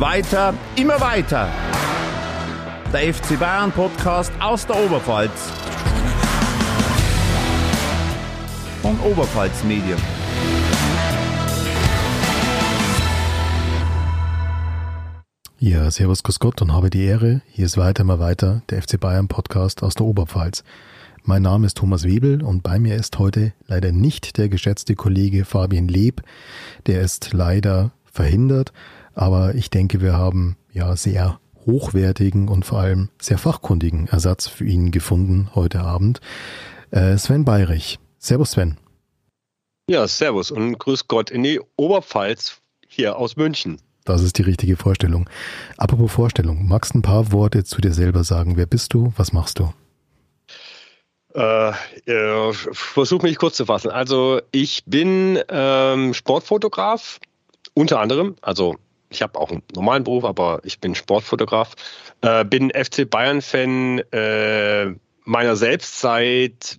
Weiter, immer weiter. Der FC Bayern Podcast aus der Oberpfalz. Von Oberpfalz Medien. Ja, servus, grüß Gott und habe die Ehre. Hier ist weiter mal weiter der FC Bayern Podcast aus der Oberpfalz. Mein Name ist Thomas Webel und bei mir ist heute leider nicht der geschätzte Kollege Fabian Leb. Der ist leider verhindert, aber ich denke, wir haben ja sehr hochwertigen und vor allem sehr fachkundigen Ersatz für ihn gefunden heute Abend. Äh, Sven Bayrich. Servus Sven. Ja, servus und grüß Gott in die Oberpfalz hier aus München. Das ist die richtige Vorstellung. Apropos Vorstellung, magst du ein paar Worte zu dir selber sagen? Wer bist du? Was machst du? Äh, äh, Versuche mich kurz zu fassen. Also ich bin ähm, Sportfotograf, unter anderem. Also ich habe auch einen normalen Beruf, aber ich bin Sportfotograf. Äh, bin FC Bayern-Fan äh, meiner selbst seit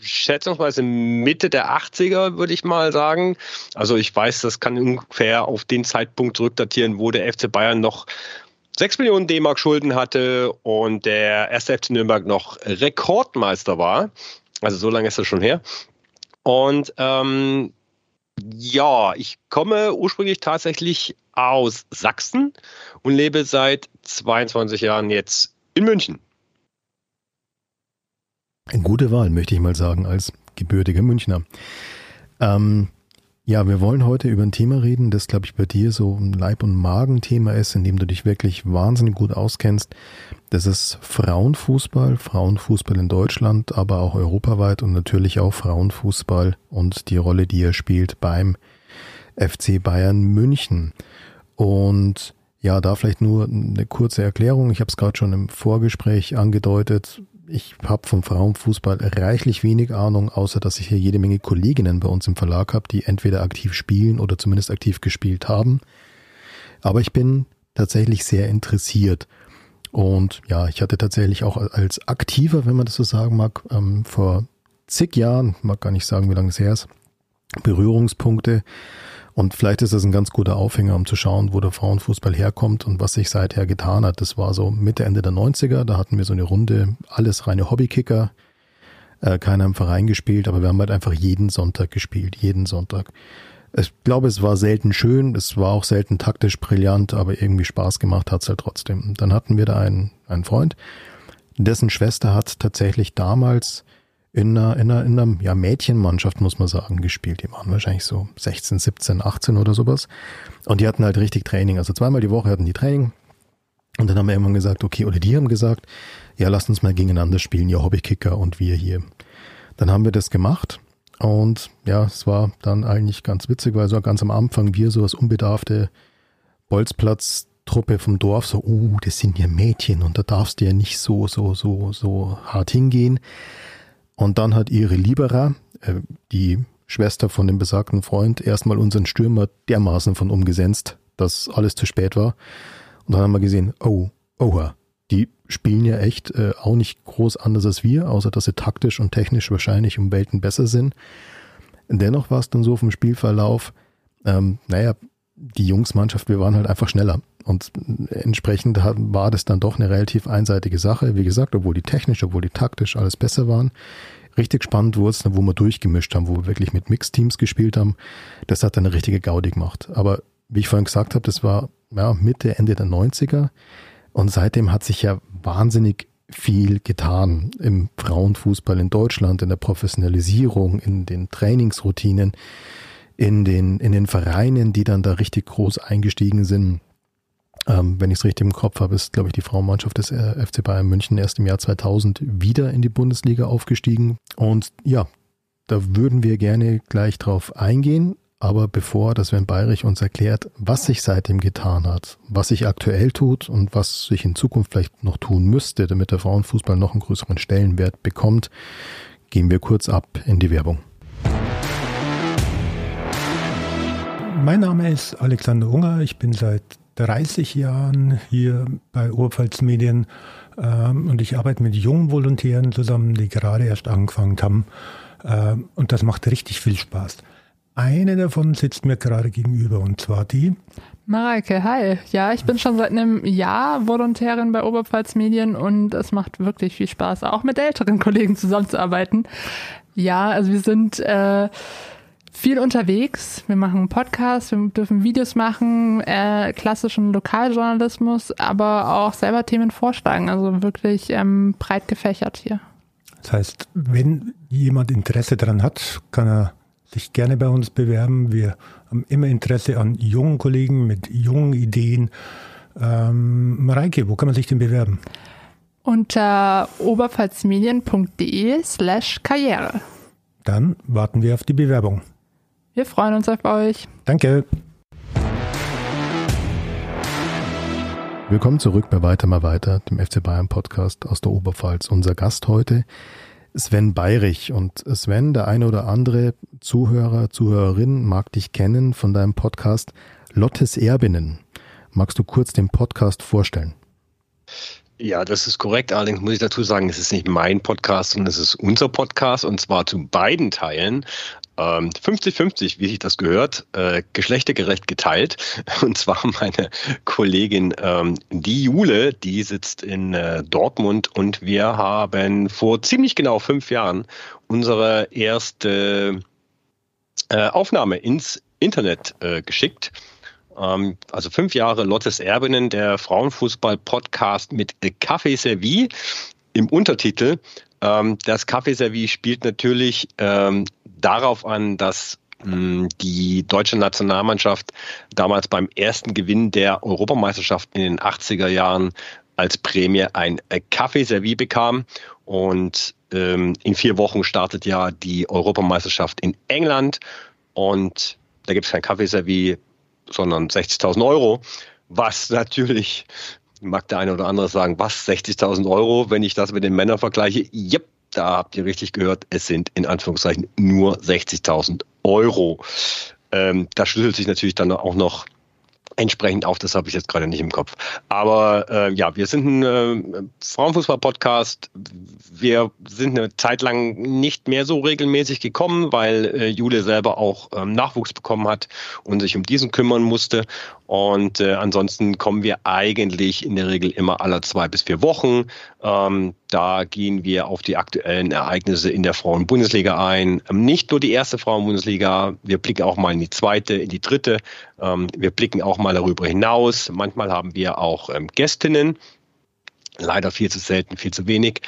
schätzungsweise Mitte der 80er, würde ich mal sagen. Also ich weiß, das kann ungefähr auf den Zeitpunkt zurückdatieren, wo der FC Bayern noch 6 Millionen D-Mark Schulden hatte und der erste FC Nürnberg noch Rekordmeister war. Also so lange ist das schon her. Und ähm, ja, ich komme ursprünglich tatsächlich aus Sachsen und lebe seit 22 Jahren jetzt in München. Eine gute Wahl, möchte ich mal sagen, als gebürtiger Münchner. Ähm, ja, wir wollen heute über ein Thema reden, das, glaube ich, bei dir so ein Leib- und Magenthema ist, in dem du dich wirklich wahnsinnig gut auskennst. Das ist Frauenfußball, Frauenfußball in Deutschland, aber auch europaweit und natürlich auch Frauenfußball und die Rolle, die er spielt beim FC Bayern München. Und ja, da vielleicht nur eine kurze Erklärung. Ich habe es gerade schon im Vorgespräch angedeutet ich habe vom Frauenfußball reichlich wenig Ahnung, außer dass ich hier jede Menge Kolleginnen bei uns im Verlag habe, die entweder aktiv spielen oder zumindest aktiv gespielt haben. Aber ich bin tatsächlich sehr interessiert. Und ja, ich hatte tatsächlich auch als Aktiver, wenn man das so sagen mag, ähm, vor zig Jahren, mag gar nicht sagen, wie lange es her ist, Berührungspunkte und vielleicht ist das ein ganz guter Aufhänger, um zu schauen, wo der Frauenfußball herkommt und was sich seither getan hat. Das war so Mitte, Ende der 90er. Da hatten wir so eine Runde, alles reine Hobbykicker. Äh, keiner im Verein gespielt, aber wir haben halt einfach jeden Sonntag gespielt. Jeden Sonntag. Ich glaube, es war selten schön, es war auch selten taktisch brillant, aber irgendwie Spaß gemacht hat's halt trotzdem. Dann hatten wir da einen, einen Freund, dessen Schwester hat tatsächlich damals in einer, in einer, in einer ja, Mädchenmannschaft, muss man sagen, gespielt. Die waren wahrscheinlich so 16, 17, 18 oder sowas. Und die hatten halt richtig Training. Also zweimal die Woche hatten die Training. Und dann haben wir irgendwann gesagt, okay, oder die haben gesagt, ja, lasst uns mal gegeneinander spielen, ihr Hobbykicker und wir hier. Dann haben wir das gemacht. Und ja, es war dann eigentlich ganz witzig, weil so ganz am Anfang wir so als unbedarfte Bolzplatz-Truppe vom Dorf so, uh, das sind ja Mädchen und da darfst du ja nicht so, so, so, so hart hingehen. Und dann hat ihre Libera, äh, die Schwester von dem besagten Freund, erstmal unseren Stürmer dermaßen von umgesetzt, dass alles zu spät war. Und dann haben wir gesehen, oh, oha, die spielen ja echt äh, auch nicht groß anders als wir, außer dass sie taktisch und technisch wahrscheinlich um Welten besser sind. Dennoch war es dann so vom Spielverlauf, ähm, naja, die Jungsmannschaft, wir waren halt einfach schneller. Und entsprechend war das dann doch eine relativ einseitige Sache. Wie gesagt, obwohl die technisch, obwohl die taktisch alles besser waren. Richtig spannend wurde es, wo wir durchgemischt haben, wo wir wirklich mit Mixteams gespielt haben. Das hat dann eine richtige Gaudi gemacht. Aber wie ich vorhin gesagt habe, das war ja, Mitte, Ende der 90er. Und seitdem hat sich ja wahnsinnig viel getan im Frauenfußball in Deutschland, in der Professionalisierung, in den Trainingsroutinen, in den, in den Vereinen, die dann da richtig groß eingestiegen sind. Ähm, wenn ich es richtig im Kopf habe, ist, glaube ich, die Frauenmannschaft des äh, FC Bayern München erst im Jahr 2000 wieder in die Bundesliga aufgestiegen. Und ja, da würden wir gerne gleich drauf eingehen. Aber bevor das Sven Bayrich uns erklärt, was sich seitdem getan hat, was sich aktuell tut und was sich in Zukunft vielleicht noch tun müsste, damit der Frauenfußball noch einen größeren Stellenwert bekommt, gehen wir kurz ab in die Werbung. Mein Name ist Alexander Unger. Ich bin seit 30 Jahren hier bei Oberpfalz Medien ähm, und ich arbeite mit jungen Volontären zusammen, die gerade erst angefangen haben. Ähm, und das macht richtig viel Spaß. eine davon sitzt mir gerade gegenüber und zwar die. Mareike, hi. Ja, ich bin schon seit einem Jahr Volontärin bei Oberpfalz Medien und es macht wirklich viel Spaß, auch mit älteren Kollegen zusammenzuarbeiten. Ja, also wir sind äh, viel unterwegs. Wir machen Podcasts, wir dürfen Videos machen, äh, klassischen Lokaljournalismus, aber auch selber Themen vorschlagen. Also wirklich ähm, breit gefächert hier. Das heißt, wenn jemand Interesse daran hat, kann er sich gerne bei uns bewerben. Wir haben immer Interesse an jungen Kollegen mit jungen Ideen. Ähm, Mareike, wo kann man sich denn bewerben? Unter oberpfalzmedien.de slash Karriere. Dann warten wir auf die Bewerbung. Wir freuen uns auf euch. Danke. Willkommen zurück bei Weiter mal weiter, dem FC Bayern Podcast aus der Oberpfalz. Unser Gast heute Sven Bayrich. Und Sven, der eine oder andere Zuhörer, Zuhörerin mag dich kennen von deinem Podcast Lottes Erbinnen. Magst du kurz den Podcast vorstellen? Ja, das ist korrekt. Allerdings muss ich dazu sagen, es ist nicht mein Podcast, sondern es ist unser Podcast und zwar zu beiden Teilen. 50-50, ähm, wie sich das gehört, äh, geschlechtergerecht geteilt. Und zwar meine Kollegin ähm, die Jule, die sitzt in äh, Dortmund und wir haben vor ziemlich genau fünf Jahren unsere erste äh, Aufnahme ins Internet äh, geschickt. Ähm, also fünf Jahre Lottes Erbinnen, der Frauenfußball-Podcast mit Café Servi im Untertitel. Ähm, das Café Servi spielt natürlich ähm, darauf an, dass hm, die deutsche Nationalmannschaft damals beim ersten Gewinn der Europameisterschaft in den 80er Jahren als Prämie ein Kaffeeservie bekam. Und ähm, in vier Wochen startet ja die Europameisterschaft in England. Und da gibt es kein Kaffeeservie, sondern 60.000 Euro, was natürlich, mag der eine oder andere sagen, was, 60.000 Euro, wenn ich das mit den Männern vergleiche? Yep, da habt ihr richtig gehört, es sind in Anführungszeichen nur 60.000 Euro. Ähm, da schlüsselt sich natürlich dann auch noch entsprechend auf, das habe ich jetzt gerade nicht im Kopf. Aber äh, ja, wir sind ein äh, Frauenfußball-Podcast. Wir sind eine Zeit lang nicht mehr so regelmäßig gekommen, weil äh, Jule selber auch ähm, Nachwuchs bekommen hat und sich um diesen kümmern musste. Und äh, ansonsten kommen wir eigentlich in der Regel immer alle zwei bis vier Wochen. Ähm, da gehen wir auf die aktuellen Ereignisse in der Frauen-Bundesliga ein. Ähm, nicht nur die erste Frauen-Bundesliga, wir blicken auch mal in die zweite, in die dritte. Ähm, wir blicken auch mal darüber hinaus. Manchmal haben wir auch ähm, Gästinnen. Leider viel zu selten, viel zu wenig.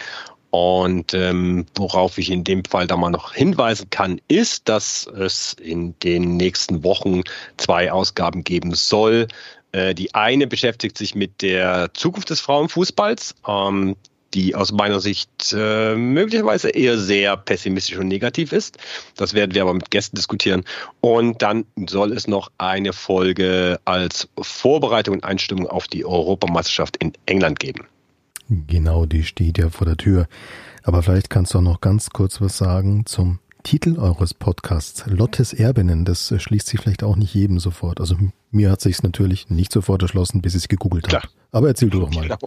Und ähm, worauf ich in dem Fall da mal noch hinweisen kann, ist, dass es in den nächsten Wochen zwei Ausgaben geben soll. Äh, die eine beschäftigt sich mit der Zukunft des Frauenfußballs. Ähm, die aus meiner Sicht äh, möglicherweise eher sehr pessimistisch und negativ ist. Das werden wir aber mit Gästen diskutieren. Und dann soll es noch eine Folge als Vorbereitung und Einstimmung auf die Europameisterschaft in England geben. Genau, die steht ja vor der Tür. Aber vielleicht kannst du auch noch ganz kurz was sagen zum Titel eures Podcasts, Lottes Erbinnen. Das schließt sich vielleicht auch nicht jedem sofort. Also mir hat sich natürlich nicht sofort erschlossen, bis ich es gegoogelt habe. Aber erzähl du doch mal. Genau.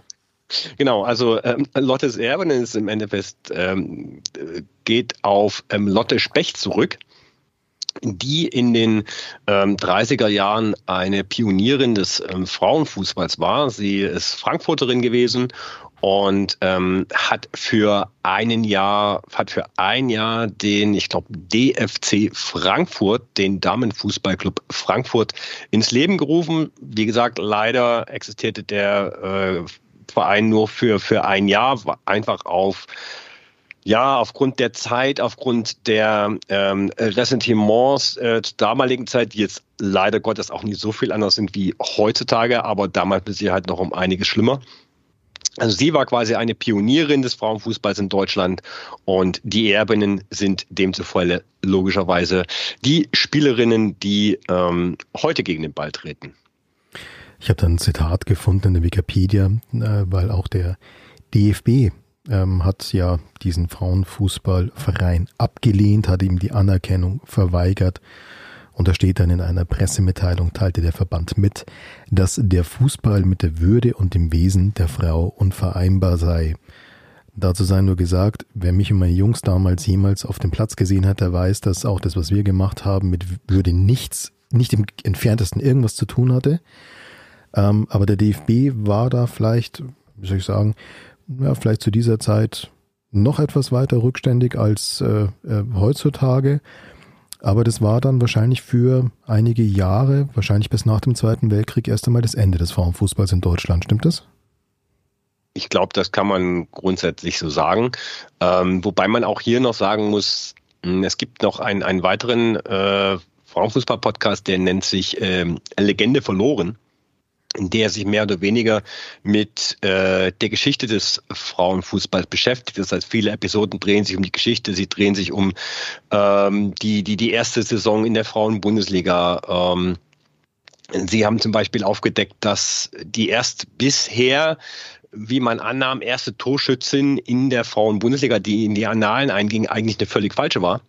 Genau, also ähm, Lottes Erbinnen ist im Endeffekt ähm, geht auf ähm, Lotte Specht zurück die in den ähm, 30er Jahren eine Pionierin des ähm, Frauenfußballs war. Sie ist Frankfurterin gewesen und ähm, hat für einen Jahr, hat für ein Jahr den, ich glaube, DFC Frankfurt, den Damenfußballclub Frankfurt, ins Leben gerufen. Wie gesagt, leider existierte der äh, Verein nur für, für ein Jahr, einfach auf ja, aufgrund der Zeit, aufgrund der ähm, Ressentiments äh, zur damaligen Zeit, die jetzt leider Gottes auch nicht so viel anders sind wie heutzutage, aber damals mit Sicherheit noch um einiges schlimmer. Also sie war quasi eine Pionierin des Frauenfußballs in Deutschland und die Erbinnen sind demzufolge logischerweise die Spielerinnen, die ähm, heute gegen den Ball treten. Ich habe da ein Zitat gefunden in der Wikipedia, äh, weil auch der DFB ähm, hat ja diesen Frauenfußballverein abgelehnt, hat ihm die Anerkennung verweigert. Und da steht dann in einer Pressemitteilung, teilte der Verband mit, dass der Fußball mit der Würde und dem Wesen der Frau unvereinbar sei. Dazu sei nur gesagt, wer mich und meine Jungs damals jemals auf dem Platz gesehen hat, der weiß, dass auch das, was wir gemacht haben, mit Würde nichts, nicht im entferntesten irgendwas zu tun hatte. Ähm, aber der DFB war da vielleicht, wie soll ich sagen, ja, vielleicht zu dieser Zeit noch etwas weiter rückständig als äh, äh, heutzutage. Aber das war dann wahrscheinlich für einige Jahre, wahrscheinlich bis nach dem Zweiten Weltkrieg, erst einmal das Ende des Frauenfußballs in Deutschland. Stimmt das? Ich glaube, das kann man grundsätzlich so sagen. Ähm, wobei man auch hier noch sagen muss, hm, es gibt noch einen, einen weiteren äh, Frauenfußball-Podcast, der nennt sich ähm, Legende verloren in der sich mehr oder weniger mit äh, der Geschichte des Frauenfußballs beschäftigt. Das heißt, viele Episoden drehen sich um die Geschichte, sie drehen sich um ähm, die, die, die erste Saison in der Frauenbundesliga. Ähm, sie haben zum Beispiel aufgedeckt, dass die erst bisher wie man annahm, erste Torschützin in der Frauenbundesliga, die in die Annalen einging, eigentlich eine völlig falsche war.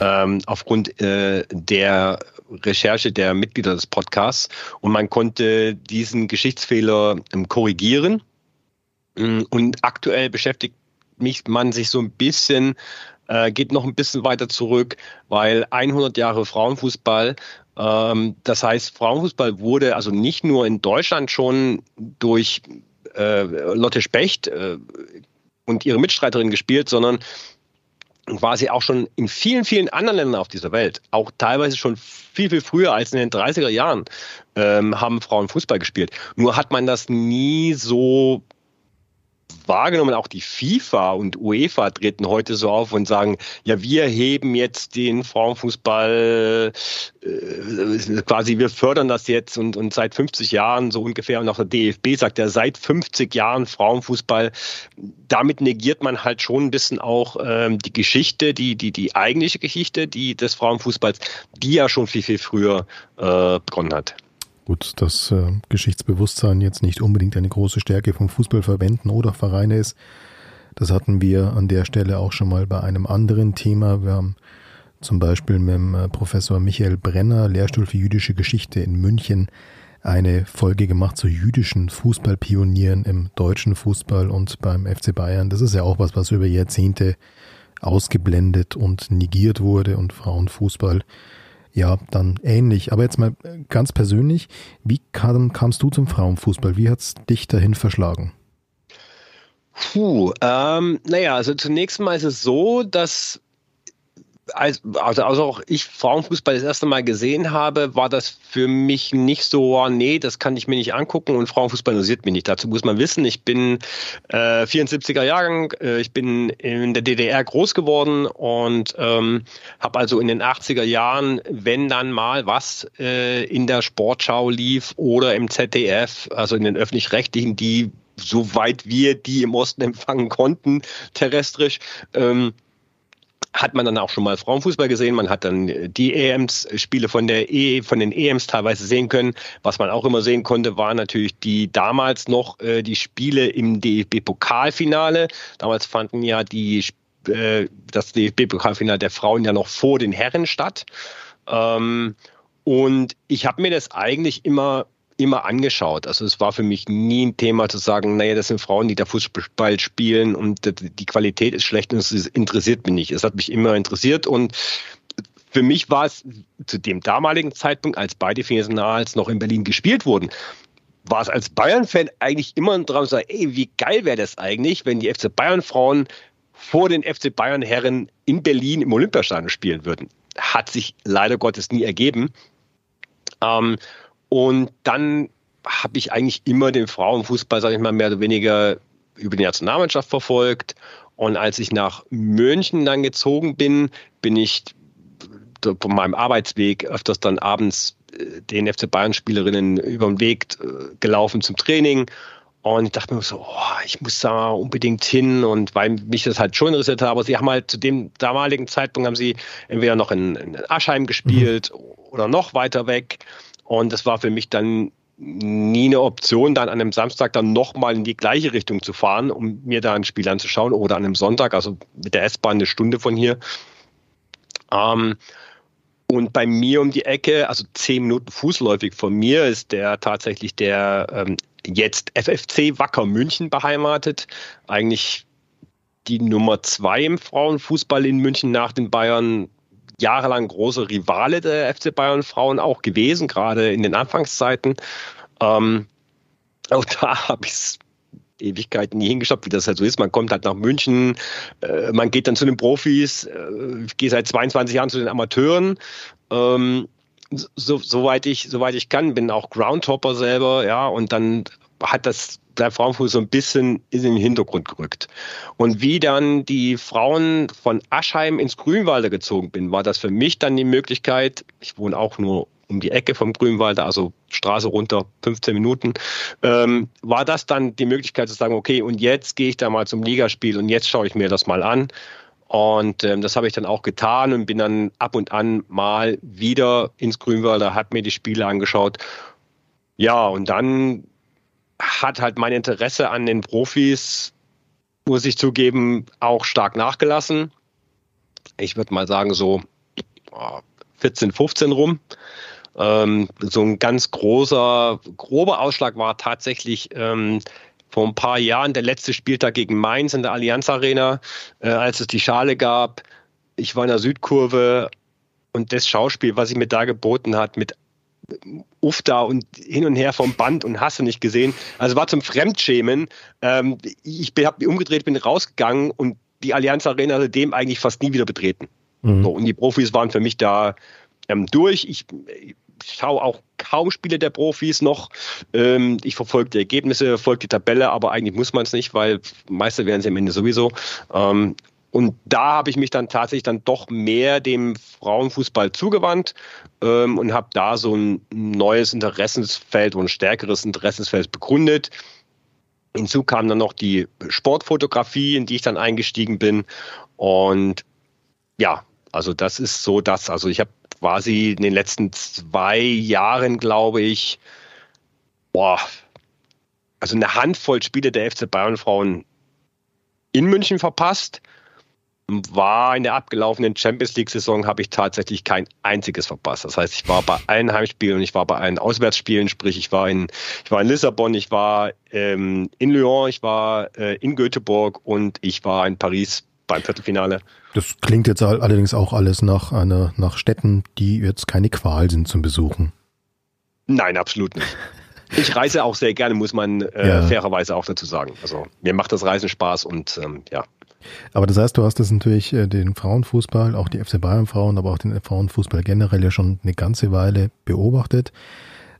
Ähm, aufgrund äh, der Recherche der Mitglieder des Podcasts. Und man konnte diesen Geschichtsfehler ähm, korrigieren. Mm, und aktuell beschäftigt mich man sich so ein bisschen, äh, geht noch ein bisschen weiter zurück, weil 100 Jahre Frauenfußball ähm, das heißt, Frauenfußball wurde also nicht nur in Deutschland schon durch äh, Lotte Specht äh, und ihre Mitstreiterin gespielt, sondern quasi auch schon in vielen, vielen anderen Ländern auf dieser Welt, auch teilweise schon viel, viel früher als in den 30er Jahren, ähm, haben Frauen Fußball gespielt. Nur hat man das nie so wahrgenommen, auch die FIFA und UEFA treten heute so auf und sagen, ja, wir heben jetzt den Frauenfußball, äh, quasi wir fördern das jetzt und, und seit 50 Jahren so ungefähr und auch der DFB sagt ja seit 50 Jahren Frauenfußball. Damit negiert man halt schon ein bisschen auch ähm, die Geschichte, die, die, die eigentliche Geschichte, die des Frauenfußballs, die ja schon viel, viel früher äh, begonnen hat. Gut, dass äh, Geschichtsbewusstsein jetzt nicht unbedingt eine große Stärke von Fußballverbänden oder Vereine ist, das hatten wir an der Stelle auch schon mal bei einem anderen Thema. Wir haben zum Beispiel mit dem äh, Professor Michael Brenner, Lehrstuhl für jüdische Geschichte in München, eine Folge gemacht zu jüdischen Fußballpionieren im deutschen Fußball und beim FC Bayern. Das ist ja auch was, was über Jahrzehnte ausgeblendet und negiert wurde und Frauenfußball ja, dann ähnlich. Aber jetzt mal äh, ganz persönlich, wie kam, kamst du zum Frauenfußball? Wie hat es dich dahin verschlagen? Puh, ähm, naja, also zunächst mal ist es so, dass als, also, also auch ich Frauenfußball das erste Mal gesehen habe, war das für mich nicht so, oh, nee, das kann ich mir nicht angucken und Frauenfußball interessiert mich nicht. Dazu muss man wissen, ich bin äh, 74er Jahrgang, äh, ich bin in der DDR groß geworden und ähm, habe also in den 80er Jahren, wenn dann mal was äh, in der Sportschau lief oder im ZDF, also in den öffentlich-rechtlichen, die soweit wir die im Osten empfangen konnten, terrestrisch, ähm, hat man dann auch schon mal Frauenfußball gesehen. Man hat dann die EMs, Spiele von der e, von den EMs teilweise sehen können. Was man auch immer sehen konnte, waren natürlich die damals noch äh, die Spiele im DFB-Pokalfinale. Damals fanden ja die äh, das DFB-Pokalfinale der Frauen ja noch vor den Herren statt. Ähm, und ich habe mir das eigentlich immer immer angeschaut. Also es war für mich nie ein Thema zu sagen, naja, das sind Frauen, die da Fußball spielen und die Qualität ist schlecht und es interessiert mich nicht. Es hat mich immer interessiert und für mich war es zu dem damaligen Zeitpunkt, als beide Finals noch in Berlin gespielt wurden, war es als Bayern-Fan eigentlich immer dran zu sagen, ey, wie geil wäre das eigentlich, wenn die FC Bayern-Frauen vor den FC Bayern-Herren in Berlin im Olympiastadion spielen würden. Hat sich leider Gottes nie ergeben. Ähm, und dann habe ich eigentlich immer den Frauenfußball, sage ich mal, mehr oder weniger über die Nationalmannschaft verfolgt. Und als ich nach München dann gezogen bin, bin ich von meinem Arbeitsweg öfters dann abends äh, den FC Bayern-Spielerinnen über den Weg äh, gelaufen zum Training. Und ich dachte mir so, oh, ich muss da unbedingt hin und weil mich das halt schon interessiert hat. Aber sie haben halt zu dem damaligen Zeitpunkt haben sie entweder noch in, in Aschheim gespielt mhm. oder noch weiter weg. Und das war für mich dann nie eine Option, dann an einem Samstag dann nochmal in die gleiche Richtung zu fahren, um mir da ein Spiel anzuschauen oder an einem Sonntag, also mit der S-Bahn eine Stunde von hier. Ähm, und bei mir um die Ecke, also zehn Minuten fußläufig von mir, ist der tatsächlich der ähm, jetzt FFC Wacker München beheimatet. Eigentlich die Nummer zwei im Frauenfußball in München nach den Bayern. Jahrelang große Rivale der FC Bayern Frauen auch gewesen, gerade in den Anfangszeiten. Ähm, auch da habe ich es Ewigkeiten nie hingeschaut, wie das halt so ist. Man kommt halt nach München, äh, man geht dann zu den Profis, äh, ich gehe seit 22 Jahren zu den Amateuren. Ähm, so, soweit ich, soweit ich kann, bin auch Groundhopper selber, ja, und dann hat das der Frauenfußball so ein bisschen in den Hintergrund gerückt. Und wie dann die Frauen von Aschheim ins Grünwalde gezogen bin, war das für mich dann die Möglichkeit, ich wohne auch nur um die Ecke vom Grünwalde, also Straße runter, 15 Minuten, ähm, war das dann die Möglichkeit zu sagen, okay, und jetzt gehe ich da mal zum Ligaspiel und jetzt schaue ich mir das mal an. Und ähm, das habe ich dann auch getan und bin dann ab und an mal wieder ins Grünwalde, habe mir die Spiele angeschaut. Ja, und dann hat halt mein Interesse an den Profis, muss ich zugeben, auch stark nachgelassen. Ich würde mal sagen, so 14, 15 rum. Ähm, so ein ganz großer, grober Ausschlag war tatsächlich ähm, vor ein paar Jahren der letzte Spieltag gegen Mainz in der Allianz Arena, äh, als es die Schale gab. Ich war in der Südkurve und das Schauspiel, was sich mir da geboten hat, mit Ufta und hin und her vom Band und hast du nicht gesehen. Also war zum Fremdschämen. Ähm, ich habe mich umgedreht, bin rausgegangen und die Allianz Arena seitdem eigentlich fast nie wieder betreten. Mhm. So, und die Profis waren für mich da ähm, durch. Ich, schaue auch kaum Spiele der Profis noch. Ähm, ich verfolge die Ergebnisse, verfolge die Tabelle, aber eigentlich muss man es nicht, weil Meister werden sie am Ende sowieso. Ähm, und da habe ich mich dann tatsächlich dann doch mehr dem Frauenfußball zugewandt ähm, und habe da so ein neues Interessensfeld und ein stärkeres Interessensfeld begründet. Hinzu kam dann noch die Sportfotografie, in die ich dann eingestiegen bin. Und ja, also das ist so das. Also ich habe quasi in den letzten zwei Jahren, glaube ich, boah, also eine Handvoll Spiele der FC Bayern Frauen in München verpasst. War in der abgelaufenen Champions League-Saison habe ich tatsächlich kein einziges verpasst. Das heißt, ich war bei allen Heimspielen und ich war bei allen Auswärtsspielen, sprich ich war in, ich war in Lissabon, ich war ähm, in Lyon, ich war äh, in Göteborg und ich war in Paris beim Viertelfinale. Das klingt jetzt allerdings auch alles nach einer, nach Städten, die jetzt keine Qual sind zum Besuchen. Nein, absolut nicht. Ich reise auch sehr gerne, muss man äh, ja. fairerweise auch dazu sagen. Also mir macht das Reisen Spaß und ähm, ja. Aber das heißt, du hast das natürlich äh, den Frauenfußball, auch die FC Bayern Frauen, aber auch den Frauenfußball generell ja schon eine ganze Weile beobachtet.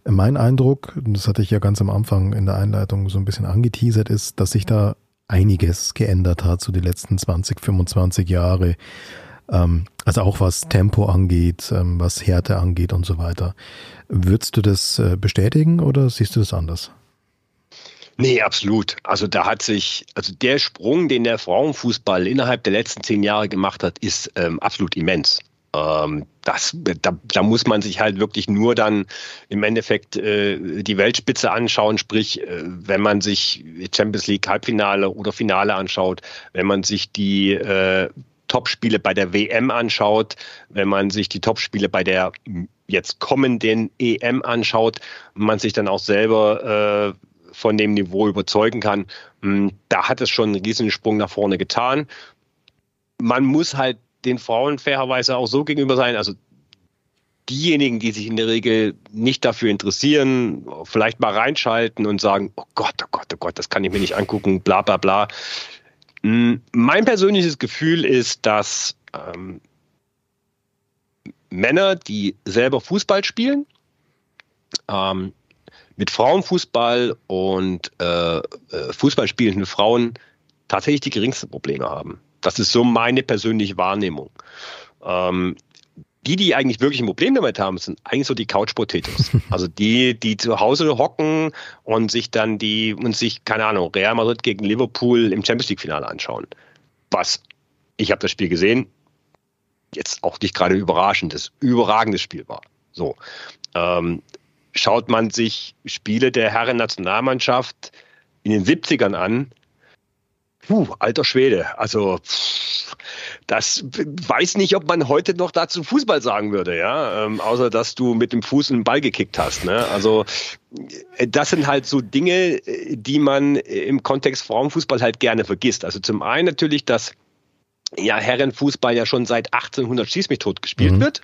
Mein Eindruck, das hatte ich ja ganz am Anfang in der Einleitung so ein bisschen angeteasert, ist, dass sich da einiges geändert hat, so die letzten 20, 25 Jahre. Ähm, also auch was Tempo angeht, ähm, was Härte angeht und so weiter. Würdest du das äh, bestätigen oder siehst du das anders? Nee, absolut. Also da hat sich, also der Sprung, den der Frauenfußball innerhalb der letzten zehn Jahre gemacht hat, ist ähm, absolut immens. Ähm, das, da, da, muss man sich halt wirklich nur dann im Endeffekt äh, die Weltspitze anschauen, sprich, äh, wenn man sich Champions League Halbfinale oder Finale anschaut, wenn man sich die äh, Topspiele bei der WM anschaut, wenn man sich die Topspiele bei der jetzt kommenden EM anschaut, man sich dann auch selber äh, von dem Niveau überzeugen kann, hm, da hat es schon einen riesigen Sprung nach vorne getan. Man muss halt den Frauen fairerweise auch so gegenüber sein. Also diejenigen, die sich in der Regel nicht dafür interessieren, vielleicht mal reinschalten und sagen, oh Gott, oh Gott, oh Gott, das kann ich mir nicht angucken, bla bla bla. Hm, mein persönliches Gefühl ist, dass ähm, Männer, die selber Fußball spielen, ähm, mit Frauenfußball und äh, äh Fußball spielenden Frauen tatsächlich die geringsten Probleme haben. Das ist so meine persönliche Wahrnehmung. Ähm, die, die eigentlich wirklich ein Problem damit haben, sind eigentlich so die Couch Potatoes. Also die, die zu Hause hocken und sich dann die und sich, keine Ahnung, Real Madrid gegen Liverpool im Champions League Finale anschauen. Was, ich habe das Spiel gesehen, jetzt auch nicht gerade überraschendes, überragendes Spiel war. So. Ähm, schaut man sich Spiele der Herren-Nationalmannschaft in den 70ern an, Puh, alter Schwede. Also das weiß nicht, ob man heute noch dazu Fußball sagen würde, ja. Ähm, außer dass du mit dem Fuß einen Ball gekickt hast. Ne? Also das sind halt so Dinge, die man im Kontext Frauenfußball halt gerne vergisst. Also zum einen natürlich, dass ja Herrenfußball ja schon seit 1800 Schieß mich tot gespielt mhm. wird.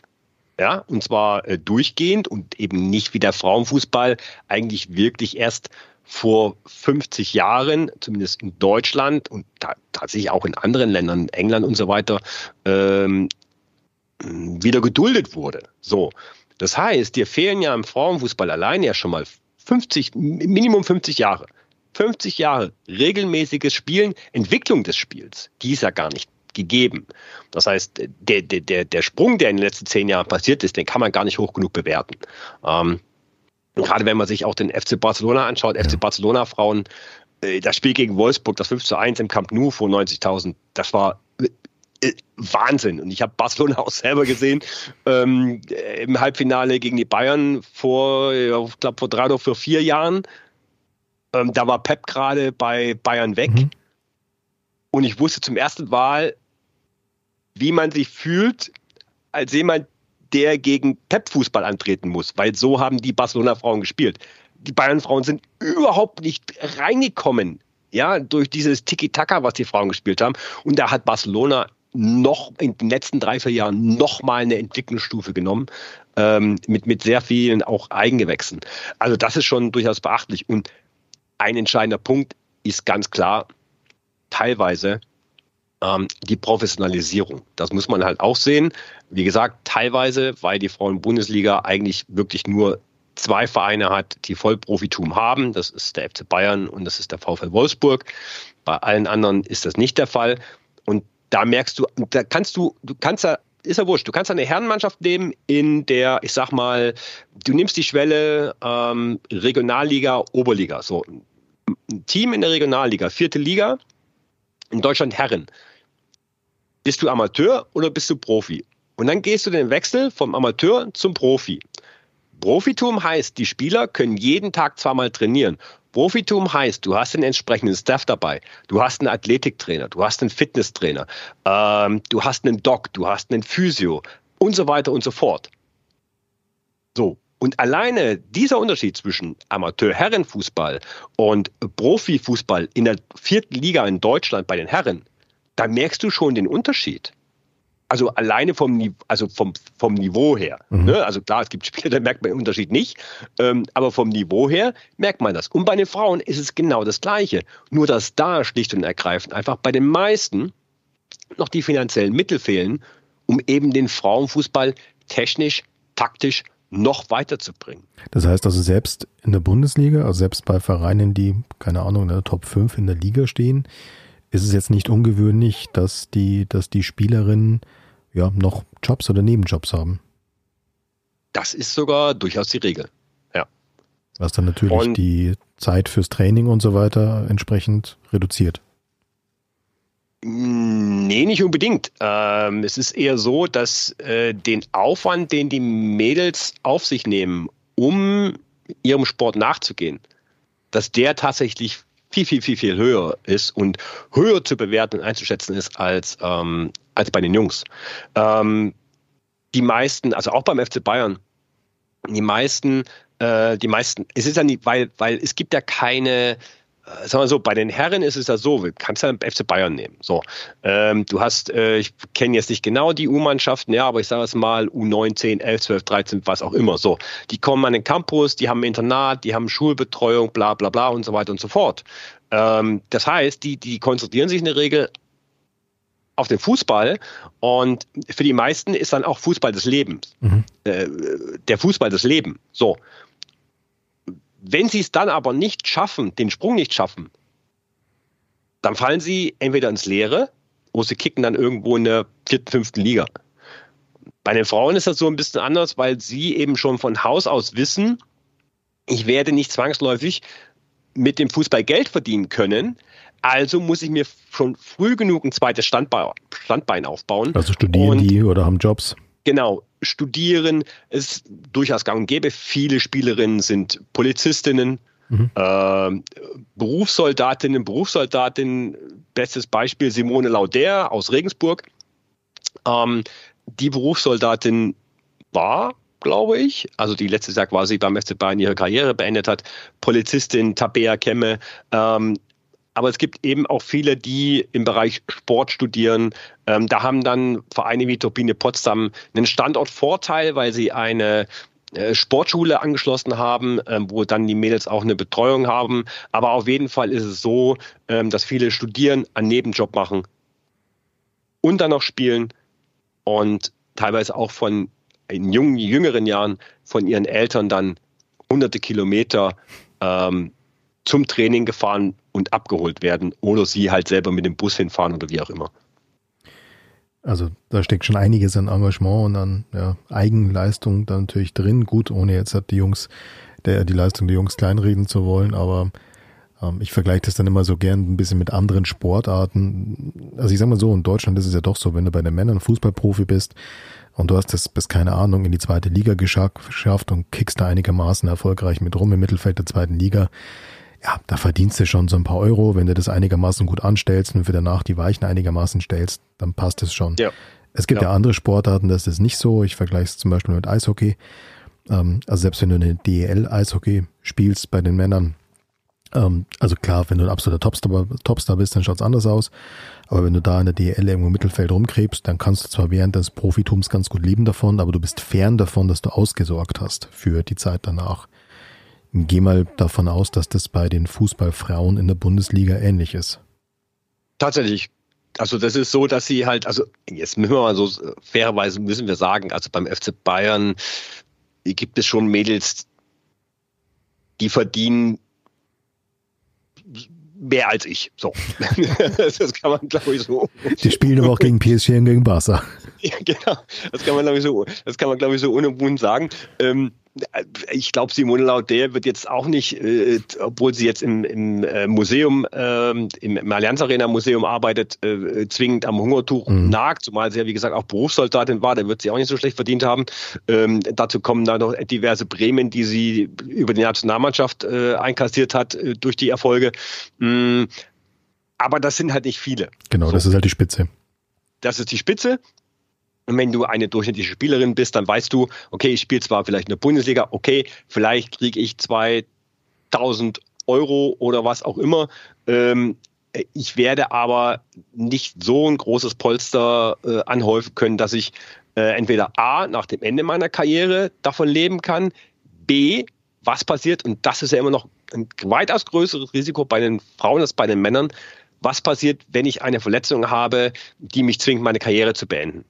Ja, und zwar äh, durchgehend und eben nicht wie der Frauenfußball eigentlich wirklich erst vor 50 Jahren, zumindest in Deutschland und tatsächlich auch in anderen Ländern, England und so weiter, ähm, wieder geduldet wurde. So. Das heißt, dir fehlen ja im Frauenfußball alleine ja schon mal 50, Minimum 50 Jahre. 50 Jahre regelmäßiges Spielen, Entwicklung des Spiels, die ist ja gar nicht gegeben. Das heißt, der, der, der Sprung, der in den letzten zehn Jahren passiert ist, den kann man gar nicht hoch genug bewerten. Ähm, Gerade wenn man sich auch den FC Barcelona anschaut. FC Barcelona Frauen, äh, das Spiel gegen Wolfsburg, das 5 zu 1 im Camp Nou vor 90.000, das war äh, Wahnsinn. Und ich habe Barcelona auch selber gesehen ähm, im Halbfinale gegen die Bayern vor, ich glaube, vor drei oder vor vier Jahren. Ähm, da war Pep gerade bei Bayern weg. Mhm. Und ich wusste zum ersten Mal, wie man sich fühlt, als jemand, der gegen Pep-Fußball antreten muss, weil so haben die Barcelona-Frauen gespielt. Die Bayern-Frauen sind überhaupt nicht reingekommen, ja, durch dieses Tiki-Taka, was die Frauen gespielt haben. Und da hat Barcelona noch in den letzten drei, vier Jahren noch mal eine Entwicklungsstufe genommen, ähm, mit, mit sehr vielen auch Eigengewächsen. Also das ist schon durchaus beachtlich. Und ein entscheidender Punkt ist ganz klar, teilweise ähm, die Professionalisierung. Das muss man halt auch sehen. Wie gesagt, teilweise, weil die Frauen-Bundesliga eigentlich wirklich nur zwei Vereine hat, die Vollprofitum haben. Das ist der FC Bayern und das ist der VfL Wolfsburg. Bei allen anderen ist das nicht der Fall. Und da merkst du, da kannst du, du kannst ja ist ja wurscht. Du kannst eine Herrenmannschaft nehmen, in der, ich sag mal, du nimmst die Schwelle ähm, Regionalliga, Oberliga. So ein Team in der Regionalliga, vierte Liga, in Deutschland Herren bist du Amateur oder bist du Profi? Und dann gehst du den Wechsel vom Amateur zum Profi. Profitum heißt, die Spieler können jeden Tag zweimal trainieren. Profitum heißt, du hast den entsprechenden Staff dabei, du hast einen Athletiktrainer, du hast einen Fitnesstrainer, ähm, du hast einen Doc, du hast einen Physio und so weiter und so fort. So. Und alleine dieser Unterschied zwischen Amateur-Herrenfußball und Profifußball in der vierten Liga in Deutschland bei den Herren da merkst du schon den Unterschied. Also alleine vom, also vom, vom Niveau her. Mhm. Ne? Also klar, es gibt Spiele, da merkt man den Unterschied nicht. Ähm, aber vom Niveau her merkt man das. Und bei den Frauen ist es genau das Gleiche. Nur dass da schlicht und ergreifend einfach bei den meisten noch die finanziellen Mittel fehlen, um eben den Frauenfußball technisch, taktisch noch weiterzubringen. Das heißt also selbst in der Bundesliga, also selbst bei Vereinen, die, keine Ahnung, in der Top 5 in der Liga stehen, ist es jetzt nicht ungewöhnlich, dass die, dass die Spielerinnen ja noch Jobs oder Nebenjobs haben. Das ist sogar durchaus die Regel. Ja. Was dann natürlich und die Zeit fürs Training und so weiter entsprechend reduziert. Nee, nicht unbedingt. Ähm, es ist eher so, dass äh, den Aufwand, den die Mädels auf sich nehmen, um ihrem Sport nachzugehen, dass der tatsächlich viel, viel, viel, viel höher ist und höher zu bewerten und einzuschätzen ist als, ähm, als bei den Jungs. Ähm, die meisten, also auch beim FC Bayern, die meisten, äh, die meisten, es ist ja nicht, weil, weil es gibt ja keine, sagen wir so, bei den Herren ist es ja so, du kannst ja FC Bayern nehmen. So, ähm, du hast, äh, ich kenne jetzt nicht genau die U-Mannschaften, ja, aber ich sage es mal, U9, 10, 11, 12, 13, was auch immer. So, die kommen an den Campus, die haben ein Internat, die haben Schulbetreuung, bla bla bla und so weiter und so fort. Ähm, das heißt, die, die konzentrieren sich in der Regel auf den Fußball und für die meisten ist dann auch Fußball des Lebens. Mhm. Äh, der Fußball des Lebens. So. Wenn sie es dann aber nicht schaffen, den Sprung nicht schaffen, dann fallen sie entweder ins Leere oder sie kicken dann irgendwo in der vierten, fünften Liga. Bei den Frauen ist das so ein bisschen anders, weil sie eben schon von Haus aus wissen, ich werde nicht zwangsläufig mit dem Fußball Geld verdienen können. Also muss ich mir schon früh genug ein zweites Standbein, Standbein aufbauen. Also studieren und, die oder haben Jobs? Genau, studieren ist durchaus gang und gäbe. Viele Spielerinnen sind Polizistinnen, Mhm. Ähm, Berufssoldatinnen, Berufssoldatinnen, bestes Beispiel Simone Lauder aus Regensburg. Ähm, die Berufssoldatin war, glaube ich, also die letztes Jahr quasi beim FC Bayern ihre Karriere beendet hat, Polizistin Tabea Kemme. Ähm, aber es gibt eben auch viele, die im Bereich Sport studieren. Ähm, da haben dann Vereine wie Turbine Potsdam einen Standortvorteil, weil sie eine äh, Sportschule angeschlossen haben, ähm, wo dann die Mädels auch eine Betreuung haben. Aber auf jeden Fall ist es so, ähm, dass viele studieren, einen Nebenjob machen und dann noch spielen und teilweise auch von in jungen, jüngeren Jahren von ihren Eltern dann hunderte Kilometer ähm, zum Training gefahren und abgeholt werden oder sie halt selber mit dem Bus hinfahren oder wie auch immer. Also da steckt schon einiges an Engagement und an ja, Eigenleistung da natürlich drin. Gut, ohne jetzt hat die Jungs, der, die Leistung der Jungs kleinreden zu wollen, aber ähm, ich vergleiche das dann immer so gern ein bisschen mit anderen Sportarten. Also ich sag mal so, in Deutschland ist es ja doch so, wenn du bei den Männern Fußballprofi bist und du hast das bis keine Ahnung in die zweite Liga geschafft und kickst da einigermaßen erfolgreich mit rum im Mittelfeld der zweiten Liga, ja, da verdienst du schon so ein paar Euro. Wenn du das einigermaßen gut anstellst und für danach die Weichen einigermaßen stellst, dann passt es schon. Ja. Es gibt ja. ja andere Sportarten, das ist nicht so. Ich vergleiche es zum Beispiel mit Eishockey. Ähm, also selbst wenn du eine DEL-Eishockey spielst bei den Männern, ähm, also klar, wenn du ein absoluter Topstar, Topstar bist, dann schaut's anders aus. Aber wenn du da in der DL irgendwo im Mittelfeld rumkrebst, dann kannst du zwar während des Profitums ganz gut leben davon, aber du bist fern davon, dass du ausgesorgt hast für die Zeit danach. Geh mal davon aus, dass das bei den Fußballfrauen in der Bundesliga ähnlich ist. Tatsächlich. Also das ist so, dass sie halt, also jetzt müssen wir mal so fairerweise müssen wir sagen, also beim FC Bayern gibt es schon Mädels, die verdienen mehr als ich. So. das kann man, glaube ich, so. Die spielen aber auch gegen PSG und gegen Barca. Ja, genau. Das kann man, glaube ich, so, das kann man, glaube ich, so ohne Mund sagen. Ähm, ich glaube, Simone Lauder wird jetzt auch nicht, äh, obwohl sie jetzt im, im äh, Museum, äh, im, im Allianz Arena Museum arbeitet, äh, zwingend am Hungertuch mhm. nagt, zumal sie ja, wie gesagt, auch Berufssoldatin war, da wird sie auch nicht so schlecht verdient haben. Ähm, dazu kommen dann noch diverse Prämien, die sie über die Nationalmannschaft äh, einkassiert hat äh, durch die Erfolge. Mhm. Aber das sind halt nicht viele. Genau, so. das ist halt die Spitze. Das ist die Spitze. Und wenn du eine durchschnittliche Spielerin bist, dann weißt du, okay, ich spiele zwar vielleicht in der Bundesliga, okay, vielleicht kriege ich 2000 Euro oder was auch immer. Ähm, ich werde aber nicht so ein großes Polster äh, anhäufen können, dass ich äh, entweder A, nach dem Ende meiner Karriere davon leben kann, B, was passiert, und das ist ja immer noch ein weitaus größeres Risiko bei den Frauen als bei den Männern, was passiert, wenn ich eine Verletzung habe, die mich zwingt, meine Karriere zu beenden.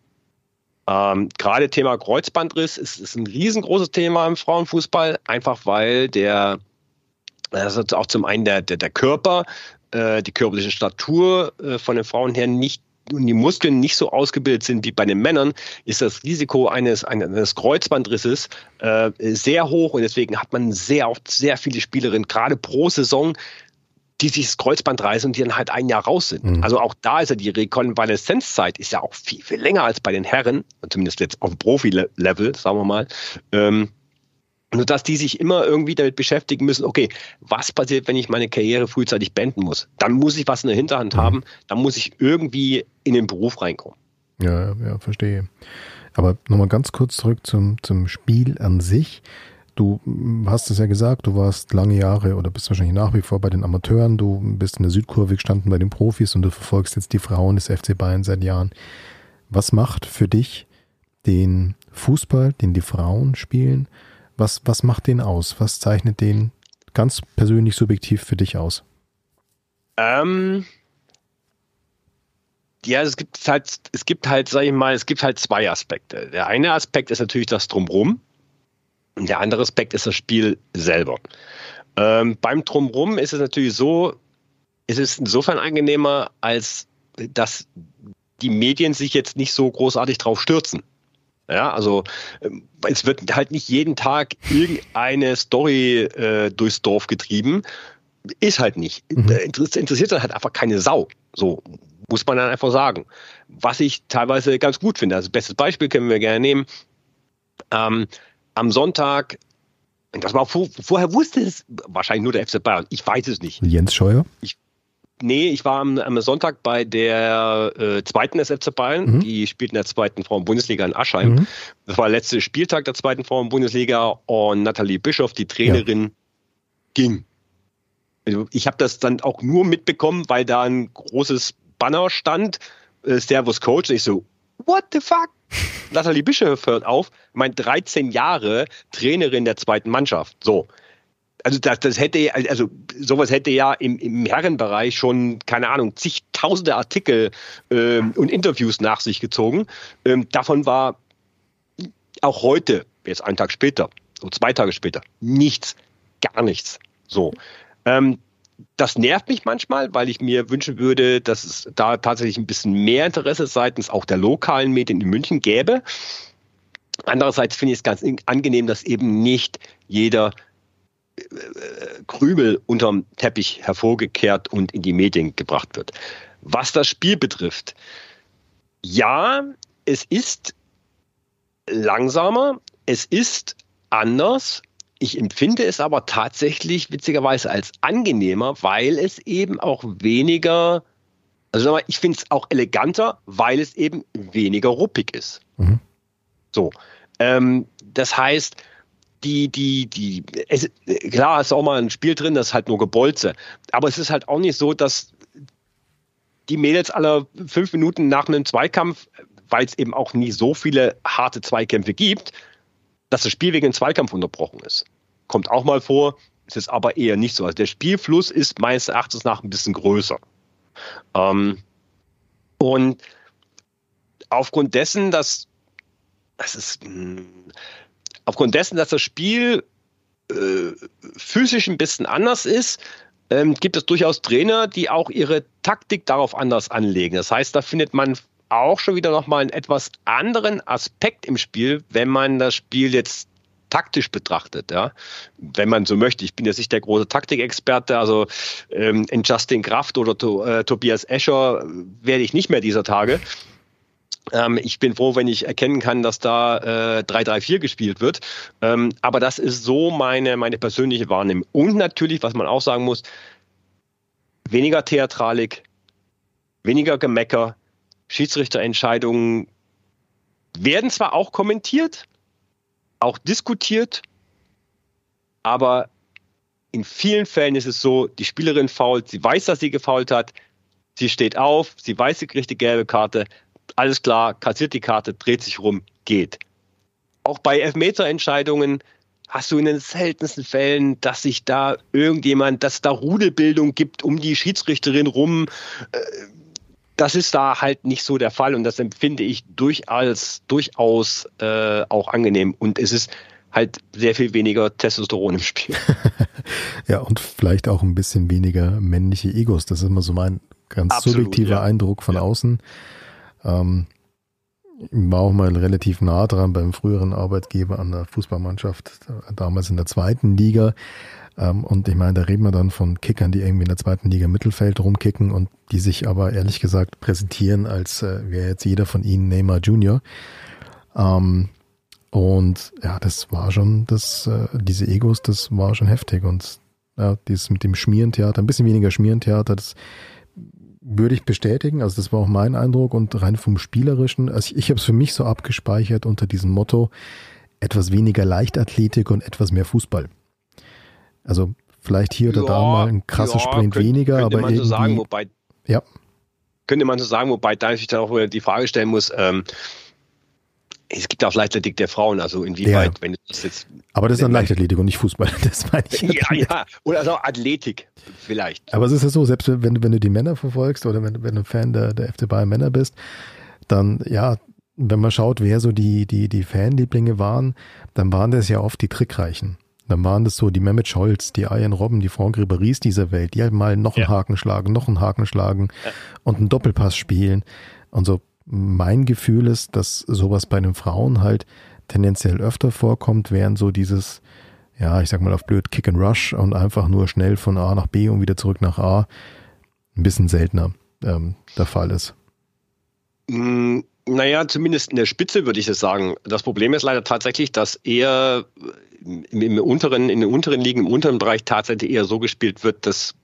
Ähm, Gerade Thema Kreuzbandriss ist, ist ein riesengroßes Thema im Frauenfußball, einfach weil der, also auch zum einen der, der, der Körper, äh, die körperliche Statur äh, von den Frauen her nicht und die Muskeln nicht so ausgebildet sind wie bei den Männern, ist das Risiko eines, eines Kreuzbandrisses äh, sehr hoch und deswegen hat man sehr oft sehr viele Spielerinnen, gerade pro Saison, die sich das Kreuzband reißen und die dann halt ein Jahr raus sind. Mhm. Also auch da ist ja die Rekonvaleszenzzeit ist ja auch viel, viel länger als bei den Herren, zumindest jetzt auf Profi-Level, sagen wir mal. Ähm, nur dass die sich immer irgendwie damit beschäftigen müssen, okay, was passiert, wenn ich meine Karriere frühzeitig beenden muss? Dann muss ich was in der Hinterhand mhm. haben, dann muss ich irgendwie in den Beruf reinkommen. Ja, ja, verstehe. Aber nochmal ganz kurz zurück zum, zum Spiel an sich. Du hast es ja gesagt, du warst lange Jahre oder bist wahrscheinlich nach wie vor bei den Amateuren, du bist in der Südkurve gestanden bei den Profis und du verfolgst jetzt die Frauen des FC Bayern seit Jahren. Was macht für dich den Fußball, den die Frauen spielen? Was, was macht den aus? Was zeichnet den ganz persönlich subjektiv für dich aus? Ähm, ja, es gibt halt, es gibt halt, sag ich mal, es gibt halt zwei Aspekte. Der eine Aspekt ist natürlich das Drumrum. Der andere Aspekt ist das Spiel selber. Ähm, beim Drumrum ist es natürlich so, ist es insofern angenehmer, als dass die Medien sich jetzt nicht so großartig drauf stürzen. Ja, also ähm, es wird halt nicht jeden Tag irgendeine Story äh, durchs Dorf getrieben. Ist halt nicht. Mhm. Interessiert dann halt einfach keine Sau. So muss man dann einfach sagen. Was ich teilweise ganz gut finde. Also bestes Beispiel können wir gerne nehmen. Ähm, am Sonntag das war vor, vorher wusste es wahrscheinlich nur der FC Bayern. Ich weiß es nicht. Jens Scheuer? Ich, nee, ich war am, am Sonntag bei der äh, zweiten des FC Bayern. Mhm. Die spielten in der zweiten Frauen-Bundesliga in Aschheim. Mhm. Das war der letzte Spieltag der zweiten Frauen-Bundesliga und Nathalie Bischoff, die Trainerin, ja. ging. Also ich habe das dann auch nur mitbekommen, weil da ein großes Banner stand, äh, Servus Coach. Und ich so, what the fuck? Nathalie Bischof hört auf, mein 13 Jahre Trainerin der zweiten Mannschaft. So. Also das, das hätte, also sowas hätte ja im, im Herrenbereich schon, keine Ahnung, zigtausende Artikel ähm, und Interviews nach sich gezogen. Ähm, davon war auch heute, jetzt einen Tag später, so zwei Tage später, nichts, gar nichts. So. Ähm, das nervt mich manchmal, weil ich mir wünschen würde, dass es da tatsächlich ein bisschen mehr Interesse seitens auch der lokalen Medien in München gäbe. Andererseits finde ich es ganz angenehm, dass eben nicht jeder äh, Krümel unterm Teppich hervorgekehrt und in die Medien gebracht wird. Was das Spiel betrifft, ja, es ist langsamer, es ist anders, ich empfinde es aber tatsächlich witzigerweise als angenehmer, weil es eben auch weniger, also ich finde es auch eleganter, weil es eben weniger ruppig ist. Mhm. So. Ähm, das heißt, die, die, die, es, klar ist auch mal ein Spiel drin, das ist halt nur Gebolze. Aber es ist halt auch nicht so, dass die Mädels alle fünf Minuten nach einem Zweikampf, weil es eben auch nie so viele harte Zweikämpfe gibt, dass das Spiel wegen einem Zweikampf unterbrochen ist. Kommt auch mal vor, ist es aber eher nicht so. Also der Spielfluss ist meines Erachtens nach ein bisschen größer. Ähm, und aufgrund dessen, dass das ist hm, aufgrund dessen, dass das Spiel äh, physisch ein bisschen anders ist, ähm, gibt es durchaus Trainer, die auch ihre Taktik darauf anders anlegen. Das heißt, da findet man auch schon wieder nochmal einen etwas anderen Aspekt im Spiel, wenn man das Spiel jetzt taktisch betrachtet, ja, wenn man so möchte. Ich bin jetzt nicht der große Taktikexperte, also ähm, in Justin Kraft oder to, äh, Tobias Escher werde ich nicht mehr dieser Tage. Ähm, ich bin froh, wenn ich erkennen kann, dass da äh, 3-3-4 gespielt wird. Ähm, aber das ist so meine, meine persönliche Wahrnehmung. Und natürlich, was man auch sagen muss, weniger Theatralik, weniger Gemecker, Schiedsrichterentscheidungen werden zwar auch kommentiert, auch diskutiert, aber in vielen Fällen ist es so, die Spielerin fault, sie weiß, dass sie gefault hat, sie steht auf, sie weiß, sie kriegt die gelbe Karte, alles klar, kassiert die Karte, dreht sich rum, geht. Auch bei Elfmeterentscheidungen hast du in den seltensten Fällen, dass sich da irgendjemand, dass da Rudelbildung gibt um die Schiedsrichterin rum. Das ist da halt nicht so der Fall und das empfinde ich durchaus, durchaus äh, auch angenehm. Und es ist halt sehr viel weniger Testosteron im Spiel. ja, und vielleicht auch ein bisschen weniger männliche Egos. Das ist immer so mein ganz Absolut, subjektiver ja. Eindruck von ja. außen. Ähm, war auch mal relativ nah dran beim früheren Arbeitgeber an der Fußballmannschaft, damals in der zweiten Liga. Ähm, und ich meine, da reden wir dann von Kickern, die irgendwie in der zweiten Liga Mittelfeld rumkicken und die sich aber ehrlich gesagt präsentieren, als äh, wäre jetzt jeder von ihnen Neymar Junior. Ähm, und ja, das war schon, das, äh, diese Egos, das war schon heftig. Und ja, dieses mit dem Schmierentheater, ein bisschen weniger Schmierentheater, das würde ich bestätigen. Also das war auch mein Eindruck und rein vom Spielerischen. Also ich, ich habe es für mich so abgespeichert unter diesem Motto, etwas weniger Leichtathletik und etwas mehr Fußball. Also vielleicht hier oder ja, da mal ein krasser ja, Sprint könnte, weniger, könnte aber man irgendwie, so sagen, wobei ja. könnte man so sagen, wobei da ich dann auch wieder die Frage stellen muss, ähm, es gibt auch Leichtathletik der Frauen, also inwieweit, ja. wenn das jetzt. Aber das ist dann Leichtathletik und nicht Fußball, das meine ich. Ja, ja, oder also Athletik vielleicht. Aber es ist ja so, selbst wenn du, wenn du die Männer verfolgst oder wenn, wenn du Fan der, der FC Bayern Männer bist, dann ja, wenn man schaut, wer so die, die, die Fanlieblinge waren, dann waren das ja oft die Trickreichen. Dann waren das so die Mehmet Scholz, die Ian Robben, die Franck Ribéry's dieser Welt, die halt mal noch einen Haken schlagen, noch einen Haken schlagen ja. und einen Doppelpass spielen. Und so mein Gefühl ist, dass sowas bei den Frauen halt tendenziell öfter vorkommt, während so dieses, ja, ich sag mal auf blöd Kick and Rush und einfach nur schnell von A nach B und wieder zurück nach A ein bisschen seltener ähm, der Fall ist. Naja, zumindest in der Spitze würde ich es sagen. Das Problem ist leider tatsächlich, dass eher im, im, unteren, in den unteren Ligen, im unteren Bereich tatsächlich eher so gespielt wird, dass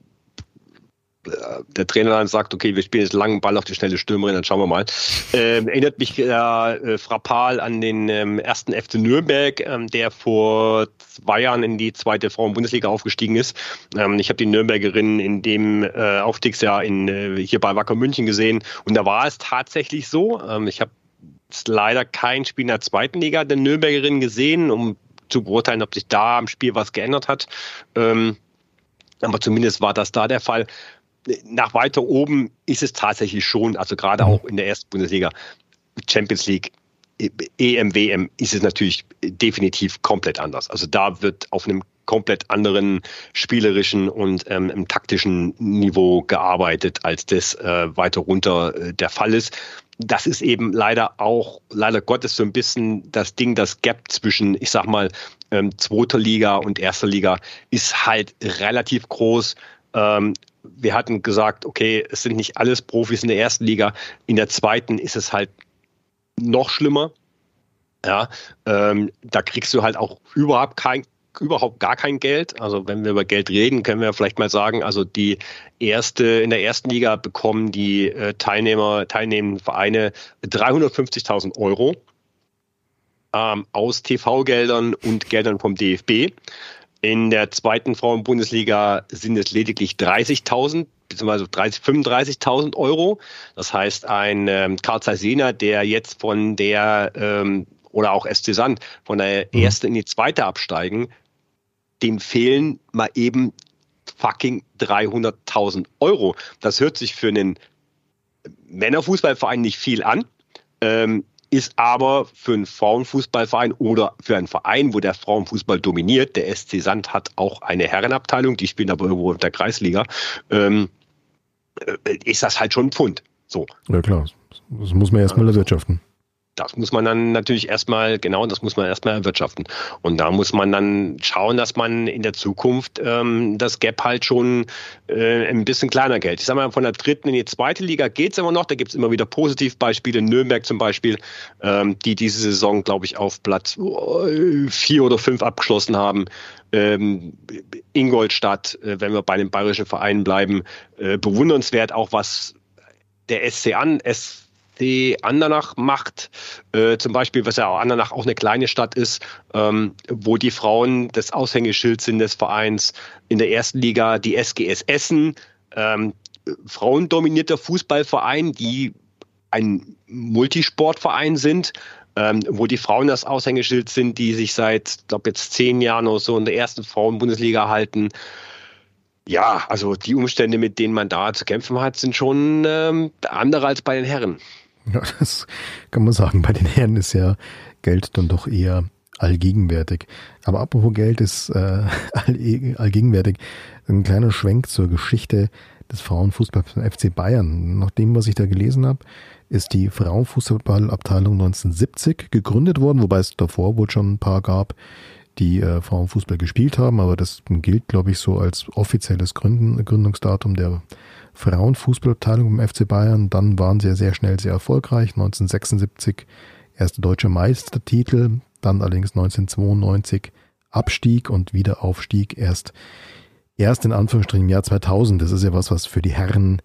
der Trainer dann sagt, okay, wir spielen jetzt langen Ball auf die schnelle Stürmerin, dann schauen wir mal. Ähm, erinnert mich äh, frappal an den ähm, ersten FC Nürnberg, ähm, der vor zwei Jahren in die zweite Frauen-Bundesliga aufgestiegen ist. Ähm, ich habe die Nürnbergerinnen in dem äh, Aufstiegsjahr in, äh, hier bei Wacker München gesehen und da war es tatsächlich so. Ähm, ich habe leider kein Spiel in der zweiten Liga der Nürnbergerinnen gesehen, um zu beurteilen, ob sich da am Spiel was geändert hat. Ähm, aber zumindest war das da der Fall nach weiter oben ist es tatsächlich schon, also gerade auch in der ersten Bundesliga, Champions League, EM, WM, ist es natürlich definitiv komplett anders. Also da wird auf einem komplett anderen spielerischen und ähm, taktischen Niveau gearbeitet, als das äh, weiter runter äh, der Fall ist. Das ist eben leider auch, leider Gottes, so ein bisschen das Ding, das Gap zwischen, ich sag mal, ähm, zweiter Liga und erster Liga ist halt relativ groß. Ähm, wir hatten gesagt, okay, es sind nicht alles Profis in der ersten Liga. In der zweiten ist es halt noch schlimmer. Ja, ähm, da kriegst du halt auch überhaupt kein, überhaupt gar kein Geld. Also wenn wir über Geld reden, können wir vielleicht mal sagen, also die erste, in der ersten Liga bekommen die äh, Teilnehmer, teilnehmenden Vereine 350.000 Euro ähm, aus TV-Geldern und Geldern vom DFB. In der zweiten Frauen-Bundesliga sind es lediglich 30.000 bzw. 30, 35.000 Euro. Das heißt, ein ähm, Karl Zeiss der jetzt von der ähm, oder auch SC Sand von der mhm. ersten in die zweite absteigen, dem fehlen mal eben fucking 300.000 Euro. Das hört sich für einen Männerfußballverein nicht viel an. Ähm, ist aber für einen Frauenfußballverein oder für einen Verein, wo der Frauenfußball dominiert, der SC Sand hat auch eine Herrenabteilung, die spielen aber irgendwo in der Kreisliga, ähm, äh, ist das halt schon ein Pfund. So. Ja klar, das muss man erstmal erwirtschaften das muss man dann natürlich erstmal, genau, das muss man erstmal erwirtschaften. Und da muss man dann schauen, dass man in der Zukunft ähm, das Gap halt schon äh, ein bisschen kleiner hält. Ich sag mal, von der dritten in die zweite Liga geht es immer noch. Da gibt es immer wieder Positivbeispiele. Nürnberg zum Beispiel, ähm, die diese Saison, glaube ich, auf Platz äh, vier oder fünf abgeschlossen haben. Ähm, Ingolstadt, äh, wenn wir bei den bayerischen Vereinen bleiben, äh, bewundernswert auch was der SC an, S die Andernach macht, äh, zum Beispiel, was ja auch Andernach auch eine kleine Stadt ist, ähm, wo die Frauen das Aushängeschild sind des Vereins. In der ersten Liga die SGS Essen, ähm, frauendominierter Fußballverein, die ein Multisportverein sind, ähm, wo die Frauen das Aushängeschild sind, die sich seit, ich glaube jetzt zehn Jahren oder so in der ersten Frauenbundesliga halten. Ja, also die Umstände, mit denen man da zu kämpfen hat, sind schon ähm, andere als bei den Herren. Ja, das kann man sagen. Bei den Herren ist ja Geld dann doch eher allgegenwärtig. Aber apropos Geld ist äh, allgegenwärtig. Ein kleiner Schwenk zur Geschichte des Frauenfußballs von FC Bayern. Nach dem, was ich da gelesen habe, ist die Frauenfußballabteilung 1970 gegründet worden, wobei es davor wohl schon ein paar gab, die äh, Frauenfußball gespielt haben, aber das gilt, glaube ich, so als offizielles Gründen, Gründungsdatum der Frauenfußballabteilung im FC Bayern. Dann waren sie ja sehr schnell sehr erfolgreich. 1976 erste deutsche Meistertitel, dann allerdings 1992 Abstieg und Wiederaufstieg erst erst in Anführungsstrichen im Jahr 2000. Das ist ja was, was für die Herren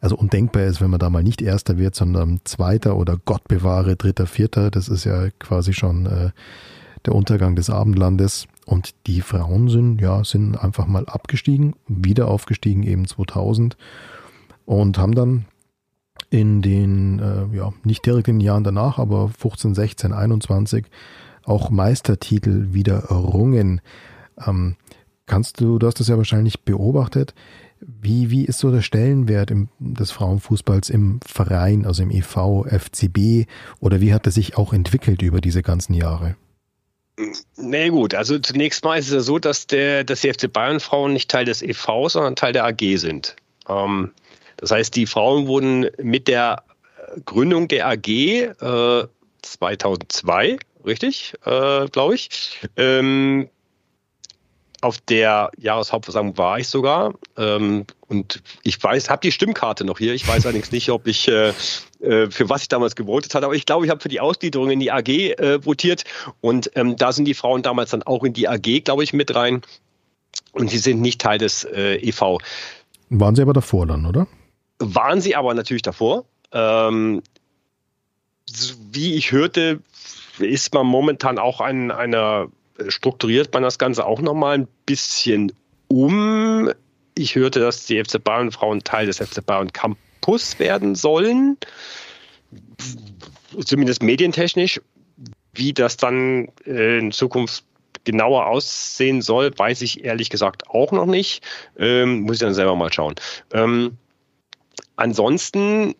also undenkbar ist, wenn man da mal nicht Erster wird, sondern Zweiter oder Gott bewahre Dritter, Vierter. Das ist ja quasi schon äh, der Untergang des Abendlandes. Und die Frauen sind, ja, sind einfach mal abgestiegen, wieder aufgestiegen eben 2000 und haben dann in den, äh, ja, nicht direkt in den Jahren danach, aber 15, 16, 21 auch Meistertitel wieder errungen. Ähm, kannst du, du hast das ja wahrscheinlich beobachtet. Wie, wie ist so der Stellenwert im, des Frauenfußballs im Verein, also im EV, FCB oder wie hat er sich auch entwickelt über diese ganzen Jahre? Nee, gut. Also zunächst mal ist es ja so, dass, der, dass die FC Bayern Frauen nicht Teil des EV, sondern Teil der AG sind. Ähm, das heißt, die Frauen wurden mit der Gründung der AG äh, 2002, richtig, äh, glaube ich, ähm, auf der Jahreshauptversammlung war ich sogar. Ähm, und ich weiß, habe die Stimmkarte noch hier. Ich weiß allerdings nicht, ob ich äh, äh, für was ich damals gewotet hatte. Aber ich glaube, ich habe für die Ausgliederung in die AG äh, votiert. Und ähm, da sind die Frauen damals dann auch in die AG, glaube ich, mit rein. Und sie sind nicht Teil des äh, EV. Waren sie aber davor dann, oder? Waren sie aber natürlich davor. Ähm, wie ich hörte, ist man momentan auch an einer strukturiert man das Ganze auch nochmal ein bisschen um. Ich hörte, dass die FC Bayern Frauen Teil des FC Bayern Campus werden sollen. Zumindest medientechnisch. Wie das dann äh, in Zukunft genauer aussehen soll, weiß ich ehrlich gesagt auch noch nicht. Ähm, muss ich dann selber mal schauen. Ähm, ansonsten,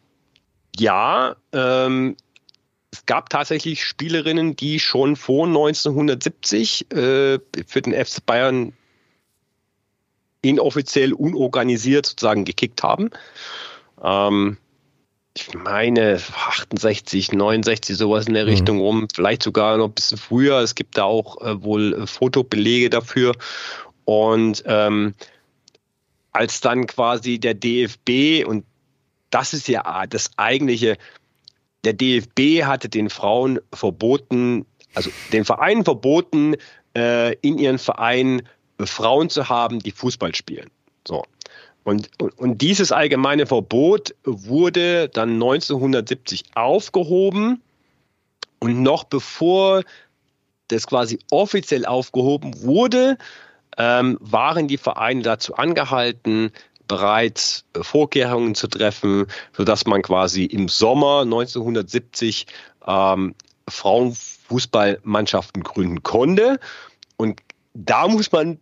ja, ähm, es gab tatsächlich Spielerinnen, die schon vor 1970 äh, für den FC Bayern inoffiziell unorganisiert sozusagen gekickt haben. Ähm, ich meine 68, 69, sowas in der mhm. Richtung rum, vielleicht sogar noch ein bisschen früher. Es gibt da auch äh, wohl äh, Fotobelege dafür. Und ähm, als dann quasi der DFB, und das ist ja das eigentliche, der DFB hatte den Frauen verboten, also den Vereinen verboten, äh, in ihren Vereinen Frauen zu haben, die Fußball spielen. So. Und, und, und dieses allgemeine Verbot wurde dann 1970 aufgehoben. Und noch bevor das quasi offiziell aufgehoben wurde, ähm, waren die Vereine dazu angehalten, bereits äh, Vorkehrungen zu treffen, sodass man quasi im Sommer 1970 ähm, Frauenfußballmannschaften gründen konnte. Und da muss man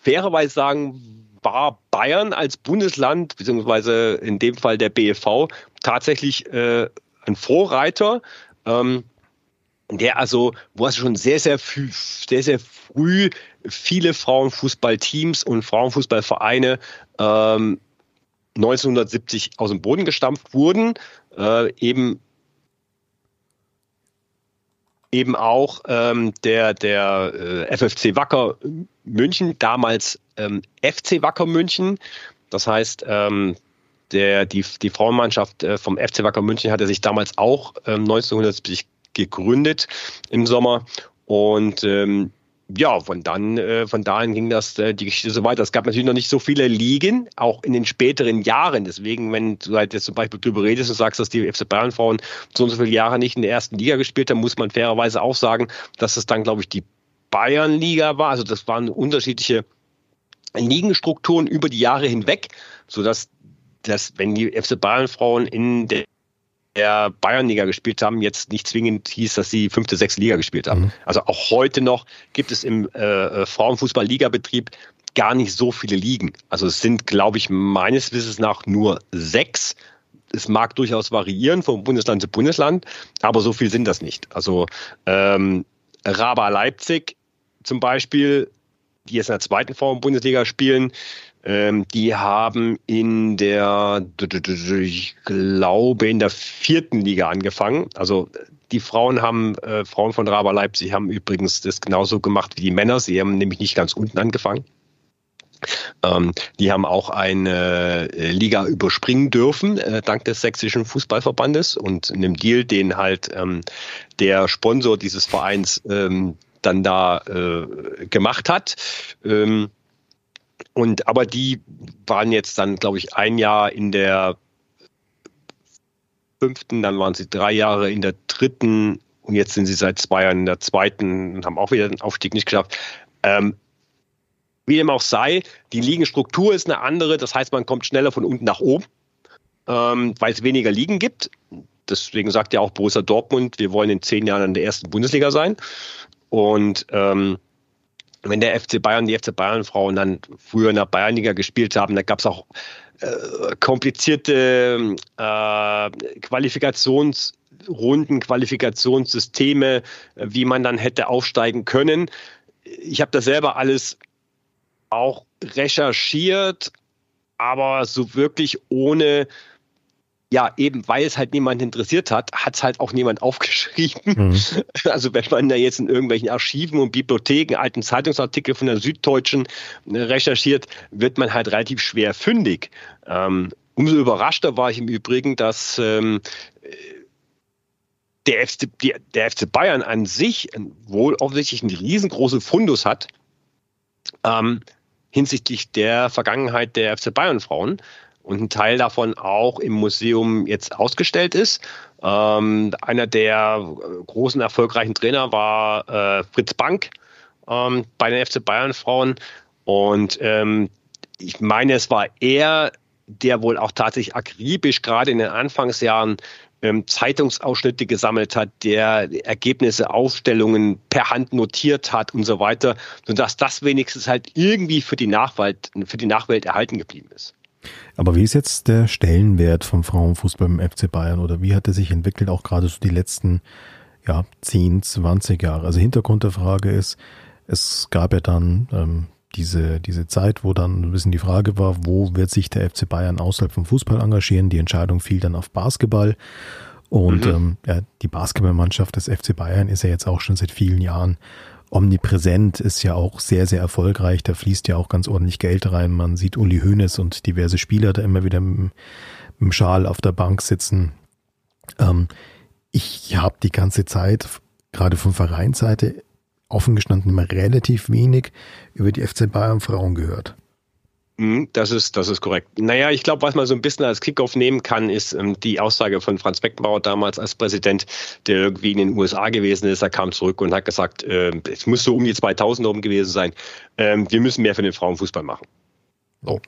fairerweise sagen, war Bayern als Bundesland, beziehungsweise in dem Fall der BFV, tatsächlich äh, ein Vorreiter. Ähm, der also, wo es schon sehr, sehr, sehr, sehr früh viele Frauenfußballteams und Frauenfußballvereine ähm, 1970 aus dem Boden gestampft wurden, äh, eben eben auch ähm, der, der äh, FFC Wacker München, damals ähm, FC Wacker München. Das heißt, ähm, der, die, die Frauenmannschaft äh, vom FC Wacker München hatte sich damals auch ähm, 1970 gegründet im Sommer. Und ähm, ja, von dann, äh, von dahin ging das äh, die Geschichte so weiter. Es gab natürlich noch nicht so viele Ligen, auch in den späteren Jahren. Deswegen, wenn du halt jetzt zum Beispiel drüber redest und sagst, dass die FC Bayern Frauen so und so viele Jahre nicht in der ersten Liga gespielt haben, muss man fairerweise auch sagen, dass es dann, glaube ich, die Bayernliga war. Also das waren unterschiedliche Ligenstrukturen über die Jahre hinweg, sodass dass wenn die FC Bayern Frauen in der der Bayernliga gespielt haben, jetzt nicht zwingend hieß, dass sie fünfte, sechste Liga gespielt haben. Mhm. Also auch heute noch gibt es im äh, äh, Frauenfußball-Liga-Betrieb gar nicht so viele Ligen. Also es sind, glaube ich, meines Wissens nach nur sechs. Es mag durchaus variieren von Bundesland zu Bundesland, aber so viel sind das nicht. Also ähm, Raba Leipzig zum Beispiel, die jetzt in der zweiten Frauen-Bundesliga spielen, ähm, die haben in der, ich glaube, in der vierten Liga angefangen. Also die Frauen haben, äh, Frauen von Raber Leipzig haben übrigens das genauso gemacht wie die Männer. Sie haben nämlich nicht ganz unten angefangen. Ähm, die haben auch eine äh, Liga überspringen dürfen, äh, dank des sächsischen Fußballverbandes und einem Deal, den halt ähm, der Sponsor dieses Vereins ähm, dann da äh, gemacht hat. Ähm, und aber die waren jetzt dann, glaube ich, ein Jahr in der fünften, dann waren sie drei Jahre in der dritten und jetzt sind sie seit zwei Jahren in der zweiten und haben auch wieder den Aufstieg nicht geschafft. Ähm, wie dem auch sei, die Ligenstruktur ist eine andere, das heißt, man kommt schneller von unten nach oben, ähm, weil es weniger Ligen gibt. Deswegen sagt ja auch Borussia Dortmund, wir wollen in zehn Jahren in der ersten Bundesliga sein. Und ähm, wenn der FC Bayern, die FC Bayern Frauen dann früher in der Bayernliga gespielt haben, da gab es auch äh, komplizierte äh, Qualifikationsrunden, Qualifikationssysteme, äh, wie man dann hätte aufsteigen können. Ich habe das selber alles auch recherchiert, aber so wirklich ohne ja, eben weil es halt niemand interessiert hat, hat es halt auch niemand aufgeschrieben. Mhm. Also wenn man da jetzt in irgendwelchen Archiven und Bibliotheken alten Zeitungsartikel von der Süddeutschen äh, recherchiert, wird man halt relativ schwer fündig. Ähm, umso überraschter war ich im Übrigen, dass ähm, der, FC, der FC Bayern an sich wohl offensichtlich einen riesengroßen Fundus hat ähm, hinsichtlich der Vergangenheit der FC Bayern Frauen und ein Teil davon auch im Museum jetzt ausgestellt ist. Ähm, einer der großen erfolgreichen Trainer war äh, Fritz Bank ähm, bei den FC Bayern Frauen und ähm, ich meine, es war er, der wohl auch tatsächlich akribisch gerade in den Anfangsjahren ähm, Zeitungsausschnitte gesammelt hat, der Ergebnisse, Aufstellungen per Hand notiert hat und so weiter, sodass das wenigstens halt irgendwie für die Nachwelt, für die Nachwelt erhalten geblieben ist. Aber wie ist jetzt der Stellenwert vom Frauenfußball im FC Bayern oder wie hat er sich entwickelt, auch gerade so die letzten ja, 10, 20 Jahre? Also Hintergrund der Frage ist, es gab ja dann ähm, diese, diese Zeit, wo dann ein bisschen die Frage war, wo wird sich der FC Bayern außerhalb vom Fußball engagieren? Die Entscheidung fiel dann auf Basketball. Und mhm. ähm, ja, die Basketballmannschaft des FC Bayern ist ja jetzt auch schon seit vielen Jahren omnipräsent, ist ja auch sehr, sehr erfolgreich. Da fließt ja auch ganz ordentlich Geld rein. Man sieht Uli Hoeneß und diverse Spieler da immer wieder mit, dem Schal auf der Bank sitzen. Ähm, ich habe die ganze Zeit, gerade von Vereinsseite, offen gestanden immer relativ wenig über die FC Bayern Frauen gehört. Mhm, das ist, das ist korrekt. Naja, ich glaube, was man so ein bisschen als Kickoff nehmen kann, ist ähm, die Aussage von Franz Beckenbauer damals als Präsident, der irgendwie in den USA gewesen ist. Er kam zurück und hat gesagt, äh, es muss so um die 2000 herum gewesen sein. Ähm, wir müssen mehr für den Frauenfußball machen. So.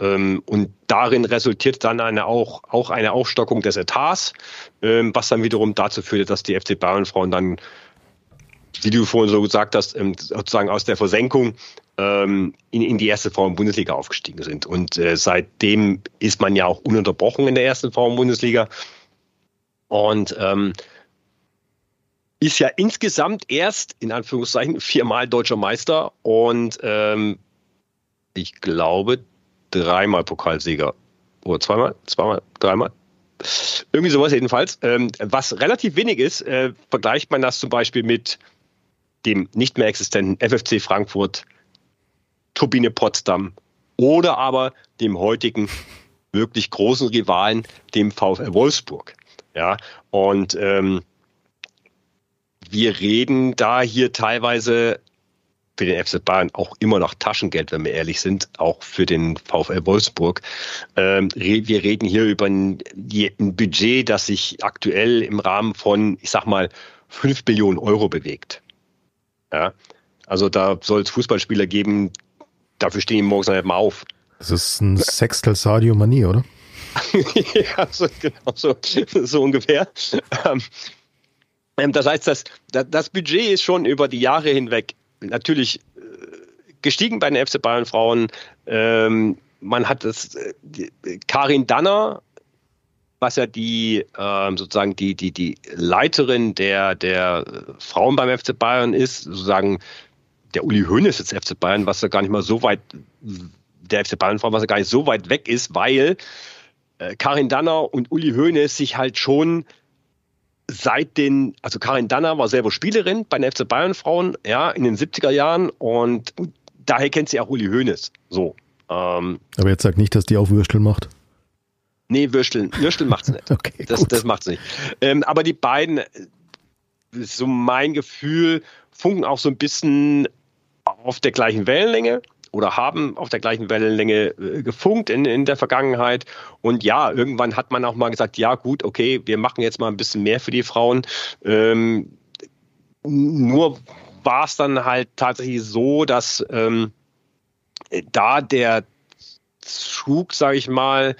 Ähm, und darin resultiert dann eine auch, auch eine Aufstockung des Etats, ähm, was dann wiederum dazu führte, dass die FC Bayern Frauen dann wie du vorhin so gesagt hast, ähm, sozusagen aus der Versenkung ähm, in, in die erste Frauen-Bundesliga aufgestiegen sind. Und äh, seitdem ist man ja auch ununterbrochen in der ersten Frauen-Bundesliga. Und ähm, ist ja insgesamt erst, in Anführungszeichen, viermal deutscher Meister und ähm, ich glaube dreimal Pokalsieger. Oder zweimal? Zweimal? Dreimal? Irgendwie sowas jedenfalls. Ähm, was relativ wenig ist, äh, vergleicht man das zum Beispiel mit dem nicht mehr existenten FFC Frankfurt, Turbine Potsdam oder aber dem heutigen wirklich großen Rivalen, dem VfL Wolfsburg. Ja, und ähm, wir reden da hier teilweise für den FC Bayern auch immer noch Taschengeld, wenn wir ehrlich sind, auch für den VfL Wolfsburg. Ähm, wir reden hier über ein, ein Budget, das sich aktuell im Rahmen von, ich sag mal, 5 Millionen Euro bewegt. Ja? Also da soll es Fußballspieler geben, dafür stehen die morgens nicht mal auf. Das ist ein Sextel Sadio Mani, oder? ja, so, genau so, so ungefähr. Ähm, ähm, das heißt, das, das Budget ist schon über die Jahre hinweg natürlich äh, gestiegen bei den FC Bayern Frauen. Ähm, man hat das, äh, Karin Danner was ja die ähm, sozusagen die, die, die Leiterin der, der Frauen beim FC Bayern ist, sozusagen der Uli Hoeneß des FC Bayern, was ja gar nicht mal so weit, der FC Bayern Frau, was ja gar nicht so weit weg ist, weil äh, Karin Danner und Uli Hoeneß sich halt schon seit den, also Karin Danner war selber Spielerin bei den FC Bayern Frauen, ja, in den 70er Jahren und daher kennt sie auch Uli Hoeneß. So. Ähm, Aber jetzt sag nicht, dass die auch Würstel macht. Nee, Würsteln. Würsteln macht's nicht. okay, das, gut. das macht's nicht. Ähm, aber die beiden, so mein Gefühl, funken auch so ein bisschen auf der gleichen Wellenlänge oder haben auf der gleichen Wellenlänge äh, gefunkt in, in der Vergangenheit. Und ja, irgendwann hat man auch mal gesagt, ja gut, okay, wir machen jetzt mal ein bisschen mehr für die Frauen. Ähm, nur war es dann halt tatsächlich so, dass ähm, da der Zug, sage ich mal,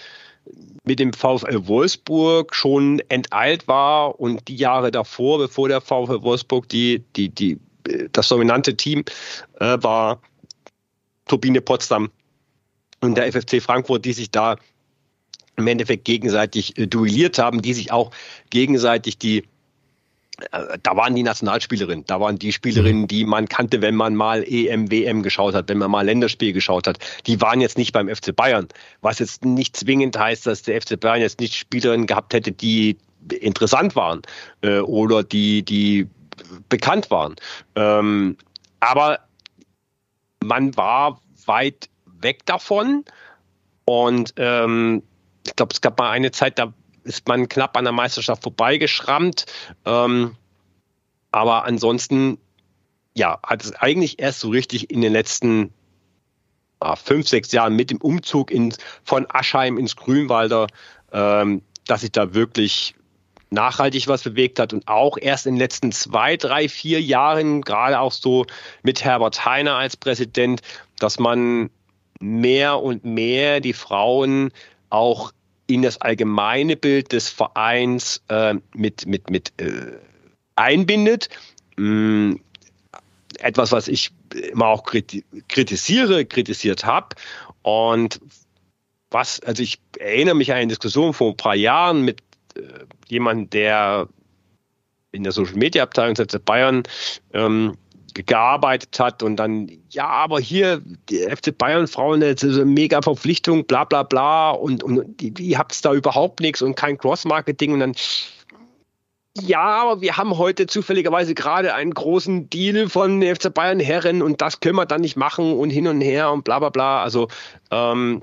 mit dem VfL Wolfsburg schon enteilt war und die Jahre davor, bevor der VfL Wolfsburg die, die, die, das dominante Team äh, war, Turbine Potsdam und der FFC Frankfurt, die sich da im Endeffekt gegenseitig äh, duelliert haben, die sich auch gegenseitig die äh, da waren die Nationalspielerinnen, da waren die Spielerinnen, die man kannte, wenn man mal EM, WM geschaut hat, wenn man mal Länderspiel geschaut hat. Die waren jetzt nicht beim FC Bayern, was jetzt nicht zwingend heißt, dass der FC Bayern jetzt nicht Spielerinnen gehabt hätte, die interessant waren äh, oder die, die bekannt waren. Ähm, aber man war weit weg davon und ähm, ich glaube, es gab mal eine Zeit, da ist man knapp an der Meisterschaft vorbeigeschrammt. Ähm, aber ansonsten, ja, hat es eigentlich erst so richtig in den letzten ah, fünf, sechs Jahren mit dem Umzug in, von Aschheim ins Grünwalder, ähm, dass sich da wirklich nachhaltig was bewegt hat und auch erst in den letzten zwei, drei, vier Jahren, gerade auch so mit Herbert Heiner als Präsident, dass man mehr und mehr die Frauen auch in das allgemeine Bild des Vereins äh, mit, mit, mit äh, einbindet. Ähm, etwas, was ich immer auch kritisiere, kritisiert habe. Und was, also ich erinnere mich an eine Diskussion vor ein paar Jahren mit äh, jemandem, der in der Social Media Abteilung der Bayern ähm, gearbeitet hat und dann, ja, aber hier, die FC Bayern Frauen, das ist eine mega Verpflichtung, bla bla bla und, und die, die habt da überhaupt nichts und kein Cross-Marketing und dann, ja, aber wir haben heute zufälligerweise gerade einen großen Deal von FC Bayern Herren und das können wir dann nicht machen und hin und her und bla bla bla. Also ähm,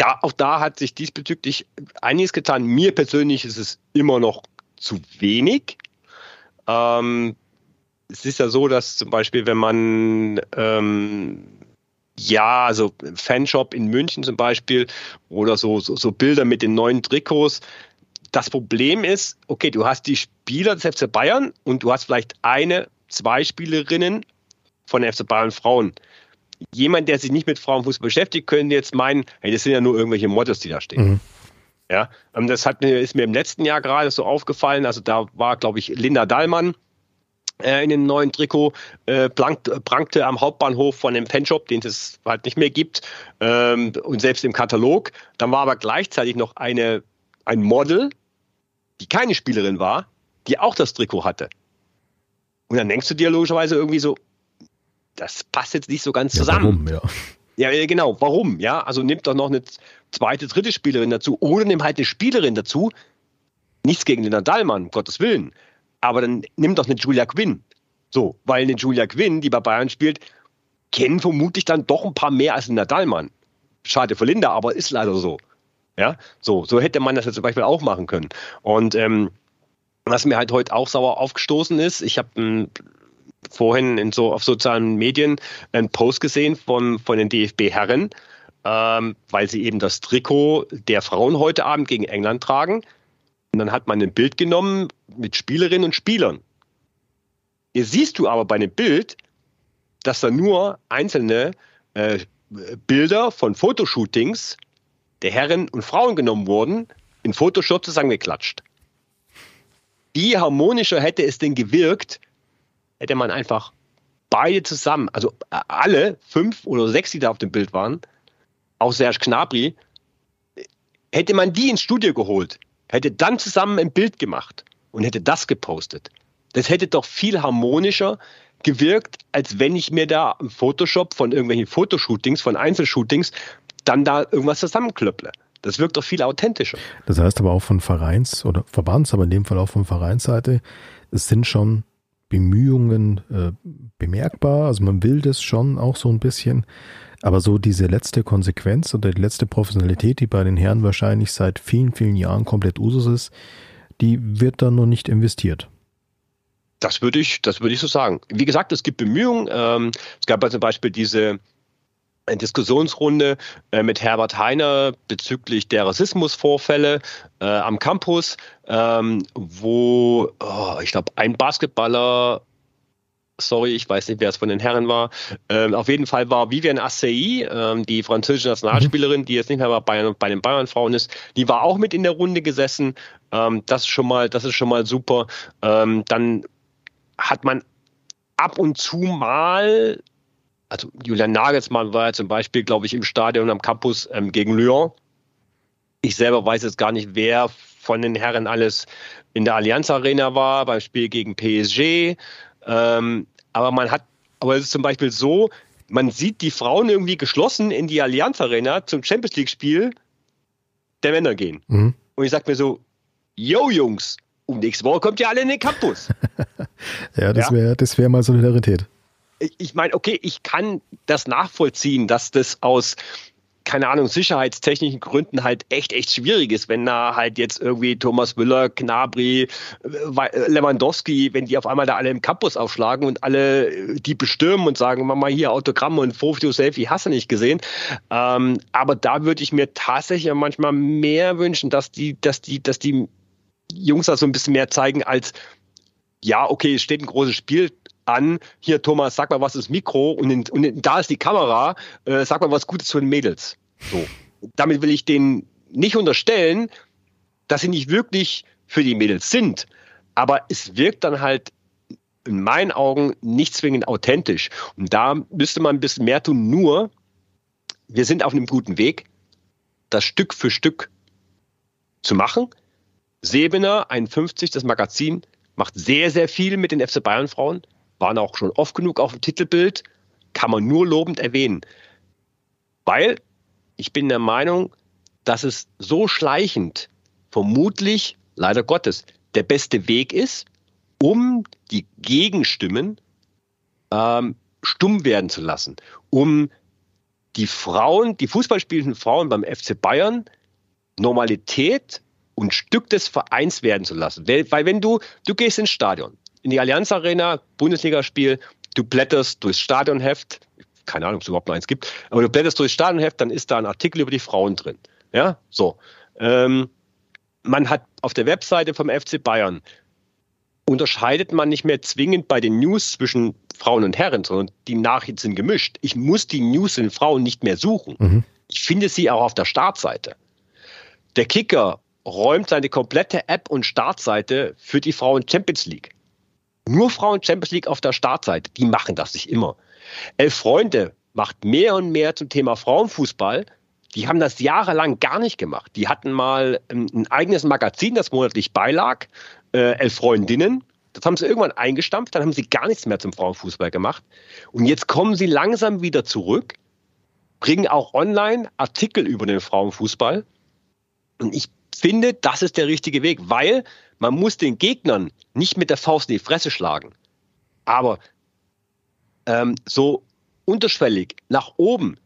da, auch da hat sich diesbezüglich einiges getan. Mir persönlich ist es immer noch zu wenig. Ähm, es ist ja so, dass zum Beispiel, wenn man ähm, ja, also Fanshop in München zum Beispiel oder so, so, so, Bilder mit den neuen Trikots. Das Problem ist, okay, du hast die Spieler des FC Bayern und du hast vielleicht eine, zwei Spielerinnen von der FC Bayern Frauen. Jemand, der sich nicht mit Frauenfußball beschäftigt, könnte jetzt meinen, hey, das sind ja nur irgendwelche Models, die da stehen. Mhm. Ja, ähm, das hat, ist mir im letzten Jahr gerade so aufgefallen. Also da war, glaube ich, Linda Dallmann, äh, in dem neuen Trikot äh, prangte am Hauptbahnhof von dem Fanshop, den es halt nicht mehr gibt, ähm, und selbst im Katalog. Dann war aber gleichzeitig noch eine, ein Model, die keine Spielerin war, die auch das Trikot hatte. Und dann denkst du dir logischerweise irgendwie so, das passt jetzt nicht so ganz zusammen. Ja, warum, ja. Ja, genau. Warum? Ja, also nimmt doch noch eine zweite, dritte Spielerin dazu oder nimm halt eine Spielerin dazu. Nichts gegen den Nadalmann, um Gottes Willen aber dann nimm doch eine Julia Quinn. So, weil eine Julia Quinn, die bei Bayern spielt, kennen vermutlich dann doch ein paar mehr als ein Nadalmann. Schade für Linda, aber ist leider so. Ja, so, so hätte man das jetzt zum Beispiel auch machen können. Und ähm, was mir halt heute auch sauer aufgestoßen ist, ich habe hm, vorhin in so auf sozialen Medien einen Post gesehen von, von den DFB-Herren, ähm, weil sie eben das Trikot der Frauen heute Abend gegen England tragen. Und dann hat man ein Bild genommen mit Spielerinnen und Spielern. Hier siehst du aber bei einem Bild, dass da nur einzelne äh, Bilder von Fotoshootings der Herren und Frauen genommen wurden, in Photoshop zusammengeklatscht. Wie harmonischer hätte es denn gewirkt, hätte man einfach beide zusammen, also alle fünf oder sechs, die da auf dem Bild waren, auch Serge Gnabry, hätte man die ins Studio geholt hätte dann zusammen ein Bild gemacht und hätte das gepostet. Das hätte doch viel harmonischer gewirkt, als wenn ich mir da im Photoshop von irgendwelchen Fotoshootings, von Einzelshootings, dann da irgendwas zusammenklöpple. Das wirkt doch viel authentischer. Das heißt aber auch von Vereins- oder Verbands, aber in dem Fall auch von Vereinsseite, es sind schon Bemühungen äh, bemerkbar. Also man will das schon auch so ein bisschen. Aber so diese letzte Konsequenz oder die letzte Professionalität, die bei den Herren wahrscheinlich seit vielen, vielen Jahren komplett Usus ist, die wird dann noch nicht investiert. Das würde ich, das würde ich so sagen. Wie gesagt, es gibt Bemühungen. Ähm, es gab zum Beispiel diese Diskussionsrunde äh, mit Herbert Heiner bezüglich der Rassismusvorfälle äh, am Campus, ähm, wo oh, ich glaube ein Basketballer sorry, ich weiß nicht, wer es von den Herren war. Ähm, auf jeden Fall war Vivian Assey, ähm, die französische Nationalspielerin, die jetzt nicht mehr bei, bei den Bayern-Frauen ist, die war auch mit in der Runde gesessen. Ähm, das ist schon mal, das ist schon mal super. Ähm, dann hat man ab und zu mal, also Julian Nagelsmann war ja zum Beispiel, glaube ich, im Stadion am Campus ähm, gegen Lyon. Ich selber weiß jetzt gar nicht, wer von den Herren alles in der Allianz Arena war, beim Spiel gegen PSG. Ähm, aber man hat, aber es ist zum Beispiel so, man sieht die Frauen irgendwie geschlossen in die Allianz Arena zum Champions League Spiel der Männer gehen. Mhm. Und ich sag mir so, yo Jungs, und nächste Woche kommt ihr alle in den Campus. ja, das wäre das wär mal Solidarität. Ich meine, okay, ich kann das nachvollziehen, dass das aus keine Ahnung, sicherheitstechnischen Gründen halt echt, echt schwierig ist, wenn da halt jetzt irgendwie Thomas Müller, Knabri, äh, Lewandowski, wenn die auf einmal da alle im Campus aufschlagen und alle äh, die bestürmen und sagen, mach mal hier Autogramme und Foto, Selfie, hast du nicht gesehen. Ähm, aber da würde ich mir tatsächlich manchmal mehr wünschen, dass die, dass die, dass die Jungs da so ein bisschen mehr zeigen als, ja, okay, es steht ein großes Spiel an, hier Thomas, sag mal, was ist Mikro und, in, und in, da ist die Kamera, äh, sag mal was Gutes für den Mädels. So. Damit will ich denen nicht unterstellen, dass sie nicht wirklich für die Mädels sind, aber es wirkt dann halt in meinen Augen nicht zwingend authentisch. Und da müsste man ein bisschen mehr tun, nur wir sind auf einem guten Weg, das Stück für Stück zu machen. Sebener, 51, das Magazin, macht sehr, sehr viel mit den FC Bayern Frauen waren auch schon oft genug auf dem Titelbild, kann man nur lobend erwähnen. Weil ich bin der Meinung, dass es so schleichend vermutlich, leider Gottes, der beste Weg ist, um die Gegenstimmen ähm, stumm werden zu lassen, um die Frauen, die Fußballspielenden Frauen beim FC Bayern Normalität und Stück des Vereins werden zu lassen. Weil, weil wenn du, du gehst ins Stadion, in die Allianz Arena, Bundesligaspiel, du blätterst durchs Stadionheft, keine Ahnung, ob es überhaupt noch eins gibt, aber du blätterst durchs Stadionheft, dann ist da ein Artikel über die Frauen drin. Ja, so. Ähm, man hat auf der Webseite vom FC Bayern unterscheidet man nicht mehr zwingend bei den News zwischen Frauen und Herren, sondern die Nachrichten sind gemischt. Ich muss die News in Frauen nicht mehr suchen. Mhm. Ich finde sie auch auf der Startseite. Der Kicker räumt seine komplette App und Startseite für die Frauen Champions League. Nur Frauen Champions League auf der Startseite, die machen das nicht immer. Elf Freunde macht mehr und mehr zum Thema Frauenfußball. Die haben das jahrelang gar nicht gemacht. Die hatten mal ein eigenes Magazin, das monatlich beilag, äh, Elf Freundinnen. Das haben sie irgendwann eingestampft, dann haben sie gar nichts mehr zum Frauenfußball gemacht. Und jetzt kommen sie langsam wieder zurück, bringen auch online Artikel über den Frauenfußball. Und ich finde, das ist der richtige Weg, weil man muss den Gegnern nicht mit der Faust in die Fresse schlagen, aber ähm, so unterschwellig nach oben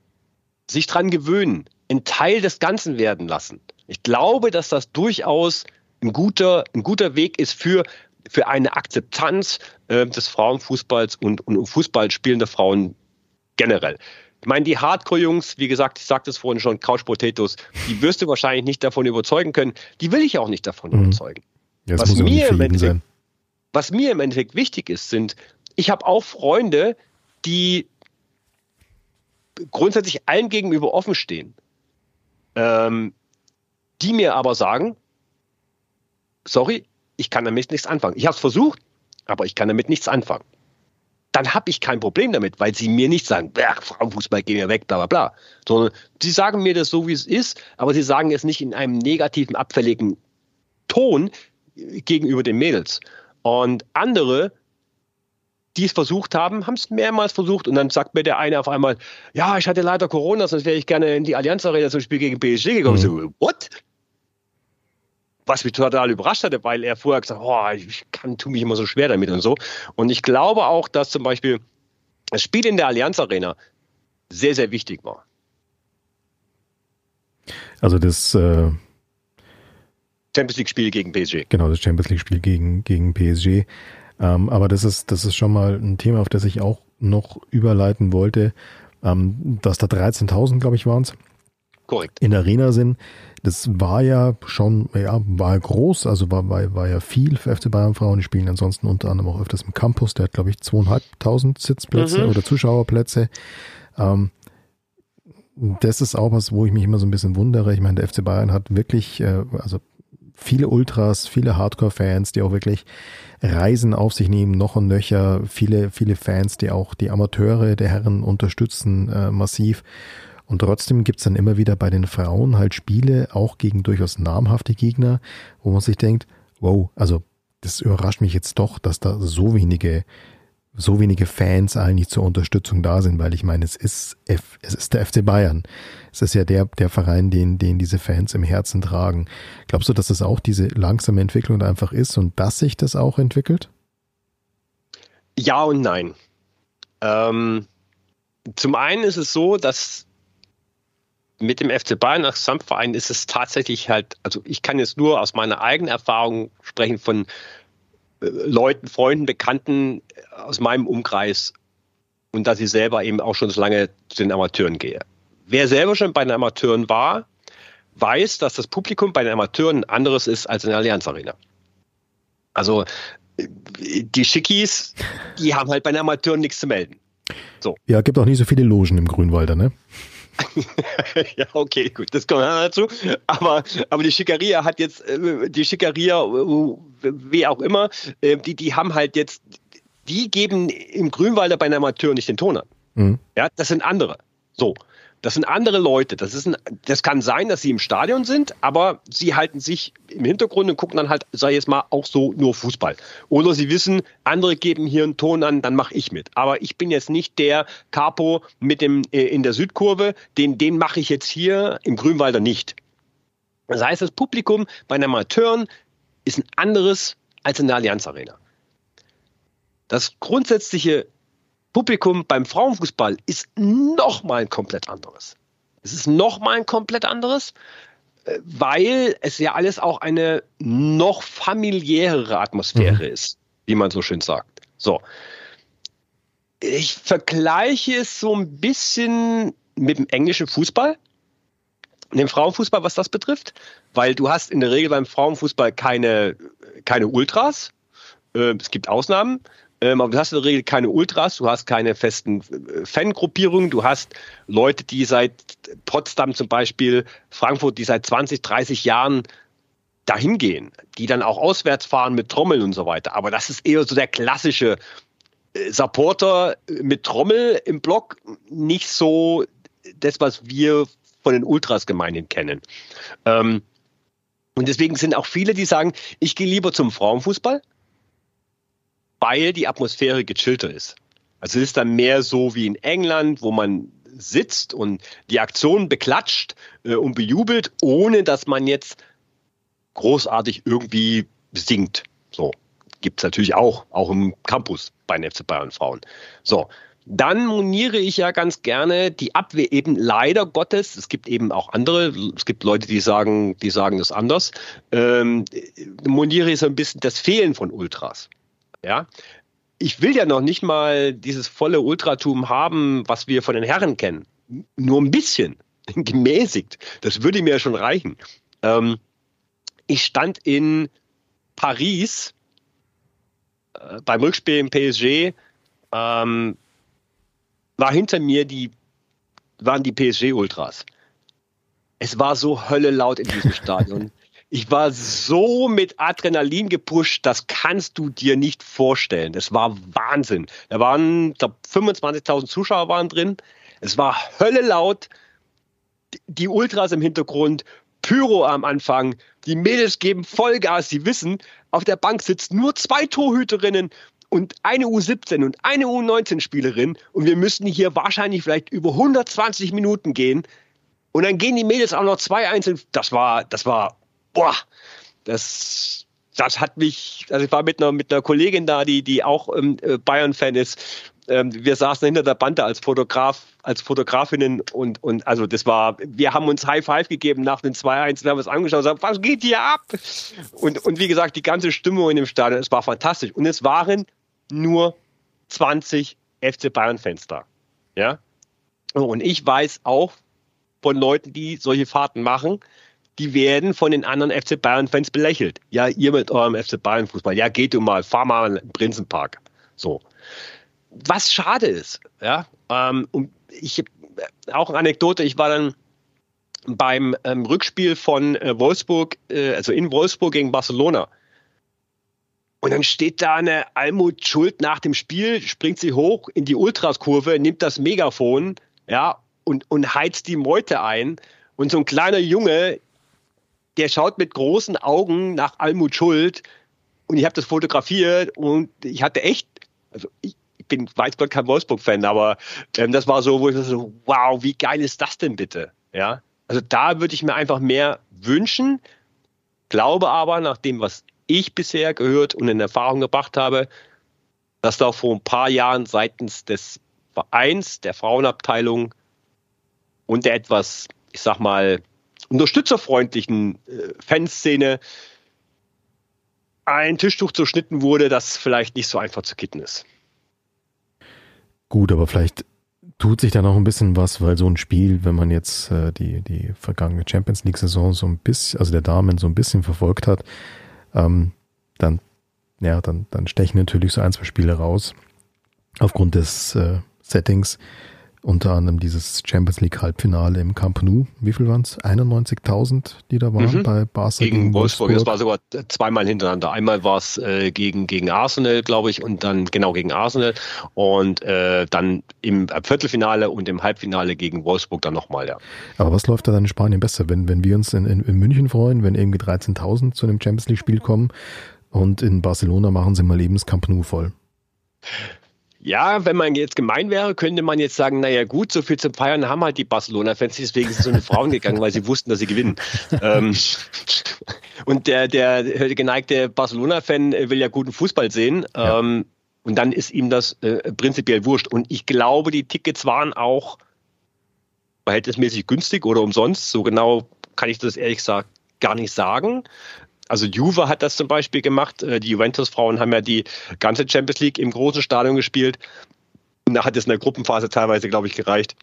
sich dran gewöhnen, ein Teil des Ganzen werden lassen. Ich glaube, dass das durchaus ein guter, ein guter Weg ist für, für eine Akzeptanz äh, des Frauenfußballs und, und Fußball spielender Frauen generell. Ich meine, die Hardcore-Jungs, wie gesagt, ich sagte es vorhin schon, Couch Potatoes, die wirst du wahrscheinlich nicht davon überzeugen können. Die will ich auch nicht davon mhm. überzeugen. Ja, was, mir im Endeffekt, was mir im Endeffekt wichtig ist, sind, ich habe auch Freunde, die grundsätzlich allen gegenüber offen stehen, ähm, die mir aber sagen, sorry, ich kann damit nichts anfangen. Ich habe es versucht, aber ich kann damit nichts anfangen dann habe ich kein Problem damit, weil sie mir nicht sagen, Frauenfußball, geh mir weg, bla bla bla. Sondern sie sagen mir das so, wie es ist, aber sie sagen es nicht in einem negativen, abfälligen Ton gegenüber den Mädels. Und andere, die es versucht haben, haben es mehrmals versucht und dann sagt mir der eine auf einmal, ja, ich hatte leider Corona, sonst wäre ich gerne in die Allianz Arena zum Spiel gegen PSG gekommen. Mhm. So, what? was mich total überrascht hatte, weil er vorher gesagt hat, oh, ich kann, tue mich immer so schwer damit und so. Und ich glaube auch, dass zum Beispiel das Spiel in der Allianz Arena sehr, sehr wichtig war. Also das äh, Champions League-Spiel gegen PSG. Genau, das Champions League-Spiel gegen, gegen PSG. Ähm, aber das ist, das ist schon mal ein Thema, auf das ich auch noch überleiten wollte, ähm, dass da 13.000, glaube ich, waren es. Korrekt. In der Arena sind. Das war ja schon, ja, war groß, also war, war, war ja viel für FC Bayern Frauen. Die spielen ansonsten unter anderem auch öfters im Campus. Der hat, glaube ich, zweieinhalbtausend Sitzplätze mhm. oder Zuschauerplätze. Ähm, das ist auch was, wo ich mich immer so ein bisschen wundere. Ich meine, der FC Bayern hat wirklich, äh, also viele Ultras, viele Hardcore-Fans, die auch wirklich Reisen auf sich nehmen, noch und nöcher, viele, viele Fans, die auch die Amateure der Herren unterstützen, äh, massiv. Und trotzdem gibt's dann immer wieder bei den Frauen halt Spiele, auch gegen durchaus namhafte Gegner, wo man sich denkt, wow, also das überrascht mich jetzt doch, dass da so wenige, so wenige Fans eigentlich zur Unterstützung da sind, weil ich meine, es ist F, es ist der FC Bayern. Es ist ja der, der Verein, den, den diese Fans im Herzen tragen. Glaubst du, dass das auch diese langsame Entwicklung einfach ist und dass sich das auch entwickelt? Ja und nein. Ähm, zum einen ist es so, dass mit dem FC Bayern als Gesamtverein ist es tatsächlich halt, also ich kann jetzt nur aus meiner eigenen Erfahrung sprechen von äh, Leuten, Freunden, Bekannten aus meinem Umkreis und dass ich selber eben auch schon so lange zu den Amateuren gehe. Wer selber schon bei den Amateuren war, weiß, dass das Publikum bei den Amateuren ein anderes ist als in der Allianz Arena. Also äh, die Schickis, die haben halt bei den Amateuren nichts zu melden. So. Ja, gibt auch nicht so viele Logen im Grünwalder, ne? ja, okay, gut, das kommt dazu. Aber, aber die Schickeria hat jetzt, äh, die Schickeria, äh, wie auch immer, die, die haben halt jetzt, die geben im Grünwalder bei einem Amateur nicht den Ton an. Mhm. Ja, das sind andere. So. Das sind andere Leute. Das, ist ein, das kann sein, dass sie im Stadion sind, aber sie halten sich im Hintergrund und gucken dann halt, sei jetzt mal, auch so nur Fußball. Oder sie wissen, andere geben hier einen Ton an, dann mache ich mit. Aber ich bin jetzt nicht der Capo mit dem äh, in der Südkurve, den, den mache ich jetzt hier im Grünwalder nicht. Das heißt, das Publikum bei den Amateuren ist ein anderes als in der Allianz Arena. Das grundsätzliche Publikum beim Frauenfußball ist noch mal ein komplett anderes. Es ist noch mal ein komplett anderes, äh, weil es ja alles auch eine noch familiärere Atmosphäre mhm. ist, wie man so schön sagt. So. Ich vergleiche es so ein bisschen mit dem englischen Fußball, dem Frauenfußball, was das betrifft, weil du hast in der Regel beim Frauenfußball keine, keine Ultras. Äh, es gibt Ausnahmen. Ähm, aber du hast in der Regel keine Ultras, du hast keine festen äh, Fangruppierungen, du hast Leute, die seit Potsdam zum Beispiel, Frankfurt, die seit 20, 30 Jahren dahin gehen, die dann auch auswärts fahren mit Trommeln und so weiter. Aber das ist eher so der klassische äh, Supporter mit Trommel im Block, nicht so das, was wir von den Ultras gemeinhin kennen. Ähm, und deswegen sind auch viele, die sagen, ich gehe lieber zum Frauenfußball, weil die Atmosphäre gechillter ist. Also es ist dann mehr so wie in England, wo man sitzt und die Aktion beklatscht äh, und bejubelt, ohne dass man jetzt großartig irgendwie singt. So gibt es natürlich auch, auch im Campus bei den FC Bayern Frauen. So, dann moniere ich ja ganz gerne die Abwehr eben leider Gottes. Es gibt eben auch andere. Es gibt Leute, die sagen, die sagen das anders. Ähm, moniere ich so ein bisschen das Fehlen von Ultras. Ja, ich will ja noch nicht mal dieses volle Ultratum haben, was wir von den Herren kennen. Nur ein bisschen, gemäßigt. Das würde mir schon reichen. Ähm, ich stand in Paris äh, beim Rückspiel im PSG. Ähm, war hinter mir die waren die PSG Ultras. Es war so Hölle laut in diesem Stadion. Ich war so mit Adrenalin gepusht, das kannst du dir nicht vorstellen. Das war Wahnsinn. Da waren, ich glaube, 25.000 Zuschauer waren drin. Es war Hölle laut. Die Ultras im Hintergrund, Pyro am Anfang. Die Mädels geben Vollgas. Sie wissen, auf der Bank sitzen nur zwei Torhüterinnen und eine U17 und eine U19-Spielerin. Und wir müssten hier wahrscheinlich vielleicht über 120 Minuten gehen. Und dann gehen die Mädels auch noch zwei einzeln. Das war, das war boah, das, das hat mich, also ich war mit einer, mit einer Kollegin da, die, die auch ähm, äh, Bayern-Fan ist. Ähm, wir saßen hinter der Bande als Fotograf, als Fotografinnen und, und also das war, wir haben uns High Five gegeben nach den 2-1, wir haben uns angeschaut und gesagt, was geht hier ab? Und, und wie gesagt, die ganze Stimmung in dem Stadion, es war fantastisch. Und es waren nur 20 FC Bayern-Fans da. Ja. Und ich weiß auch von Leuten, die solche Fahrten machen, die werden von den anderen FC Bayern-Fans belächelt. Ja, ihr mit eurem FC Bayern-Fußball. Ja, geht du mal, fahr mal in den Prinzenpark. So. Was schade ist, ja, ähm, ich auch eine Anekdote, ich war dann beim ähm, Rückspiel von äh, Wolfsburg, äh, also in Wolfsburg gegen Barcelona. Und dann steht da eine Almut Schuld nach dem Spiel, springt sie hoch in die Ultraskurve, nimmt das Megafon, ja, und, und heizt die Meute ein. Und so ein kleiner Junge, der schaut mit großen Augen nach Almut Schuld. Und ich habe das fotografiert und ich hatte echt, also ich, bin weiß Gott kein Wolfsburg-Fan, aber ähm, das war so, wo ich so, wow, wie geil ist das denn bitte? Ja, also da würde ich mir einfach mehr wünschen. Glaube aber, nach dem, was ich bisher gehört und in Erfahrung gebracht habe, dass da vor ein paar Jahren seitens des Vereins, der Frauenabteilung und der etwas, ich sag mal, unterstützerfreundlichen äh, Fanszene ein Tischtuch zerschnitten wurde, das vielleicht nicht so einfach zu kitten ist. Gut, aber vielleicht tut sich da noch ein bisschen was, weil so ein Spiel, wenn man jetzt äh, die, die vergangene Champions League-Saison so ein bisschen, also der Damen so ein bisschen verfolgt hat, ähm, dann, ja, dann, dann stechen natürlich so ein, zwei Spiele raus. Aufgrund des äh, Settings, unter anderem dieses Champions League Halbfinale im Camp Nou. Wie viel waren es? 91.000, die da waren mhm. bei Barca gegen, gegen Wolfsburg. Wolfsburg. Das war sogar zweimal hintereinander. Einmal war es äh, gegen, gegen Arsenal, glaube ich, und dann genau gegen Arsenal und äh, dann im Viertelfinale und im Halbfinale gegen Wolfsburg dann nochmal, ja. Aber was läuft da dann in Spanien besser, wenn, wenn wir uns in, in, in München freuen, wenn irgendwie 13.000 zu einem Champions League Spiel kommen und in Barcelona machen sie mal eben das Camp Nou voll? Ja, wenn man jetzt gemein wäre, könnte man jetzt sagen, naja gut, so viel zum Feiern haben halt die Barcelona-Fans, deswegen sind so eine Frauen gegangen, weil sie wussten, dass sie gewinnen. ähm, und der, der geneigte Barcelona-Fan will ja guten Fußball sehen. Ja. Ähm, und dann ist ihm das äh, prinzipiell wurscht. Und ich glaube, die Tickets waren auch verhältnismäßig günstig oder umsonst. So genau kann ich das ehrlich gesagt gar nicht sagen also Juve hat das zum Beispiel gemacht. Äh, die Juventus-Frauen haben ja die ganze Champions League im großen Stadion gespielt. Und da hat es in der Gruppenphase teilweise, glaube ich, gereicht,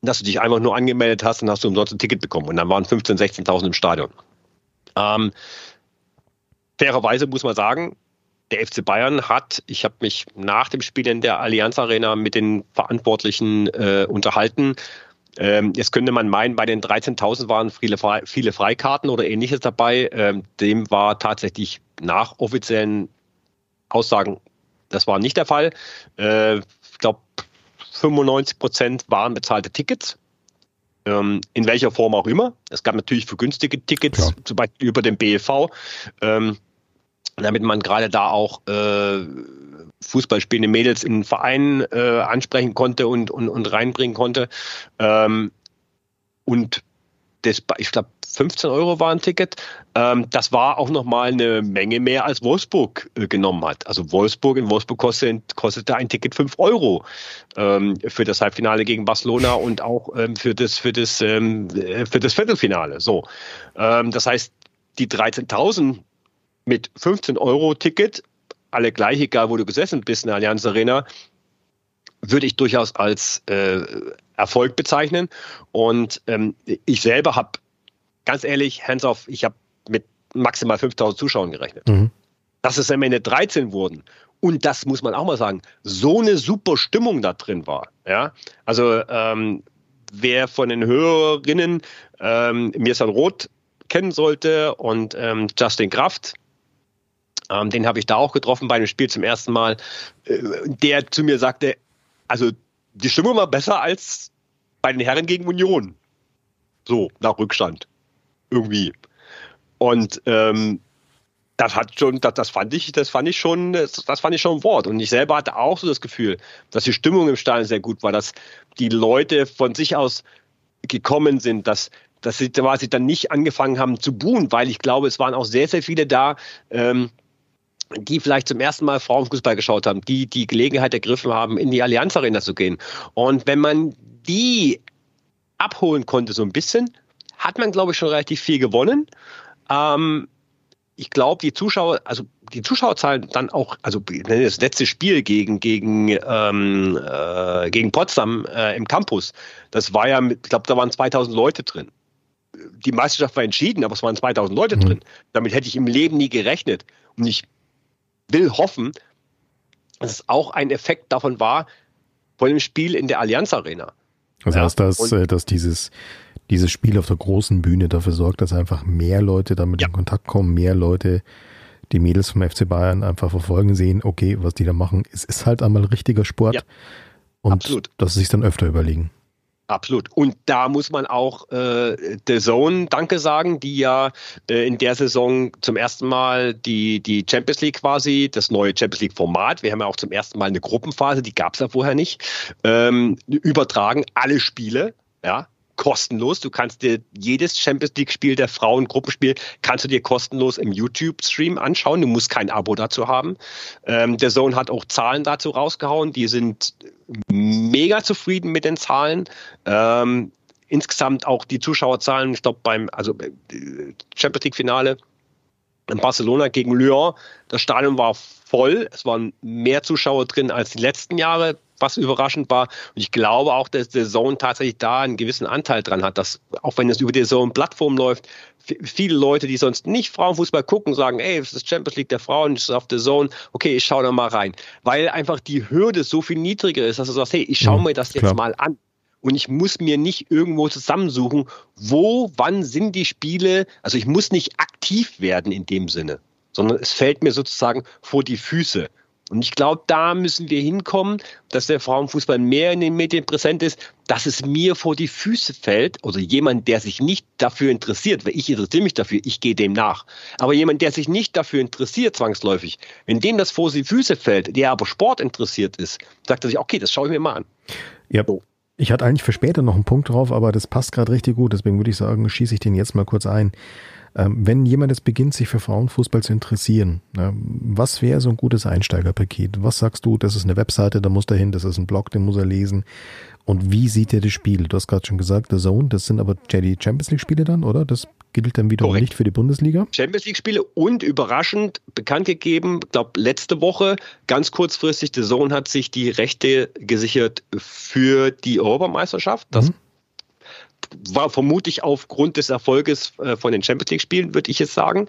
dass du dich einfach nur angemeldet hast und hast du umsonst ein Ticket bekommen. Und dann waren 15.000, 16.000 im Stadion. Ähm, fairerweise muss man sagen, der FC Bayern hat, ich habe mich nach dem Spiel in der Allianz Arena mit den Verantwortlichen äh, unterhalten, ähm, jetzt könnte man meinen, bei den 13.000 waren viele, viele Freikarten oder ähnliches dabei. Ähm, dem war tatsächlich nach offiziellen Aussagen, das war nicht der Fall. Äh, ich glaube, 95 Prozent waren bezahlte Tickets. Ähm, in welcher Form auch immer. Es gab natürlich für günstige Tickets, ja. zum Beispiel über den BEV. Ähm, damit man gerade da auch äh, Fußballspielende Mädels in Vereinen äh, ansprechen konnte und, und, und reinbringen konnte. Ähm, und das, ich glaube, 15 Euro war ein Ticket. Ähm, das war auch nochmal eine Menge mehr, als Wolfsburg äh, genommen hat. Also Wolfsburg, in Wolfsburg kostet, kostete ein Ticket 5 Euro ähm, für das Halbfinale gegen Barcelona und auch ähm, für, das, für, das, ähm, äh, für das Viertelfinale. So, ähm, das heißt, die 13.000 mit 15 Euro Ticket, alle gleich, egal wo du gesessen bist in der Allianz Arena, würde ich durchaus als äh, Erfolg bezeichnen. Und ähm, ich selber habe, ganz ehrlich, hands off, ich habe mit maximal 5000 Zuschauern gerechnet. Mhm. Dass es am Ende 13 wurden und das muss man auch mal sagen, so eine super Stimmung da drin war. Ja, also ähm, wer von den Hörerinnen ähm, Mirsan Roth kennen sollte und ähm, Justin Kraft, ähm, den habe ich da auch getroffen bei dem Spiel zum ersten Mal, äh, der zu mir sagte, also die Stimmung war besser als bei den Herren gegen Union. So, nach Rückstand. Irgendwie. Und ähm, das hat schon, das, das fand ich, das fand ich schon, das, das, fand ich schon ein Wort. Und ich selber hatte auch so das Gefühl, dass die Stimmung im Stadion sehr gut war, dass die Leute von sich aus gekommen sind, dass, dass sie quasi dann nicht angefangen haben zu buhen, weil ich glaube, es waren auch sehr, sehr viele da, ähm, die vielleicht zum ersten Mal Frauenfußball geschaut haben, die die Gelegenheit ergriffen haben, in die Allianz Arena zu gehen. Und wenn man die abholen konnte, so ein bisschen, hat man, glaube ich, schon relativ viel gewonnen. Ähm, ich glaube, die Zuschauer, also die Zuschauerzahlen dann auch, also das letzte Spiel gegen, gegen, ähm, äh, gegen Potsdam äh, im Campus, das war ja, ich glaube, da waren 2000 Leute drin. Die Meisterschaft war entschieden, aber es waren 2000 Leute mhm. drin. Damit hätte ich im Leben nie gerechnet. Und ich will hoffen, dass es auch ein Effekt davon war, von dem Spiel in der Allianz Arena. Das heißt, dass, und, äh, dass dieses, dieses Spiel auf der großen Bühne dafür sorgt, dass einfach mehr Leute damit ja. in Kontakt kommen, mehr Leute die Mädels vom FC Bayern einfach verfolgen, sehen, okay, was die da machen, es ist halt einmal richtiger Sport. Ja, und absolut. dass sie sich dann öfter überlegen. Absolut. Und da muss man auch äh, der Zone Danke sagen, die ja äh, in der Saison zum ersten Mal die, die Champions League quasi, das neue Champions League Format, wir haben ja auch zum ersten Mal eine Gruppenphase, die gab es ja vorher nicht, ähm, übertragen alle Spiele, ja, kostenlos. Du kannst dir jedes Champions League Spiel der Frauen Gruppenspiel kannst du dir kostenlos im YouTube Stream anschauen. Du musst kein Abo dazu haben. Ähm, der Zone hat auch Zahlen dazu rausgehauen. Die sind mega zufrieden mit den Zahlen. Ähm, insgesamt auch die Zuschauerzahlen, ich glaube beim also äh, Champions League Finale in Barcelona gegen Lyon, das Stadion war voll. Es waren mehr Zuschauer drin als die letzten Jahre was überraschend war. Und ich glaube auch, dass der Zone tatsächlich da einen gewissen Anteil dran hat, dass auch wenn es über die Zone-Plattform läuft, viele Leute, die sonst nicht Frauenfußball gucken, sagen, ey, es ist Champions League der Frauen, es ist auf der Zone, okay, ich schaue da mal rein. Weil einfach die Hürde so viel niedriger ist, dass du sagst, hey, ich schaue mhm, mir das jetzt klar. mal an. Und ich muss mir nicht irgendwo zusammensuchen, wo, wann sind die Spiele. Also ich muss nicht aktiv werden in dem Sinne, sondern es fällt mir sozusagen vor die Füße. Und ich glaube, da müssen wir hinkommen, dass der Frauenfußball mehr in den Medien präsent ist, dass es mir vor die Füße fällt oder jemand, der sich nicht dafür interessiert, weil ich interessiere mich dafür, ich gehe dem nach. Aber jemand, der sich nicht dafür interessiert, zwangsläufig, wenn dem das vor die Füße fällt, der aber Sport interessiert ist, sagt er sich, okay, das schaue ich mir mal an. Ja. So. Ich hatte eigentlich für später noch einen Punkt drauf, aber das passt gerade richtig gut, deswegen würde ich sagen, schieße ich den jetzt mal kurz ein. Ähm, wenn jemand jetzt beginnt, sich für Frauenfußball zu interessieren, was wäre so ein gutes Einsteigerpaket? Was sagst du, das ist eine Webseite, da muss er hin, das ist ein Blog, den muss er lesen. Und wie sieht er das Spiel? Du hast gerade schon gesagt, The Zone, das sind aber die Champions League Spiele dann, oder? Das gilt dann wiederum Korrekt. nicht für die Bundesliga? Champions League Spiele und überraschend bekannt gegeben, glaube letzte Woche, ganz kurzfristig, The Zone hat sich die Rechte gesichert für die Europameisterschaft. Das mhm war vermutlich aufgrund des Erfolges äh, von den Champions League Spielen, würde ich jetzt sagen.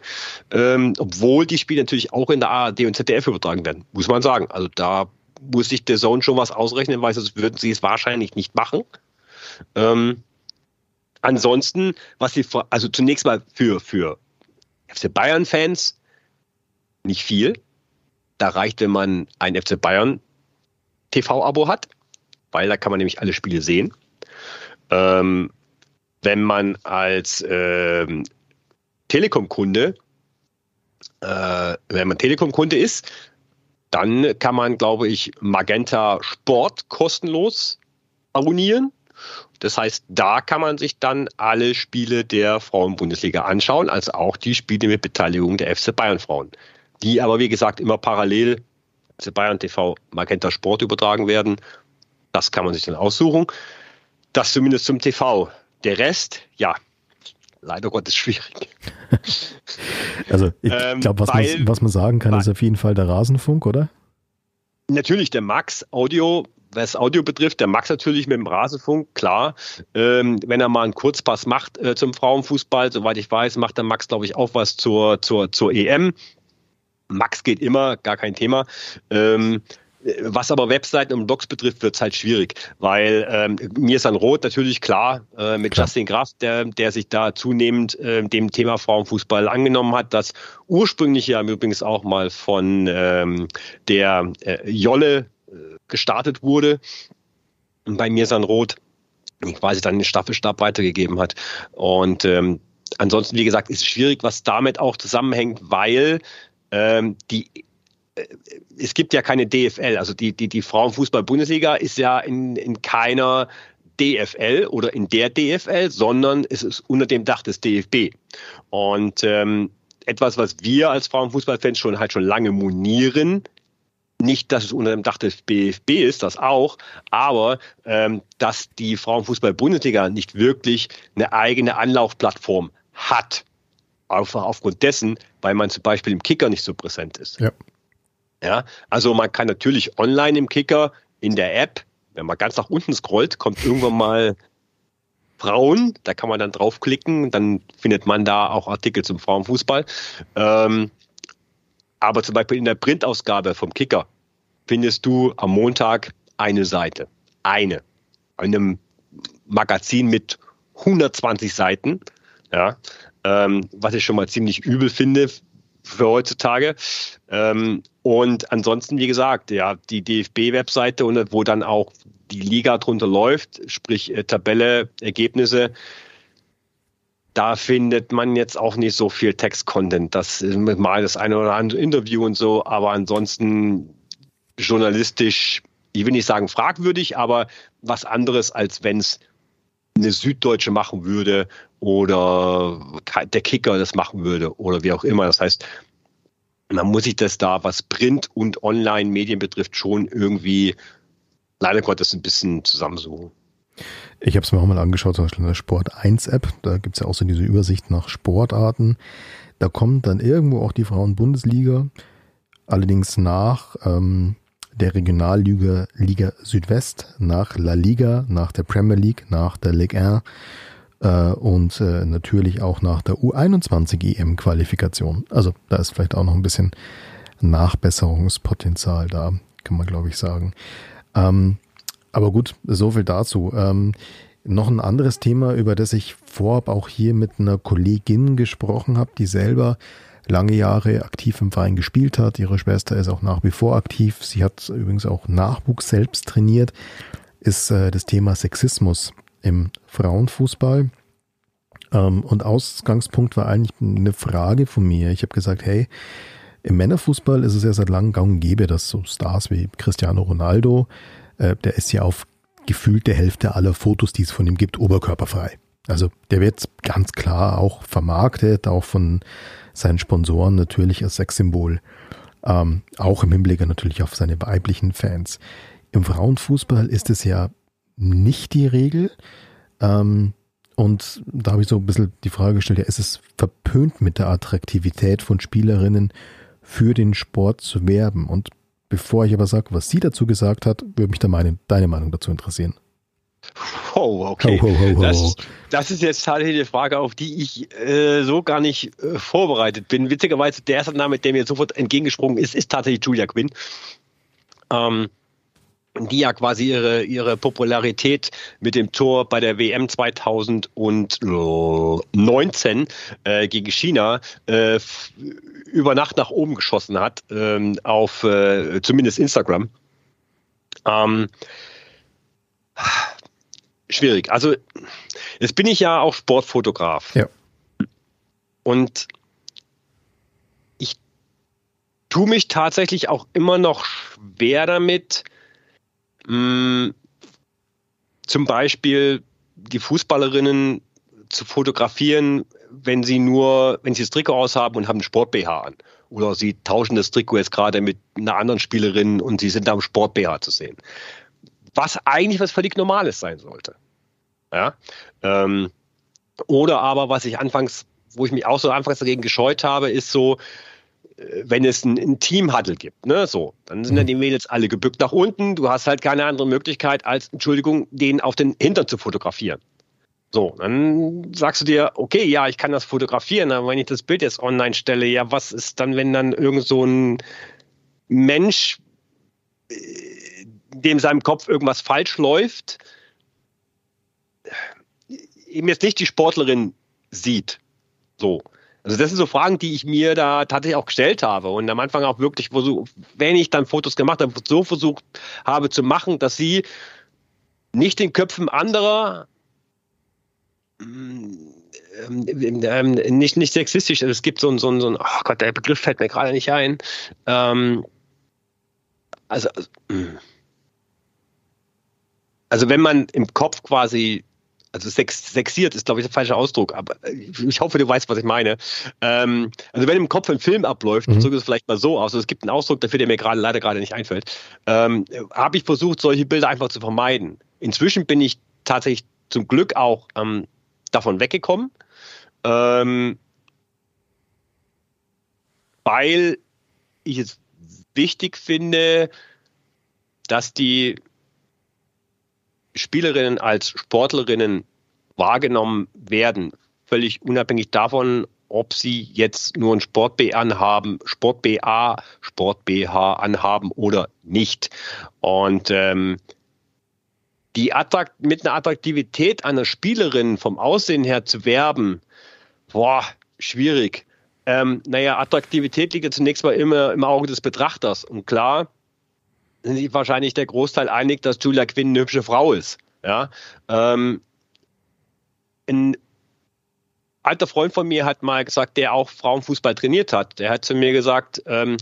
Ähm, obwohl die Spiele natürlich auch in der ARD und ZDF übertragen werden, muss man sagen. Also da muss sich der Zone schon was ausrechnen, weil sonst würden sie es wahrscheinlich nicht machen. Ähm, ansonsten, was sie, also zunächst mal für, für FC Bayern-Fans nicht viel. Da reicht, wenn man ein FC Bayern TV-Abo hat, weil da kann man nämlich alle Spiele sehen. Ähm, wenn man als äh, Telekom-Kunde, äh, wenn man Telekom-Kunde ist, dann kann man, glaube ich, Magenta Sport kostenlos abonnieren. Das heißt, da kann man sich dann alle Spiele der Frauenbundesliga anschauen, also auch die Spiele mit Beteiligung der FC Bayern Frauen, die aber wie gesagt immer parallel FC Bayern TV Magenta Sport übertragen werden. Das kann man sich dann aussuchen. Das zumindest zum TV. Der Rest, ja, leider Gottes schwierig. Also ich ähm, glaube, was, man, was man sagen kann, ist auf jeden Fall der Rasenfunk, oder? Natürlich der Max Audio, was Audio betrifft, der Max natürlich mit dem Rasenfunk, klar. Ähm, wenn er mal einen Kurzpass macht äh, zum Frauenfußball, soweit ich weiß, macht der Max, glaube ich, auch was zur, zur, zur EM. Max geht immer, gar kein Thema. Ähm, was aber Webseiten und Blogs betrifft, wird es halt schwierig, weil ähm, mir ist dann Rot natürlich klar äh, mit klar. Justin Kraft, der, der sich da zunehmend äh, dem Thema Frauenfußball angenommen hat, das ursprünglich ja übrigens auch mal von ähm, der äh, Jolle äh, gestartet wurde. Bei mir ist dann Rot quasi dann den Staffelstab weitergegeben hat. Und ähm, ansonsten, wie gesagt, ist es schwierig, was damit auch zusammenhängt, weil ähm, die es gibt ja keine DFL, also die, die, die Frauenfußball-Bundesliga ist ja in, in keiner DFL oder in der DFL, sondern es ist unter dem Dach des DFB. Und ähm, etwas, was wir als Frauenfußballfans schon halt schon lange monieren, nicht, dass es unter dem Dach des BFB ist, das auch, aber ähm, dass die Frauenfußball-Bundesliga nicht wirklich eine eigene Anlaufplattform hat. Einfach aufgrund dessen, weil man zum Beispiel im Kicker nicht so präsent ist. Ja. Ja, also man kann natürlich online im Kicker in der App, wenn man ganz nach unten scrollt, kommt irgendwann mal Frauen, da kann man dann draufklicken, dann findet man da auch Artikel zum Frauenfußball. Ähm, aber zum Beispiel in der Printausgabe vom Kicker findest du am Montag eine Seite. Eine. Einem Magazin mit 120 Seiten. Ja, ähm, was ich schon mal ziemlich übel finde für heutzutage. Ähm, und ansonsten, wie gesagt, ja, die DFB-Webseite wo dann auch die Liga drunter läuft, sprich äh, Tabelle, Ergebnisse, da findet man jetzt auch nicht so viel Text-Content. Das ist mal das eine oder andere Interview und so, aber ansonsten journalistisch, ich will nicht sagen fragwürdig, aber was anderes, als wenn es eine Süddeutsche machen würde oder der Kicker das machen würde oder wie auch immer. Das heißt, man muss sich das da, was Print und Online-Medien betrifft, schon irgendwie leider Gottes ein bisschen zusammensuchen. Ich habe es mir auch mal angeschaut, zum Beispiel in der Sport 1 App. Da gibt es ja auch so diese Übersicht nach Sportarten. Da kommt dann irgendwo auch die Frauen-Bundesliga, allerdings nach ähm, der Regionalliga Liga Südwest, nach La Liga, nach der Premier League, nach der Ligue 1 äh, und äh, natürlich auch nach der U21 EM-Qualifikation. Also da ist vielleicht auch noch ein bisschen Nachbesserungspotenzial da, kann man glaube ich sagen. Ähm, aber gut, so viel dazu. Ähm, noch ein anderes Thema, über das ich vorab auch hier mit einer Kollegin gesprochen habe, die selber lange Jahre aktiv im Verein gespielt hat. Ihre Schwester ist auch nach wie vor aktiv. Sie hat übrigens auch Nachwuchs selbst trainiert. Ist äh, das Thema Sexismus im Frauenfußball. Ähm, und Ausgangspunkt war eigentlich eine Frage von mir. Ich habe gesagt, hey, im Männerfußball ist es ja seit langem gang und gäbe, dass so Stars wie Cristiano Ronaldo äh, der ist ja auf gefühlte Hälfte aller Fotos, die es von ihm gibt, oberkörperfrei. Also der wird ganz klar auch vermarktet, auch von seinen Sponsoren natürlich als Sexsymbol. Ähm, auch im Hinblick natürlich auf seine weiblichen Fans. Im Frauenfußball ist es ja nicht die Regel. Ähm, und da habe ich so ein bisschen die Frage gestellt, ja, ist es verpönt mit der Attraktivität von Spielerinnen für den Sport zu werben? Und Bevor ich aber sage, was sie dazu gesagt hat, würde mich da meine, deine Meinung dazu interessieren. Oh, okay. Ho, ho, ho, das, das, ist jetzt tatsächlich eine Frage, auf die ich äh, so gar nicht äh, vorbereitet bin. Witzigerweise, der erste Name, der mir sofort entgegengesprungen ist, ist tatsächlich Julia Quinn. Ähm, die ja quasi ihre, ihre Popularität mit dem Tor bei der WM 2019 äh, gegen China äh, über Nacht nach oben geschossen hat, ähm, auf äh, zumindest Instagram. Ähm, schwierig. Also jetzt bin ich ja auch Sportfotograf. Ja. Und ich tue mich tatsächlich auch immer noch schwer damit, mh, zum Beispiel die Fußballerinnen zu fotografieren, wenn sie nur, wenn sie das Trikot aushaben und haben einen Sport-BH an. Oder sie tauschen das Trikot jetzt gerade mit einer anderen Spielerin und sie sind da im Sport-BH zu sehen. Was eigentlich was völlig Normales sein sollte. Ja? Ähm, oder aber, was ich anfangs, wo ich mich auch so anfangs dagegen gescheut habe, ist so, wenn es ein, ein Team-Huddle gibt, ne, so, dann sind ja mhm. die Mädels alle gebückt nach unten. Du hast halt keine andere Möglichkeit, als, Entschuldigung, den auf den Hintern zu fotografieren. So, dann sagst du dir, okay, ja, ich kann das fotografieren, aber wenn ich das Bild jetzt online stelle, ja, was ist dann, wenn dann irgend so ein Mensch, äh, dem seinem Kopf irgendwas falsch läuft, eben jetzt nicht die Sportlerin sieht. So. Also das sind so Fragen, die ich mir da tatsächlich auch gestellt habe und am Anfang auch wirklich wenn ich dann Fotos gemacht habe, so versucht habe zu machen, dass sie nicht den Köpfen anderer ähm, ähm, nicht, nicht sexistisch, also es gibt so ein, so ein, so ein, oh Gott, der Begriff fällt mir gerade nicht ein. Ähm, also, also wenn man im Kopf quasi also sex, sexiert ist, glaube ich, der falsche Ausdruck, aber ich hoffe, du weißt, was ich meine. Ähm, also wenn im Kopf ein Film abläuft, mhm. drücke es vielleicht mal so aus, also es gibt einen Ausdruck dafür, der mir gerade leider gerade nicht einfällt, ähm, habe ich versucht, solche Bilder einfach zu vermeiden. Inzwischen bin ich tatsächlich zum Glück auch ähm, davon weggekommen, ähm, weil ich es wichtig finde, dass die Spielerinnen als Sportlerinnen wahrgenommen werden, völlig unabhängig davon, ob sie jetzt nur ein Sport-B anhaben, Sport-BA, Sport-BH anhaben oder nicht. Und ähm, die Attrakt mit einer Attraktivität einer Spielerin vom Aussehen her zu werben, boah, schwierig. Ähm, naja, Attraktivität liegt ja zunächst mal immer im Auge des Betrachters. Und klar, sich wahrscheinlich der Großteil einig, dass Julia Quinn eine hübsche Frau ist. Ja, ähm, ein alter Freund von mir hat mal gesagt, der auch Frauenfußball trainiert hat. Der hat zu mir gesagt, ähm,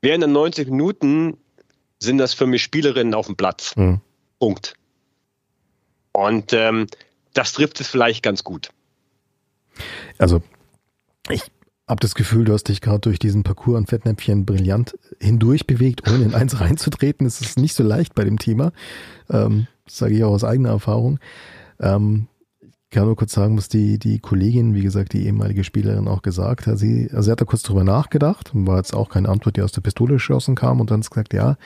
während der 90 Minuten sind das für mich Spielerinnen auf dem Platz. Mhm. Punkt. Und ähm, das trifft es vielleicht ganz gut. Also ich habe das Gefühl, du hast dich gerade durch diesen Parcours an Fettnäpfchen brillant hindurch bewegt, ohne in eins reinzutreten. Es ist nicht so leicht bei dem Thema. Ähm, das sage ich auch aus eigener Erfahrung. Ähm, ich kann nur kurz sagen, was die, die Kollegin, wie gesagt, die ehemalige Spielerin auch gesagt hat. Sie, also sie hat da kurz drüber nachgedacht und war jetzt auch keine Antwort, die aus der Pistole geschossen kam und dann gesagt, ja,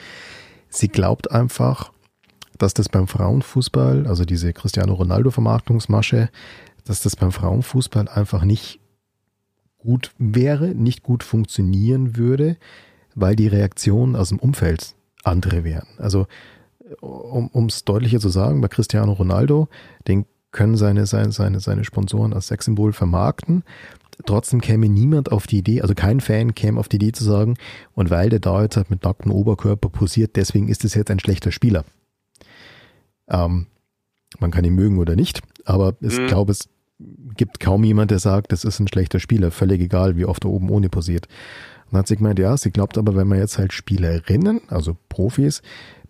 sie glaubt einfach, dass das beim Frauenfußball, also diese Cristiano Ronaldo Vermarktungsmasche, dass das beim Frauenfußball einfach nicht gut wäre, nicht gut funktionieren würde, weil die Reaktionen aus dem Umfeld andere wären. Also um es deutlicher zu sagen, bei Cristiano Ronaldo, den können seine, seine, seine, seine Sponsoren als Sexsymbol vermarkten. Trotzdem käme niemand auf die Idee, also kein Fan käme auf die Idee zu sagen, und weil der da jetzt halt mit nacktem Oberkörper posiert, deswegen ist es jetzt ein schlechter Spieler. Ähm, man kann ihn mögen oder nicht, aber ich mhm. glaube, es gibt kaum jemand, der sagt, das ist ein schlechter Spieler, völlig egal, wie oft er oben ohne posiert. Und dann hat sie gemeint, ja, sie glaubt aber, wenn man jetzt halt Spielerinnen, also Profis,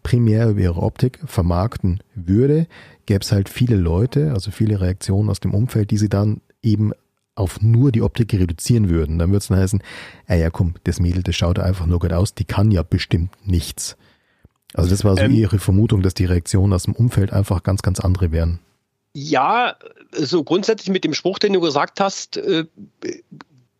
primär über ihre Optik vermarkten würde, gäbe es halt viele Leute, also viele Reaktionen aus dem Umfeld, die sie dann eben auf nur die Optik reduzieren würden. Dann würde es dann heißen, ey, ja komm, das Mädel, das schaut einfach nur gut aus, die kann ja bestimmt nichts. Also das war so ähm, ihre Vermutung, dass die Reaktionen aus dem Umfeld einfach ganz, ganz andere wären. Ja, so grundsätzlich mit dem Spruch, den du gesagt hast, äh,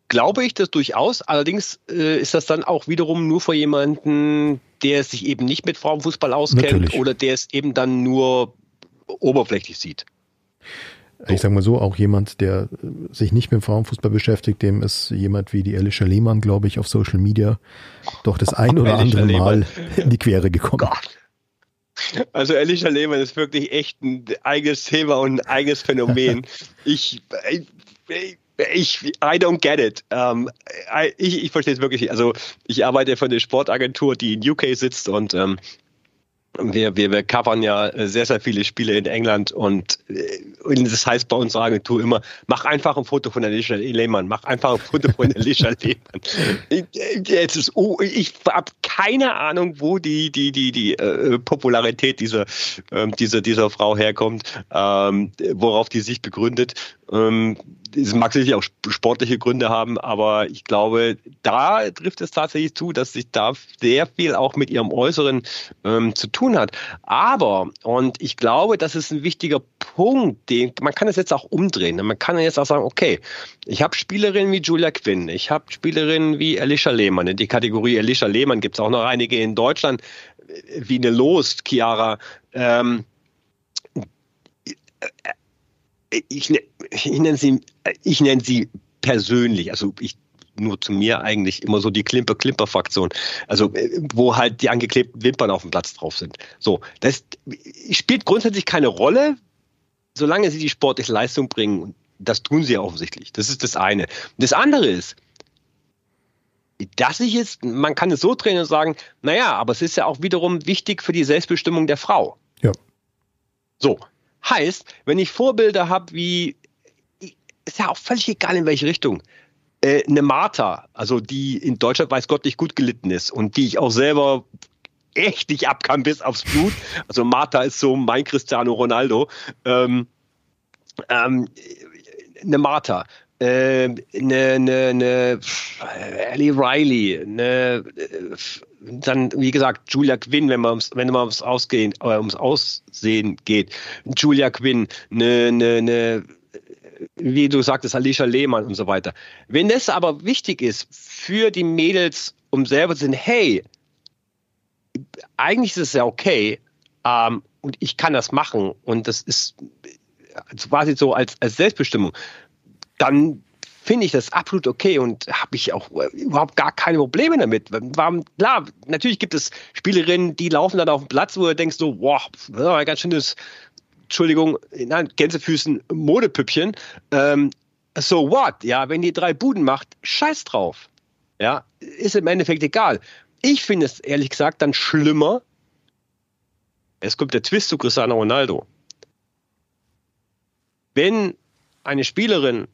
glaube ich das durchaus. Allerdings äh, ist das dann auch wiederum nur für jemanden, der sich eben nicht mit Frauenfußball auskennt Natürlich. oder der es eben dann nur oberflächlich sieht. Ich sage mal so, auch jemand, der sich nicht mit Frauenfußball beschäftigt, dem ist jemand wie die Alicia Lehmann, glaube ich, auf Social Media doch das ein oder andere Mal in die Quere gekommen. Gott. Also Alicia Lehmann ist wirklich echt ein eigenes Thema und ein eigenes Phänomen. ich, ich, ich, I don't get it. Um, I, ich ich verstehe es wirklich nicht. Also ich arbeite für eine Sportagentur, die in UK sitzt und ähm, wir, wir, wir covern ja äh, sehr, sehr viele Spiele in England und, äh, und das heißt bei unserer Agentur immer, mach einfach ein Foto von Alicia Lehmann, mach einfach ein Foto von Alicia Lehmann. Jetzt ist, oh, ich habe keine Ahnung, wo die, die, die, die äh, Popularität dieser, ähm, dieser, dieser Frau herkommt, ähm, worauf die sich begründet. Ähm, es mag sicherlich auch sportliche Gründe haben, aber ich glaube, da trifft es tatsächlich zu, dass sich da sehr viel auch mit ihrem Äußeren ähm, zu tun hat. Aber, und ich glaube, das ist ein wichtiger Punkt, den, man kann es jetzt auch umdrehen. Man kann jetzt auch sagen, okay, ich habe Spielerinnen wie Julia Quinn, ich habe Spielerinnen wie Alicia Lehmann. In die Kategorie Alicia Lehmann gibt es auch noch einige in Deutschland, wie eine Lost, Chiara. Ähm, ich, ne, ich nenne sie, ich nenne sie persönlich, also ich nur zu mir eigentlich immer so die Klimper-Klimper-Fraktion. Also, wo halt die angeklebten Wimpern auf dem Platz drauf sind. So, das spielt grundsätzlich keine Rolle, solange sie die sportliche Leistung bringen. Und das tun sie ja offensichtlich. Das ist das eine. Das andere ist, dass ich jetzt, man kann es so drehen und sagen, naja, aber es ist ja auch wiederum wichtig für die Selbstbestimmung der Frau. Ja. So, Heißt, wenn ich Vorbilder habe wie, ist ja auch völlig egal in welche Richtung, äh, eine Martha, also die in Deutschland weiß Gott nicht gut gelitten ist und die ich auch selber echt nicht abkam bis aufs Blut. Also Martha ist so mein Cristiano Ronaldo. Ähm, ähm, eine Martha, äh, eine, eine, eine Ellie Riley, eine, dann, wie gesagt, Julia Quinn, wenn man ums, wenn man ums, Ausgehen, äh, ums Aussehen geht. Julia Quinn, eine, eine, eine wie du sagtest, Alicia Lehmann und so weiter. Wenn das aber wichtig ist für die Mädels, um selber zu sehen, hey, eigentlich ist es ja okay ähm, und ich kann das machen und das ist quasi so als, als Selbstbestimmung, dann finde ich das absolut okay und habe ich auch äh, überhaupt gar keine Probleme damit. War, klar, natürlich gibt es Spielerinnen, die laufen dann auf dem Platz, wo du denkst so, wow, ganz schönes, Entschuldigung, nein, Gänsefüßen, Modepüppchen. Ähm, so what? Ja, wenn die drei Buden macht, scheiß drauf. Ja, ist im Endeffekt egal. ich finde es ehrlich gesagt dann schlimmer. Es kommt der Twist zu Cristiano Ronaldo. Wenn eine Spielerin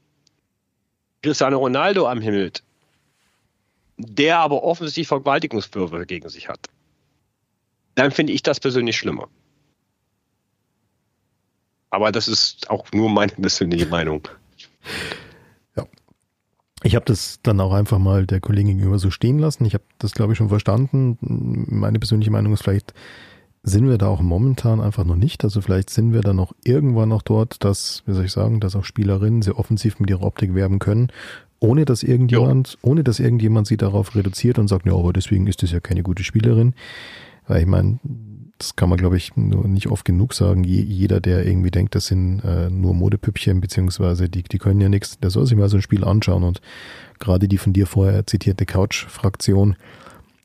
Cristiano Ronaldo am Himmel, der aber offensichtlich Vergewaltigungswürfe gegen sich hat, dann finde ich das persönlich schlimmer. Aber das ist auch nur meine persönliche Meinung. Ja. Ich habe das dann auch einfach mal der Kollegin gegenüber so stehen lassen. Ich habe das, glaube ich, schon verstanden. Meine persönliche Meinung ist vielleicht, sind wir da auch momentan einfach noch nicht. Also vielleicht sind wir da noch irgendwann noch dort, dass, wie soll ich sagen, dass auch Spielerinnen sehr offensiv mit ihrer Optik werben können, ohne dass irgendjemand, jo. ohne dass irgendjemand sie darauf reduziert und sagt, ja, aber deswegen ist das ja keine gute Spielerin. Weil ich meine, das kann man, glaube ich, nur nicht oft genug sagen. Je, jeder, der irgendwie denkt, das sind äh, nur Modepüppchen, beziehungsweise die, die können ja nichts, der soll sich mal so ein Spiel anschauen. Und gerade die von dir vorher zitierte Couch-Fraktion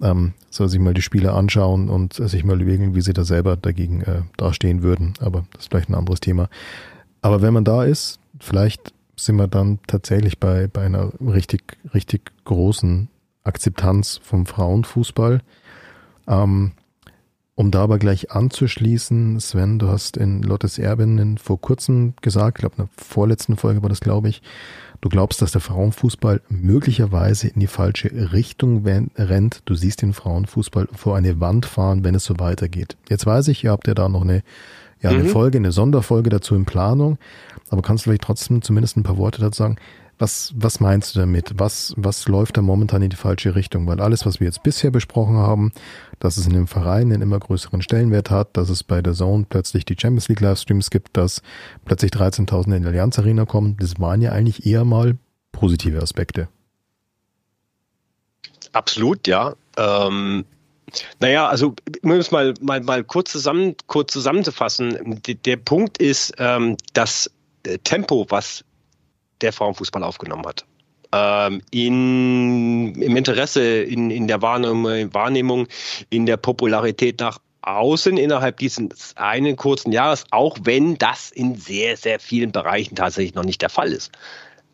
ähm, soll sich mal die Spiele anschauen und sich mal überlegen, wie sie da selber dagegen äh, dastehen würden. Aber das ist vielleicht ein anderes Thema. Aber wenn man da ist, vielleicht sind wir dann tatsächlich bei, bei einer richtig, richtig großen Akzeptanz vom Frauenfußball. Ähm, um da aber gleich anzuschließen, Sven, du hast in Lottes Erbinnen vor kurzem gesagt, ich glaube, in der vorletzten Folge war das, glaube ich, du glaubst, dass der Frauenfußball möglicherweise in die falsche Richtung rennt. Du siehst den Frauenfußball vor eine Wand fahren, wenn es so weitergeht. Jetzt weiß ich, ihr habt ja da noch eine, ja, eine mhm. Folge, eine Sonderfolge dazu in Planung, aber kannst du vielleicht trotzdem zumindest ein paar Worte dazu sagen? Was, was meinst du damit? Was, was läuft da momentan in die falsche Richtung? Weil alles, was wir jetzt bisher besprochen haben, dass es in dem Verein einen immer größeren Stellenwert hat, dass es bei der Zone plötzlich die Champions League Livestreams gibt, dass plötzlich 13.000 in die Allianz Arena kommen, das waren ja eigentlich eher mal positive Aspekte. Absolut, ja. Ähm, naja, also um es mal, mal, mal kurz, zusammen, kurz zusammenzufassen, der, Punkt ist, ähm, das Tempo, was der Frauenfußball aufgenommen hat. Ähm, in, Im Interesse, in, in der Wahrnehmung, in der Popularität nach außen innerhalb dieses einen kurzen Jahres, auch wenn das in sehr, sehr vielen Bereichen tatsächlich noch nicht der Fall ist.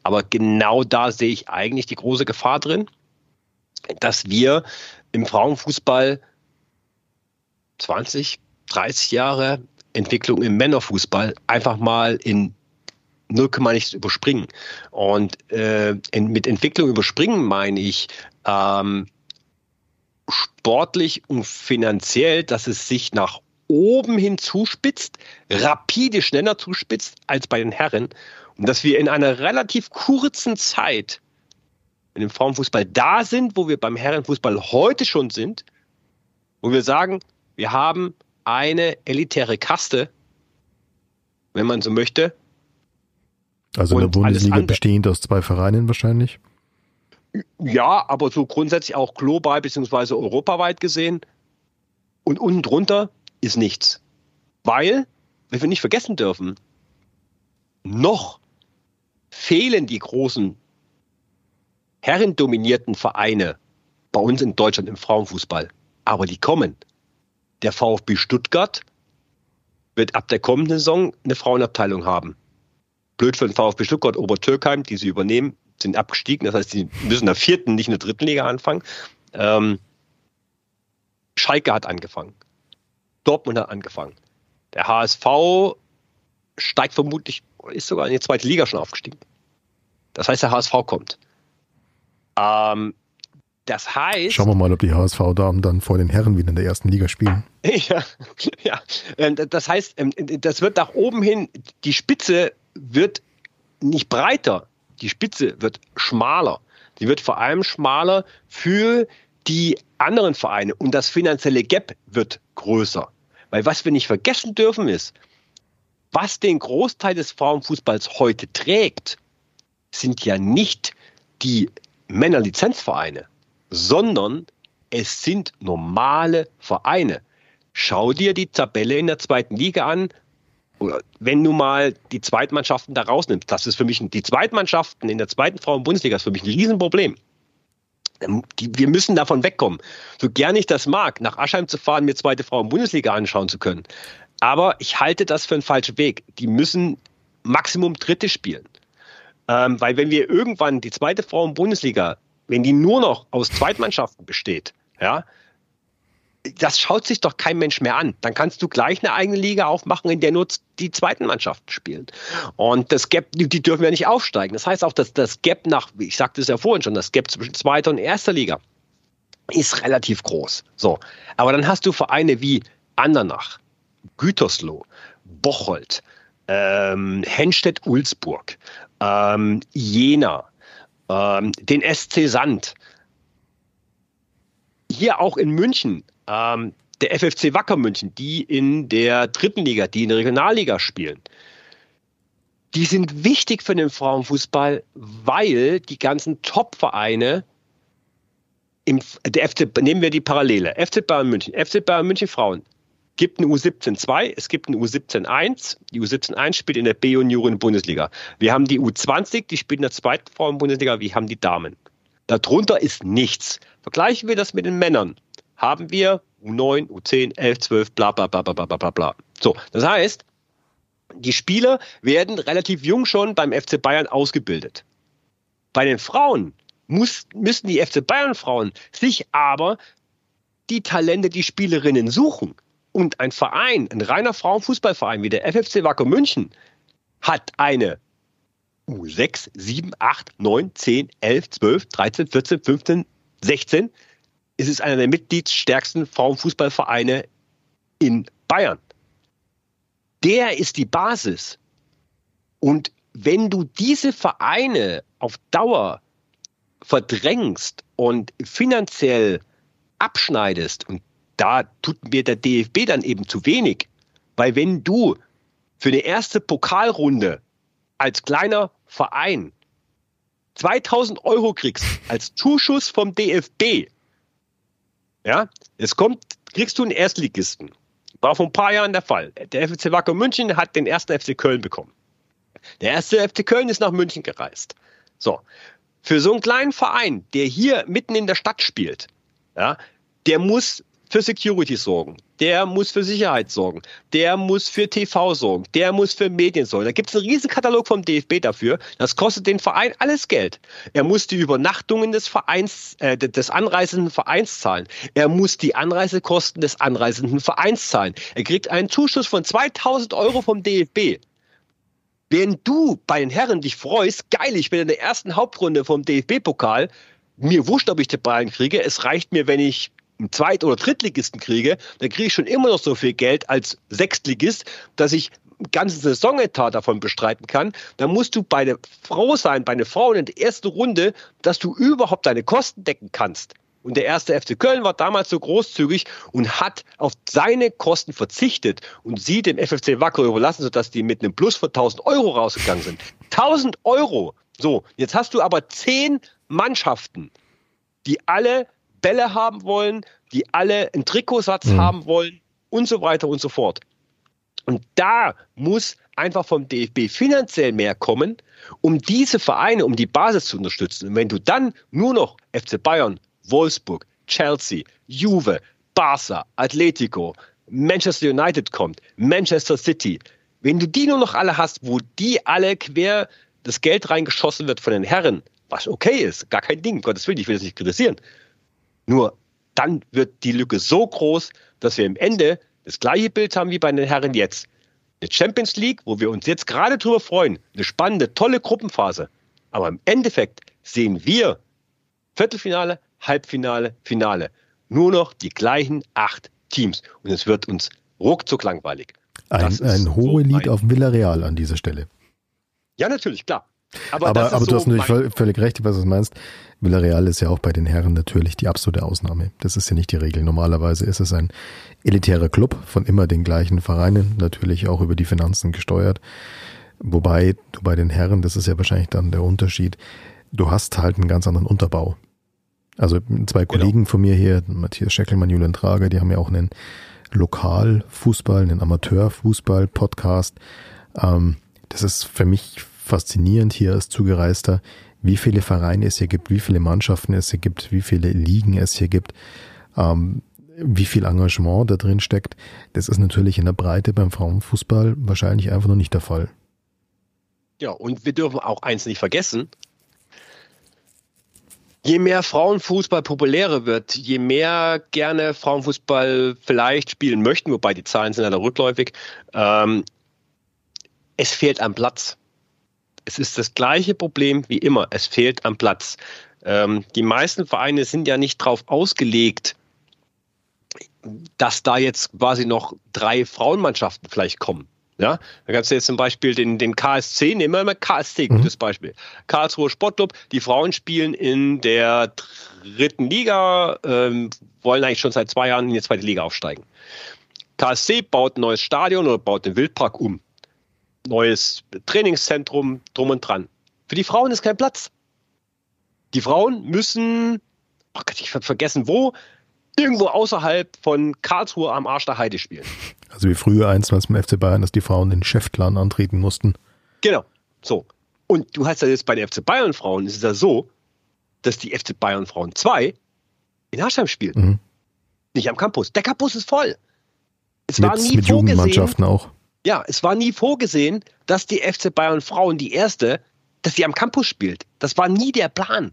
Aber genau da sehe ich eigentlich die große Gefahr drin, dass wir im Frauenfußball 20, 30 Jahre Entwicklung im Männerfußball einfach mal in 0, nichts überspringen. Und äh, mit Entwicklung überspringen meine ich ähm, sportlich und finanziell, dass es sich nach oben hin zuspitzt, rapide schneller zuspitzt als bei den Herren. Und dass wir in einer relativ kurzen Zeit in dem Frauenfußball da sind, wo wir beim Herrenfußball heute schon sind, wo wir sagen, wir haben eine elitäre Kaste, wenn man so möchte, also in der Bundesliga bestehend aus zwei Vereinen wahrscheinlich? Ja, aber so grundsätzlich auch global bzw. europaweit gesehen. Und unten drunter ist nichts. Weil, wenn wir nicht vergessen dürfen, noch fehlen die großen herrendominierten Vereine bei uns in Deutschland im Frauenfußball. Aber die kommen. Der VfB Stuttgart wird ab der kommenden Saison eine Frauenabteilung haben blöd für den VfB Stuttgart, Obertürkheim, die sie übernehmen, sind abgestiegen. Das heißt, sie müssen in der vierten, nicht in der dritten Liga anfangen. Ähm, Schalke hat angefangen. Dortmund hat angefangen. Der HSV steigt vermutlich, ist sogar in die zweite Liga schon aufgestiegen. Das heißt, der HSV kommt. Ähm, das heißt. Schauen wir mal, ob die HSV-Damen dann vor den Herren wieder in der ersten Liga spielen. Ja, ja. Ähm, das heißt, ähm, das wird nach oben hin, die Spitze wird nicht breiter, die Spitze wird schmaler. Die wird vor allem schmaler für die anderen Vereine und das finanzielle Gap wird größer. Weil was wir nicht vergessen dürfen ist, was den Großteil des Frauenfußballs heute trägt, sind ja nicht die Männerlizenzvereine, sondern es sind normale Vereine. Schau dir die Tabelle in der zweiten Liga an wenn du mal die Zweitmannschaften da rausnimmst, das ist für mich die Zweitmannschaften in der zweiten Frauen-Bundesliga ist für mich ein Riesenproblem. Ähm, wir müssen davon wegkommen. So gern ich das mag, nach Aschheim zu fahren, mir zweite Frauen-Bundesliga anschauen zu können. Aber ich halte das für einen falschen Weg. Die müssen Maximum Dritte spielen. Ähm, weil wenn wir irgendwann die zweite Frauen-Bundesliga, wenn die nur noch aus Zweitmannschaften besteht, ja, das schaut sich doch kein Mensch mehr an. Dann kannst du gleich eine eigene Liga aufmachen, in der nur die zweiten Mannschaften spielen. Und das Gap, die dürfen ja nicht aufsteigen. Das heißt auch, dass das Gap nach, ich sagte es ja vorhin schon, das Gap zwischen zweiter und erster Liga ist relativ groß. So. Aber dann hast du Vereine wie Andernach, Gütersloh, Bocholt, ähm, Henstedt-Ulzburg, ähm, Jena, ähm, den SC Sand. Hier auch in München ähm, der FFC Wacker München, die in der dritten Liga, die in der Regionalliga spielen, die sind wichtig für den Frauenfußball, weil die ganzen Top-Vereine im, der FC, nehmen wir die Parallele, FC Bayern München, FC Bayern München Frauen, gibt eine U17 2, es gibt eine U17 1. Die U17 1 spielt in der B-Junioren-Bundesliga. Wir haben die U20, die spielt in der zweiten Frauen-Bundesliga, wir haben die Damen. Darunter ist nichts. Vergleichen wir das mit den Männern haben wir U9, U10, 11, 12, bla bla bla bla bla bla bla. So, das heißt, die Spieler werden relativ jung schon beim FC Bayern ausgebildet. Bei den Frauen muss, müssen die FC Bayern Frauen sich aber die Talente, die Spielerinnen suchen. Und ein Verein, ein reiner Frauenfußballverein wie der FFC Wacker München, hat eine U6, 7, 8, 9, 10, 11, 12, 13, 14, 15, 16 es ist einer der mitgliedsstärksten Frauenfußballvereine in Bayern. Der ist die Basis. Und wenn du diese Vereine auf Dauer verdrängst und finanziell abschneidest, und da tut mir der DFB dann eben zu wenig, weil wenn du für eine erste Pokalrunde als kleiner Verein 2000 Euro kriegst als Zuschuss vom DFB, ja, es kommt, kriegst du einen Erstligisten. War vor ein paar Jahren der Fall. Der FC Wacker München hat den ersten FC Köln bekommen. Der erste FC Köln ist nach München gereist. So. Für so einen kleinen Verein, der hier mitten in der Stadt spielt, ja, der muss für Security sorgen, der muss für Sicherheit sorgen, der muss für TV sorgen, der muss für Medien sorgen. Da gibt es einen riesen Katalog vom DFB dafür. Das kostet den Verein alles Geld. Er muss die Übernachtungen des Vereins, äh, des anreisenden Vereins zahlen. Er muss die Anreisekosten des anreisenden Vereins zahlen. Er kriegt einen Zuschuss von 2000 Euro vom DFB. Wenn du bei den Herren dich freust, geil, ich bin in der ersten Hauptrunde vom DFB-Pokal, mir wurscht, ob ich die Ballen kriege. Es reicht mir, wenn ich einen Zweit- oder Drittligisten kriege, dann kriege ich schon immer noch so viel Geld als Sechstligist, dass ich ganze Saisonetat davon bestreiten kann, dann musst du bei der Frau sein, bei einer Frau in der ersten Runde, dass du überhaupt deine Kosten decken kannst. Und der erste FC Köln war damals so großzügig und hat auf seine Kosten verzichtet und sie dem FFC Wacker überlassen, sodass die mit einem Plus von 1000 Euro rausgegangen sind. 1000 Euro! So, jetzt hast du aber zehn Mannschaften, die alle Bälle haben wollen, die alle einen Trikotsatz mhm. haben wollen und so weiter und so fort. Und da muss einfach vom DFB finanziell mehr kommen, um diese Vereine, um die Basis zu unterstützen. Und wenn du dann nur noch FC Bayern, Wolfsburg, Chelsea, Juve, Barca, Atletico, Manchester United kommt, Manchester City, wenn du die nur noch alle hast, wo die alle quer das Geld reingeschossen wird von den Herren, was okay ist, gar kein Ding, Gottes Willen, ich will das nicht kritisieren, nur dann wird die Lücke so groß, dass wir im Ende das gleiche Bild haben wie bei den Herren jetzt. Eine Champions League, wo wir uns jetzt gerade drüber freuen, eine spannende, tolle Gruppenphase. Aber im Endeffekt sehen wir Viertelfinale, Halbfinale, Finale. Nur noch die gleichen acht Teams. Und es wird uns ruckzuck langweilig. Ein, ein hohes so Lied auf Villarreal an dieser Stelle. Ja, natürlich, klar. Aber, aber, aber so du hast natürlich völlig recht, was du meinst. Villarreal ist ja auch bei den Herren natürlich die absolute Ausnahme. Das ist ja nicht die Regel. Normalerweise ist es ein elitärer Club von immer den gleichen Vereinen, natürlich auch über die Finanzen gesteuert. Wobei du bei den Herren, das ist ja wahrscheinlich dann der Unterschied, du hast halt einen ganz anderen Unterbau. Also zwei genau. Kollegen von mir hier, Matthias Scheckelmann, Julian Trager, die haben ja auch einen Lokalfußball, einen Amateurfußball-Podcast. Ähm, das ist für mich faszinierend hier als Zugereister, wie viele Vereine es hier gibt, wie viele Mannschaften es hier gibt, wie viele Ligen es hier gibt, ähm, wie viel Engagement da drin steckt. Das ist natürlich in der Breite beim Frauenfußball wahrscheinlich einfach noch nicht der Fall. Ja, und wir dürfen auch eins nicht vergessen. je mehr Frauenfußball populärer wird, je mehr gerne Frauenfußball vielleicht spielen möchten, wobei die Zahlen sind ja da rückläufig, ähm, es fehlt am Platz. Es ist das gleiche Problem wie immer. Es fehlt am Platz. Ähm, die meisten Vereine sind ja nicht darauf ausgelegt, dass da jetzt quasi noch drei Frauenmannschaften vielleicht kommen. Ja, da kannst du jetzt zum Beispiel den, den KSC nehmen, wir mal KSC, mhm. gutes Beispiel. Karlsruhe Sportclub, die Frauen spielen in der dritten Liga, ähm, wollen eigentlich schon seit zwei Jahren in die zweite Liga aufsteigen. KSC baut ein neues Stadion oder baut den Wildpark um. Neues Trainingszentrum, drum und dran. Für die Frauen ist kein Platz. Die Frauen müssen, oh Gott, ich habe vergessen wo, irgendwo außerhalb von Karlsruhe am Arsch der Heide spielen. Also wie früher einstmals beim FC Bayern, dass die Frauen den Chefclan antreten mussten. Genau, so. Und du hast ja jetzt bei den FC Bayern Frauen, ist es ja so, dass die FC Bayern Frauen 2 in Haschheim spielen. Mhm. Nicht am Campus. Der Campus ist voll. Es mit, war nie mit Jugendmannschaften auch. Ja, es war nie vorgesehen, dass die FC Bayern Frauen, die erste, dass sie am Campus spielt. Das war nie der Plan.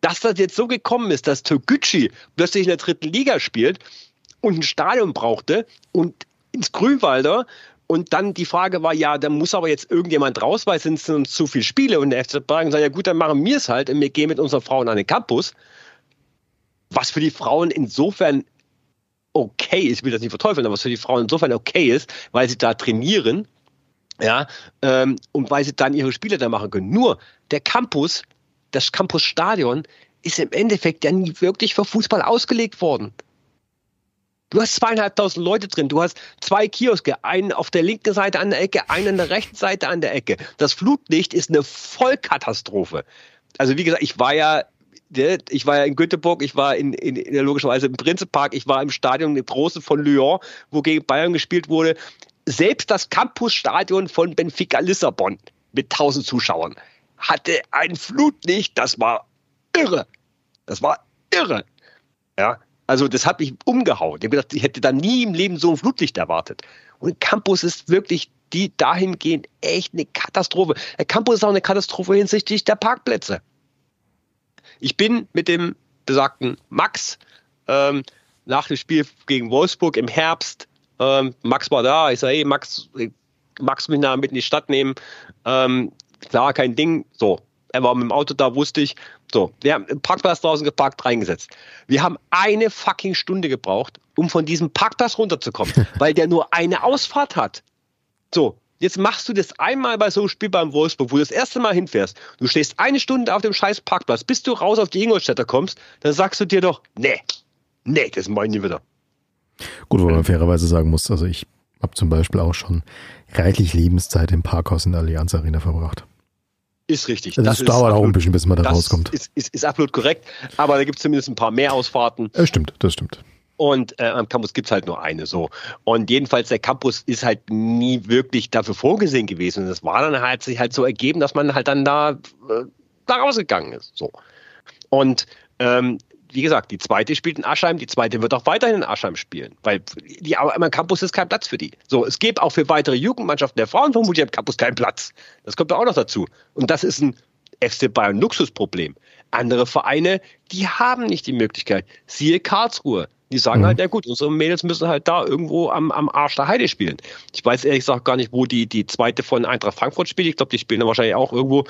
Dass das jetzt so gekommen ist, dass Toguchi plötzlich in der dritten Liga spielt und ein Stadion brauchte und ins Grünwalder und dann die Frage war, ja, da muss aber jetzt irgendjemand raus, weil es sind zu viele Spiele. Und der FC Bayern sagt, ja gut, dann machen wir es halt und wir gehen mit unseren Frauen an den Campus. Was für die Frauen insofern okay ist, ich will das nicht verteufeln, aber was für die Frauen insofern okay ist, weil sie da trainieren, ja, ähm, und weil sie dann ihre Spiele da machen können. Nur der Campus, das Campusstadion, ist im Endeffekt ja nie wirklich für Fußball ausgelegt worden. Du hast zweieinhalbtausend Leute drin. Du hast zwei Kioske, einen auf der linken Seite an der Ecke, einen an der rechten Seite an der Ecke. Das Flutlicht ist eine Vollkatastrophe. Also wie gesagt, ich war ja ich war ja in Göteborg, ich war in, in, in logischerweise im Prinzepark, ich war im Stadion im Großen von Lyon, wo gegen Bayern gespielt wurde. Selbst das Campusstadion von Benfica Lissabon mit 1000 Zuschauern hatte ein Flutlicht, das war irre. Das war irre. Ja, also das hat mich umgehauen. Ich gedacht, ich hätte da nie im Leben so ein Flutlicht erwartet. Und Campus ist wirklich die dahingehend echt eine Katastrophe. Der Campus ist auch eine Katastrophe hinsichtlich der Parkplätze. Ich bin mit dem besagten Max ähm, nach dem Spiel gegen Wolfsburg im Herbst. Ähm, Max war da. Ich sage, hey, Max, Max mich nach mit in die Stadt nehmen. Ähm, klar, kein Ding. So, er war mit dem Auto da, wusste ich. So, wir haben einen Parkplatz draußen geparkt, reingesetzt. Wir haben eine fucking Stunde gebraucht, um von diesem Parkplatz runterzukommen, weil der nur eine Ausfahrt hat. So, jetzt machst du das einmal bei so einem Spiel beim Wolfsburg, wo du das erste Mal hinfährst. Du stehst eine Stunde auf dem scheiß Parkplatz, bis du raus auf die Ingolstädter kommst, dann sagst du dir doch, nee, nee, das meine ich wieder. Gut, wo man fairerweise sagen muss, also ich habe zum Beispiel auch schon reichlich Lebenszeit im Parkhaus in der Allianz Arena verbracht. Ist richtig. Also das, das dauert auch ein bisschen, bis man da rauskommt. Ist, ist, ist absolut korrekt, aber da gibt es zumindest ein paar mehr Ausfahrten. Das stimmt, das stimmt. Und äh, am Campus gibt es halt nur eine so. Und jedenfalls der Campus ist halt nie wirklich dafür vorgesehen gewesen. Und es war dann halt sich halt so ergeben, dass man halt dann da, äh, da rausgegangen ist. So. Und ähm, wie gesagt, die zweite spielt in Aschheim, die zweite wird auch weiterhin in Aschheim spielen, weil die, am Campus ist kein Platz für die. So, es gibt auch für weitere Jugendmannschaften der Frauen vermutlich am Campus keinen Platz. Das kommt auch noch dazu. Und das ist ein FC Bayern Luxusproblem. Andere Vereine, die haben nicht die Möglichkeit. Siehe Karlsruhe. Die sagen mhm. halt, ja gut, unsere Mädels müssen halt da irgendwo am, am Arsch der Heide spielen. Ich weiß ehrlich gesagt gar nicht, wo die, die zweite von Eintracht Frankfurt spielt. Ich glaube, die spielen dann wahrscheinlich auch irgendwo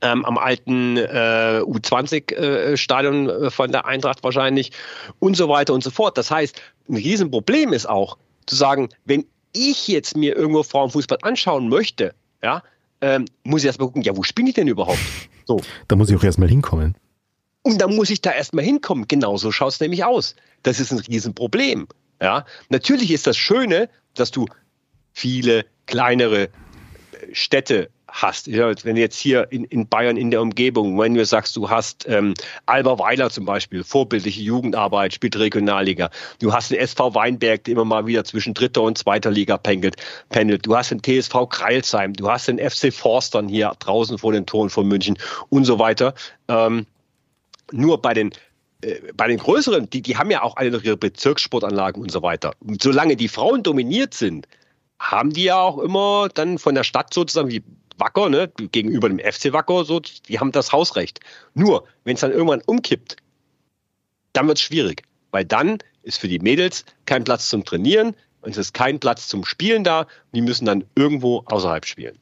ähm, am alten äh, U20-Stadion äh, von der Eintracht wahrscheinlich und so weiter und so fort. Das heißt, ein Riesenproblem ist auch zu sagen, wenn ich jetzt mir irgendwo Frauenfußball anschauen möchte, ja, ähm, muss ich erstmal gucken, ja, wo spiele ich denn überhaupt? So. Da muss ich auch erstmal hinkommen. Und da muss ich da erstmal hinkommen. Genauso schaut es nämlich aus. Das ist ein Riesenproblem. Ja? Natürlich ist das Schöne, dass du viele kleinere Städte hast. Wenn jetzt hier in, in Bayern in der Umgebung, wenn du sagst, du hast ähm, Alba Weiler zum Beispiel, vorbildliche Jugendarbeit, spielt Regionalliga. Du hast den SV Weinberg, der immer mal wieder zwischen dritter und zweiter Liga pendelt. pendelt. Du hast den TSV Kreilsheim, du hast den FC Forstern hier draußen vor den Toren von München und so weiter. Ähm, nur bei den äh, bei den größeren, die, die haben ja auch alle ihre Bezirkssportanlagen und so weiter. Und solange die Frauen dominiert sind, haben die ja auch immer dann von der Stadt sozusagen, wie Wacker, ne, gegenüber dem FC Wacker, so, die haben das Hausrecht. Nur, wenn es dann irgendwann umkippt, dann wird es schwierig, weil dann ist für die Mädels kein Platz zum Trainieren und es ist kein Platz zum Spielen da. Die müssen dann irgendwo außerhalb spielen.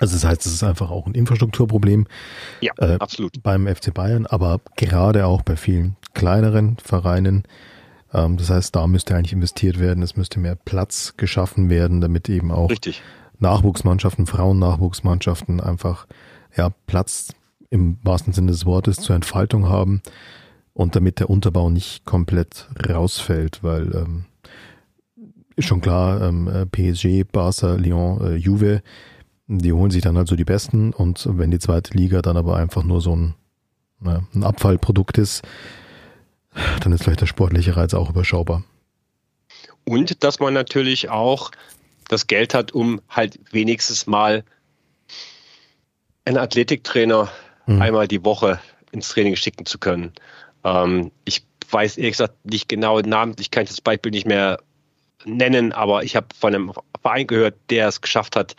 Also das heißt, es ist einfach auch ein Infrastrukturproblem Ja, äh, absolut. beim FC Bayern, aber gerade auch bei vielen kleineren Vereinen. Ähm, das heißt, da müsste eigentlich investiert werden, es müsste mehr Platz geschaffen werden, damit eben auch Richtig. Nachwuchsmannschaften, Frauennachwuchsmannschaften einfach ja, Platz im wahrsten Sinne des Wortes zur Entfaltung haben und damit der Unterbau nicht komplett rausfällt, weil ähm, ist schon klar, ähm, äh, PSG, Barca, Lyon, äh, Juve, die holen sich dann halt so die Besten und wenn die zweite Liga dann aber einfach nur so ein, na, ein Abfallprodukt ist, dann ist vielleicht der sportliche Reiz auch überschaubar. Und dass man natürlich auch das Geld hat, um halt wenigstens mal einen Athletiktrainer Mhm. einmal die Woche ins Training schicken zu können. Ähm, ich weiß ehrlich gesagt nicht genau den Namen, ich kann das Beispiel nicht mehr nennen, aber ich habe von einem Verein gehört, der es geschafft hat,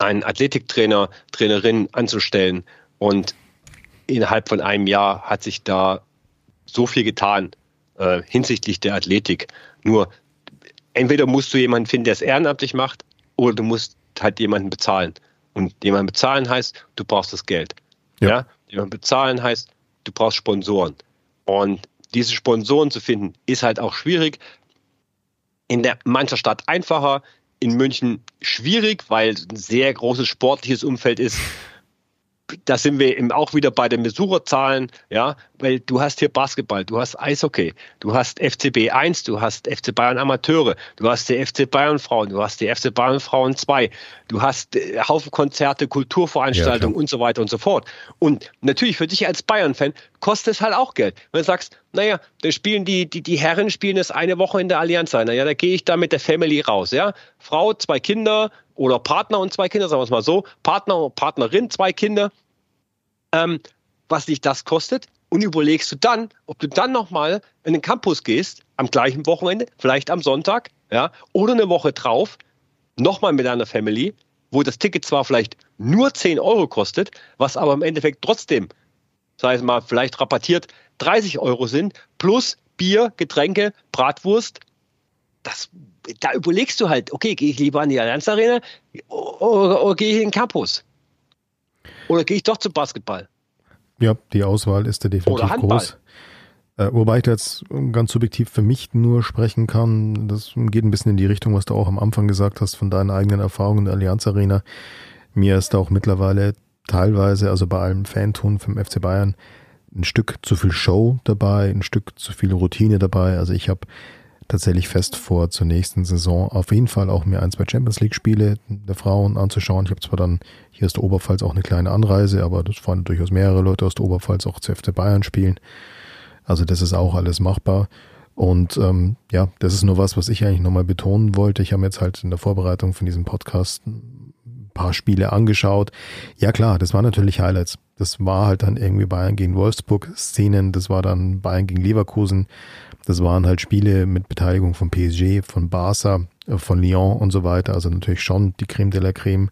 einen Athletiktrainer, Trainerin anzustellen und innerhalb von einem Jahr hat sich da so viel getan äh, hinsichtlich der Athletik. Nur entweder musst du jemanden finden, der es ehrenamtlich macht, oder du musst halt jemanden bezahlen. Und jemanden bezahlen heißt, du brauchst das Geld. Ja. Ja. Jemanden bezahlen heißt, du brauchst Sponsoren. Und diese Sponsoren zu finden, ist halt auch schwierig. In der mancher Stadt einfacher, in München schwierig, weil ein sehr großes sportliches Umfeld ist. Da sind wir eben auch wieder bei den Besucherzahlen, ja, weil du hast hier Basketball, du hast Eishockey, du hast FCB 1, du hast FC Bayern Amateure, du hast die FC Bayern Frauen, du hast die FC Bayern Frauen 2, du hast äh, Haufen Konzerte, Kulturveranstaltungen Ja, und so weiter und so fort. Und natürlich für dich als Bayern-Fan kostet es halt auch Geld. Wenn du sagst, naja, dann spielen die, die, die Herren spielen das eine Woche in der Allianz Arena, ja, da gehe ich da mit der Family raus, ja. Frau, zwei Kinder oder Partner und zwei Kinder, sagen wir es mal so, Partner, Partnerin, zwei Kinder, ähm, was dich das kostet? Und überlegst du dann, ob du dann nochmal in den Campus gehst, am gleichen Wochenende, vielleicht am Sonntag, ja, oder eine Woche drauf, nochmal mit deiner Family, wo das Ticket zwar vielleicht nur 10 Euro kostet, was aber im Endeffekt trotzdem, sag ich mal, vielleicht rabattiert 30 Euro sind, plus Bier, Getränke, Bratwurst, das, da überlegst du halt, okay, gehe ich lieber an die Allianz Arena oder, oder gehe ich in den Campus? Oder gehe ich doch zum Basketball? Ja, die Auswahl ist da definitiv Oder Handball. groß. Äh, wobei ich da jetzt ganz subjektiv für mich nur sprechen kann. Das geht ein bisschen in die Richtung, was du auch am Anfang gesagt hast, von deinen eigenen Erfahrungen in der Allianz Arena. Mir ist da auch mittlerweile teilweise, also bei allem Fantun vom FC Bayern, ein Stück zu viel Show dabei, ein Stück zu viel Routine dabei. Also ich habe tatsächlich fest vor, zur nächsten Saison auf jeden Fall auch mir ein, zwei Champions League Spiele der Frauen anzuschauen. Ich habe zwar dann hier aus der Oberpfalz auch eine kleine Anreise, aber das fahren durchaus mehrere Leute aus der Oberpfalz auch zu FC Bayern spielen. Also das ist auch alles machbar. Und ähm, ja, das ist nur was, was ich eigentlich nochmal betonen wollte. Ich habe jetzt halt in der Vorbereitung von diesem Podcast ein paar Spiele angeschaut. Ja klar, das waren natürlich Highlights. Das war halt dann irgendwie Bayern gegen Wolfsburg Szenen, das war dann Bayern gegen Leverkusen. Das waren halt Spiele mit Beteiligung von PSG, von Barca, äh, von Lyon und so weiter. Also natürlich schon die Creme de la Creme.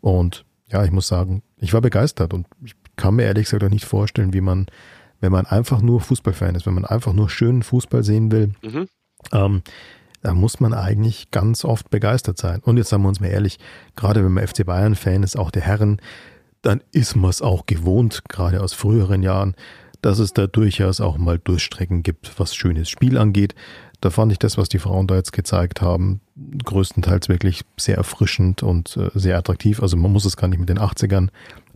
Und ja, ich muss sagen, ich war begeistert und ich kann mir ehrlich gesagt auch nicht vorstellen, wie man, wenn man einfach nur Fußballfan ist, wenn man einfach nur schönen Fußball sehen will, Mhm. ähm, da muss man eigentlich ganz oft begeistert sein. Und jetzt sagen wir uns mal ehrlich, gerade wenn man FC Bayern-Fan ist, auch der Herren, dann ist man es auch gewohnt, gerade aus früheren Jahren, dass es da durchaus auch mal Durchstrecken gibt, was schönes Spiel angeht. Da fand ich das, was die Frauen da jetzt gezeigt haben, größtenteils wirklich sehr erfrischend und äh, sehr attraktiv. Also man muss es gar nicht mit den 80ern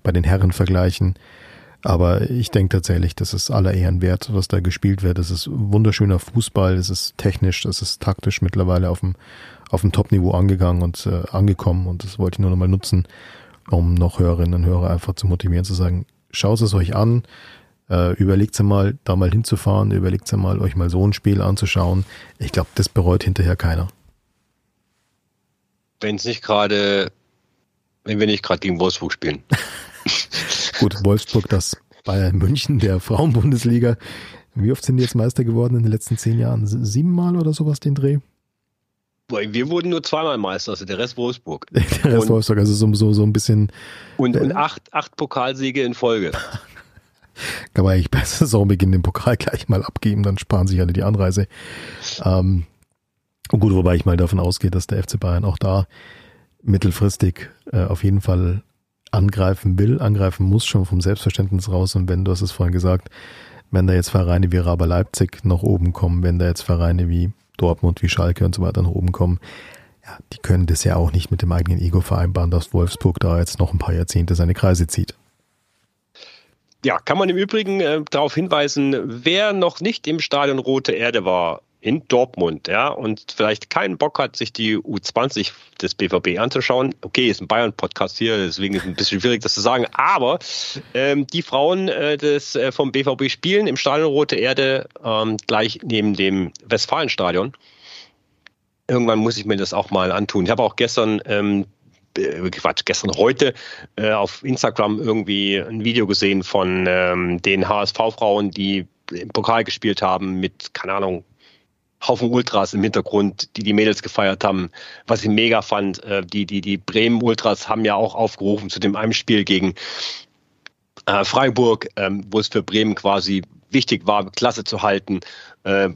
bei den Herren vergleichen. Aber ich denke tatsächlich, das ist aller Ehren wert, was da gespielt wird. Es ist wunderschöner Fußball, es ist technisch, es ist taktisch mittlerweile auf dem, auf dem Top-Niveau angegangen und äh, angekommen. Und das wollte ich nur nochmal nutzen, um noch Hörerinnen und Hörer einfach zu motivieren, zu sagen, schaut es euch an, äh, überlegt mal, da mal hinzufahren, überlegt mal, euch mal so ein Spiel anzuschauen. Ich glaube, das bereut hinterher keiner. Wenn es nicht gerade, wenn wir nicht gerade gegen Wolfsburg spielen. Gut, Wolfsburg, das Bayern München der Frauenbundesliga. Wie oft sind die jetzt Meister geworden in den letzten zehn Jahren? Siebenmal oder sowas den Dreh? Wir wurden nur zweimal Meister, also der Rest Wolfsburg. der Rest Wolfsburg, also so, so, so ein bisschen. Und, und acht, acht Pokalsiege in Folge. Kann man eigentlich bei Saisonbeginn den Pokal gleich mal abgeben, dann sparen sich alle die Anreise. Ähm, gut, wobei ich mal davon ausgehe, dass der FC Bayern auch da mittelfristig äh, auf jeden Fall angreifen will, angreifen muss, schon vom Selbstverständnis raus. Und wenn, du hast es vorhin gesagt, wenn da jetzt Vereine wie Raber Leipzig nach oben kommen, wenn da jetzt Vereine wie Dortmund, wie Schalke und so weiter nach oben kommen, ja, die können das ja auch nicht mit dem eigenen Ego vereinbaren, dass Wolfsburg da jetzt noch ein paar Jahrzehnte seine Kreise zieht. Ja, kann man im Übrigen äh, darauf hinweisen, wer noch nicht im Stadion Rote Erde war, in Dortmund, ja, und vielleicht keinen Bock hat, sich die U20 des BVB anzuschauen. Okay, ist ein Bayern-Podcast hier, deswegen ist es ein bisschen schwierig, das zu sagen. Aber ähm, die Frauen äh, des, äh, vom BVB spielen im Stadion Rote Erde ähm, gleich neben dem Westfalenstadion. Irgendwann muss ich mir das auch mal antun. Ich habe auch gestern ähm, äh, Quatsch, gestern heute äh, auf Instagram irgendwie ein Video gesehen von ähm, den HSV-Frauen, die im Pokal gespielt haben mit, keine Ahnung, Haufen Ultras im Hintergrund, die die Mädels gefeiert haben, was ich mega fand. Äh, die, die, die Bremen Ultras haben ja auch aufgerufen zu dem einen Spiel gegen äh, Freiburg, ähm, wo es für Bremen quasi wichtig war, Klasse zu halten. Äh,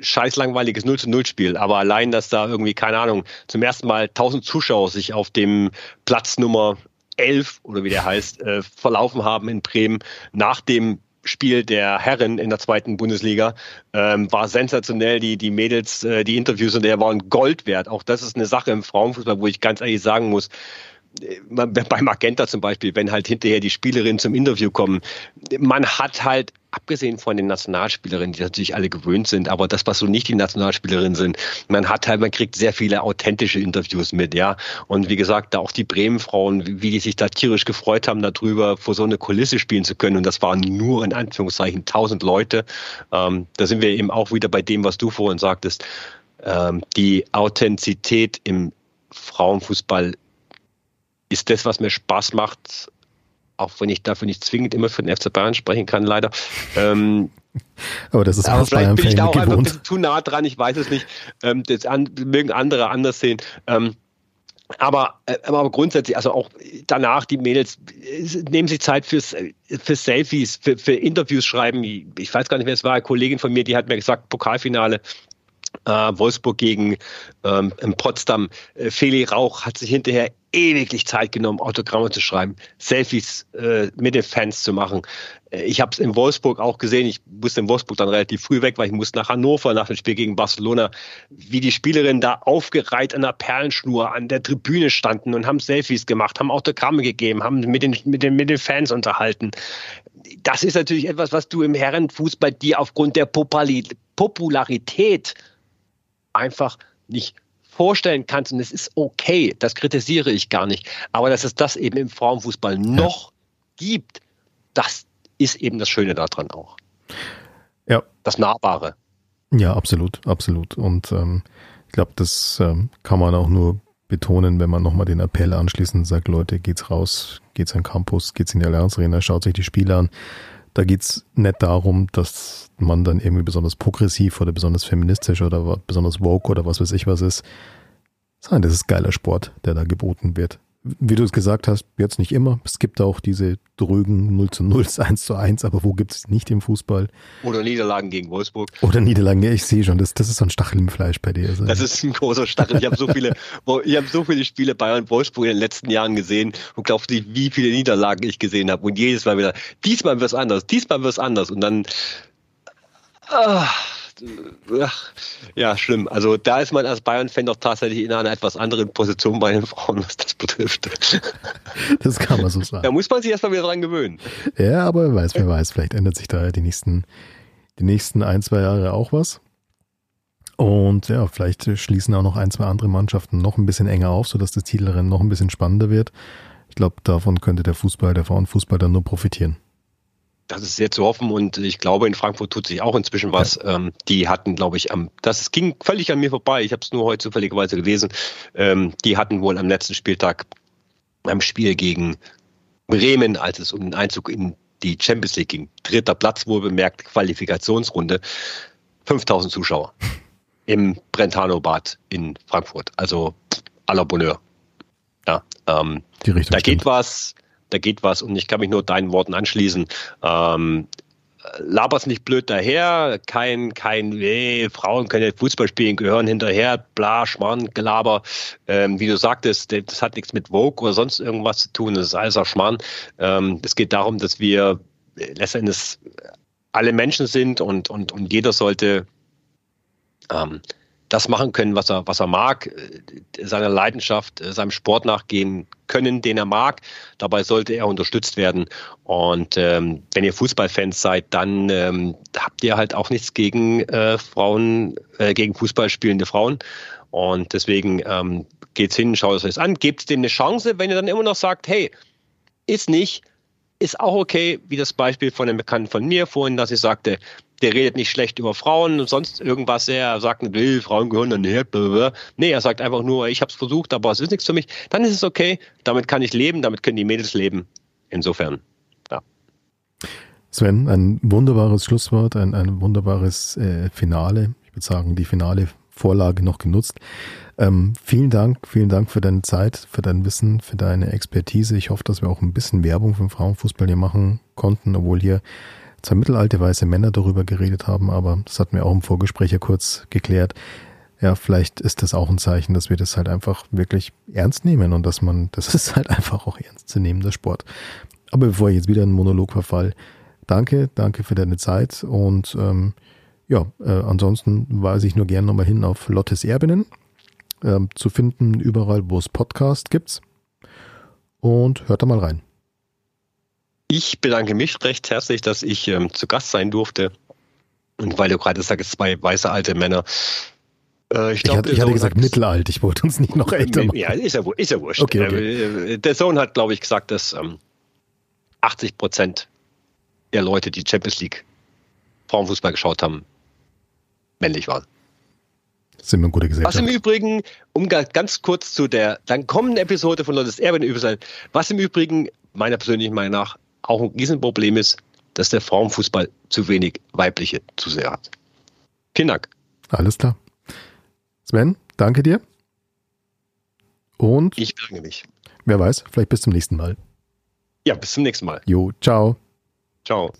scheiß langweiliges 0 zu 0 Spiel, aber allein, dass da irgendwie, keine Ahnung, zum ersten Mal 1000 Zuschauer sich auf dem Platz Nummer 11 oder wie der heißt, äh, verlaufen haben in Bremen nach dem Spiel der Herren in der zweiten Bundesliga ähm, war sensationell. Die, die Mädels, äh, die Interviews und der waren Gold wert. Auch das ist eine Sache im Frauenfußball, wo ich ganz ehrlich sagen muss, bei Magenta zum Beispiel, wenn halt hinterher die Spielerinnen zum Interview kommen, man hat halt abgesehen von den Nationalspielerinnen, die natürlich alle gewöhnt sind, aber das, was so nicht die Nationalspielerinnen sind, man hat halt, man kriegt sehr viele authentische Interviews mit, ja. Und wie gesagt, da auch die Bremen-Frauen, wie die sich da tierisch gefreut haben, darüber vor so eine Kulisse spielen zu können. Und das waren nur in Anführungszeichen tausend Leute. Ähm, da sind wir eben auch wieder bei dem, was du vorhin sagtest. Ähm, die Authentizität im Frauenfußball ist das, was mir Spaß macht auch wenn ich dafür nicht zwingend immer für den FC Bayern sprechen kann, leider. Ähm, aber das ist aber vielleicht bin ich da auch gewohnt. einfach ein bisschen zu nah dran, ich weiß es nicht. Ähm, das an, mögen andere anders sehen. Ähm, aber, äh, aber grundsätzlich, also auch danach, die Mädels äh, nehmen sich Zeit fürs, für Selfies, für, für Interviews schreiben. Ich weiß gar nicht, wer es war, eine Kollegin von mir, die hat mir gesagt, Pokalfinale, äh, Wolfsburg gegen ähm, Potsdam. Äh, Feli Rauch hat sich hinterher ewiglich Zeit genommen, Autogramme zu schreiben, Selfies äh, mit den Fans zu machen. Äh, ich habe es in Wolfsburg auch gesehen. Ich musste in Wolfsburg dann relativ früh weg, weil ich musste nach Hannover nach dem Spiel gegen Barcelona, wie die Spielerinnen da aufgereiht an der Perlenschnur an der Tribüne standen und haben Selfies gemacht, haben Autogramme gegeben, haben mit den, mit den, mit den Fans unterhalten. Das ist natürlich etwas, was du im Herrenfußball dir aufgrund der Popularität einfach nicht vorstellen kannst, und es ist okay, das kritisiere ich gar nicht, aber dass es das eben im Frauenfußball noch gibt, das ist eben das Schöne daran auch. Ja. Das Nahbare. Ja, absolut, absolut. Und ähm, ich glaube, das ähm, kann man auch nur betonen, wenn man nochmal den Appell anschließend sagt, Leute, geht's raus, geht's an Campus, geht's in die Allianz Arena, schaut sich die Spiele an. Da geht's nicht darum, dass man dann irgendwie besonders progressiv oder besonders feministisch oder besonders woke oder was weiß ich was ist. Sondern das ist geiler Sport, der da geboten wird wie du es gesagt hast, jetzt nicht immer. Es gibt auch diese drögen 0 zu 0, 1 zu 1, aber wo gibt es nicht im Fußball? Oder Niederlagen gegen Wolfsburg. Oder Niederlagen, ja, ich sehe schon, das, das ist so ein Stachel im Fleisch bei dir. Also. Das ist ein großer Stachel. Ich habe so viele, ich habe so viele Spiele Bayern Wolfsburg in den letzten Jahren gesehen und glaubst nicht, wie viele Niederlagen ich gesehen habe. Und jedes Mal wieder, diesmal wird es anders, diesmal wird es anders. Und dann, ah, ja, schlimm. Also da ist man als Bayern-Fan doch tatsächlich in einer etwas anderen Position bei den Frauen, was das betrifft. Das kann man so sagen. Da muss man sich erstmal wieder dran gewöhnen. Ja, aber wer weiß, wer weiß, vielleicht ändert sich da die nächsten, die nächsten ein, zwei Jahre auch was. Und ja, vielleicht schließen auch noch ein, zwei andere Mannschaften noch ein bisschen enger auf, sodass das Titelrennen noch ein bisschen spannender wird. Ich glaube, davon könnte der Fußball, der Frauenfußball dann nur profitieren das ist sehr zu hoffen und ich glaube, in Frankfurt tut sich auch inzwischen was. Ja. Ähm, die hatten, glaube ich, am, das ging völlig an mir vorbei. Ich habe es nur heute zufälligerweise gelesen. Ähm, die hatten wohl am letzten Spieltag beim Spiel gegen Bremen, als es um den Einzug in die Champions League ging, dritter Platz wohl bemerkt, Qualifikationsrunde, 5000 Zuschauer im Brentano-Bad in Frankfurt. Also à la Bonheur. Ja, ähm, da stimmt. geht was, da geht was und ich kann mich nur deinen Worten anschließen. Ähm, laber's nicht blöd daher, kein, kein, nee, Frauen können nicht Fußball spielen, gehören hinterher, bla, Schmarrn, Gelaber. Ähm, wie du sagtest, das hat nichts mit Vogue oder sonst irgendwas zu tun, das ist alles auch Schmarrn. Ähm, es geht darum, dass wir letztendlich alle Menschen sind und, und, und jeder sollte ähm, das machen können, was er, was er mag, äh, seiner Leidenschaft, äh, seinem Sport nachgehen können, den er mag. Dabei sollte er unterstützt werden. Und ähm, wenn ihr Fußballfans seid, dann ähm, habt ihr halt auch nichts gegen äh, Frauen, äh, gegen Fußball spielende Frauen. Und deswegen ähm, geht's hin, schaut es euch an, gebt denen eine Chance, wenn ihr dann immer noch sagt, hey, ist nicht, ist auch okay, wie das Beispiel von einem Bekannten von mir vorhin, dass ich sagte, der redet nicht schlecht über Frauen und sonst irgendwas. Er sagt nicht, "Will, Frauen gehören dann blablabla." Nee, er sagt einfach nur, ich habe es versucht, aber es ist nichts für mich. Dann ist es okay. Damit kann ich leben, damit können die Mädels leben. Insofern. Sven, ein wunderbares Schlusswort, ein, ein wunderbares äh, Finale. Ich würde sagen, die finale Vorlage noch genutzt. Ähm, vielen Dank, vielen Dank für deine Zeit, für dein Wissen, für deine Expertise. Ich hoffe, dass wir auch ein bisschen Werbung für den Frauenfußball hier machen konnten, obwohl hier zwei mittelalte weiße Männer darüber geredet haben, aber das hatten wir auch im Vorgespräch ja kurz geklärt. Ja, vielleicht ist das auch ein Zeichen, dass wir das halt einfach wirklich ernst nehmen und dass man, das ist halt einfach auch ernst zu nehmen, der Sport. Aber bevor ich jetzt wieder in einen Monolog verfall, danke, danke für deine Zeit und ähm, ja, äh, ansonsten weise ich nur gerne nochmal hin auf Lottes Erbinnen, ähm, zu finden überall, wo es Podcast gibt und hört da mal rein. Ich bedanke mich recht herzlich, dass ich ähm, zu Gast sein durfte. Und weil du gerade sagst, zwei weiße alte Männer. Äh, Ich, hatte, ich hatte gesagt mittelalt, ich wollte uns nicht noch älter machen. Ja, ist ja, ist ja wurscht. Okay, okay. Äh, Der Sohn hat, glaube ich, gesagt, dass ähm, 80 Prozent der Leute, die Champions League Frauenfußball geschaut haben, männlich waren. Sind wir in guter Was Gesellschaft. im Übrigen, um ga- ganz kurz zu der dann kommenden Episode von Lottes Erbe über sein, was im Übrigen meiner persönlichen Meinung nach auch ein Riesenproblem ist, dass der Frauenfußball zu wenig weibliche Zuseher hat. Vielen Dank. Alles klar. Sven, danke dir. Und Ich bedanke mich. wer weiß, vielleicht bis zum nächsten Mal. Ja, bis zum nächsten Mal. Jo, ciao. Ciao.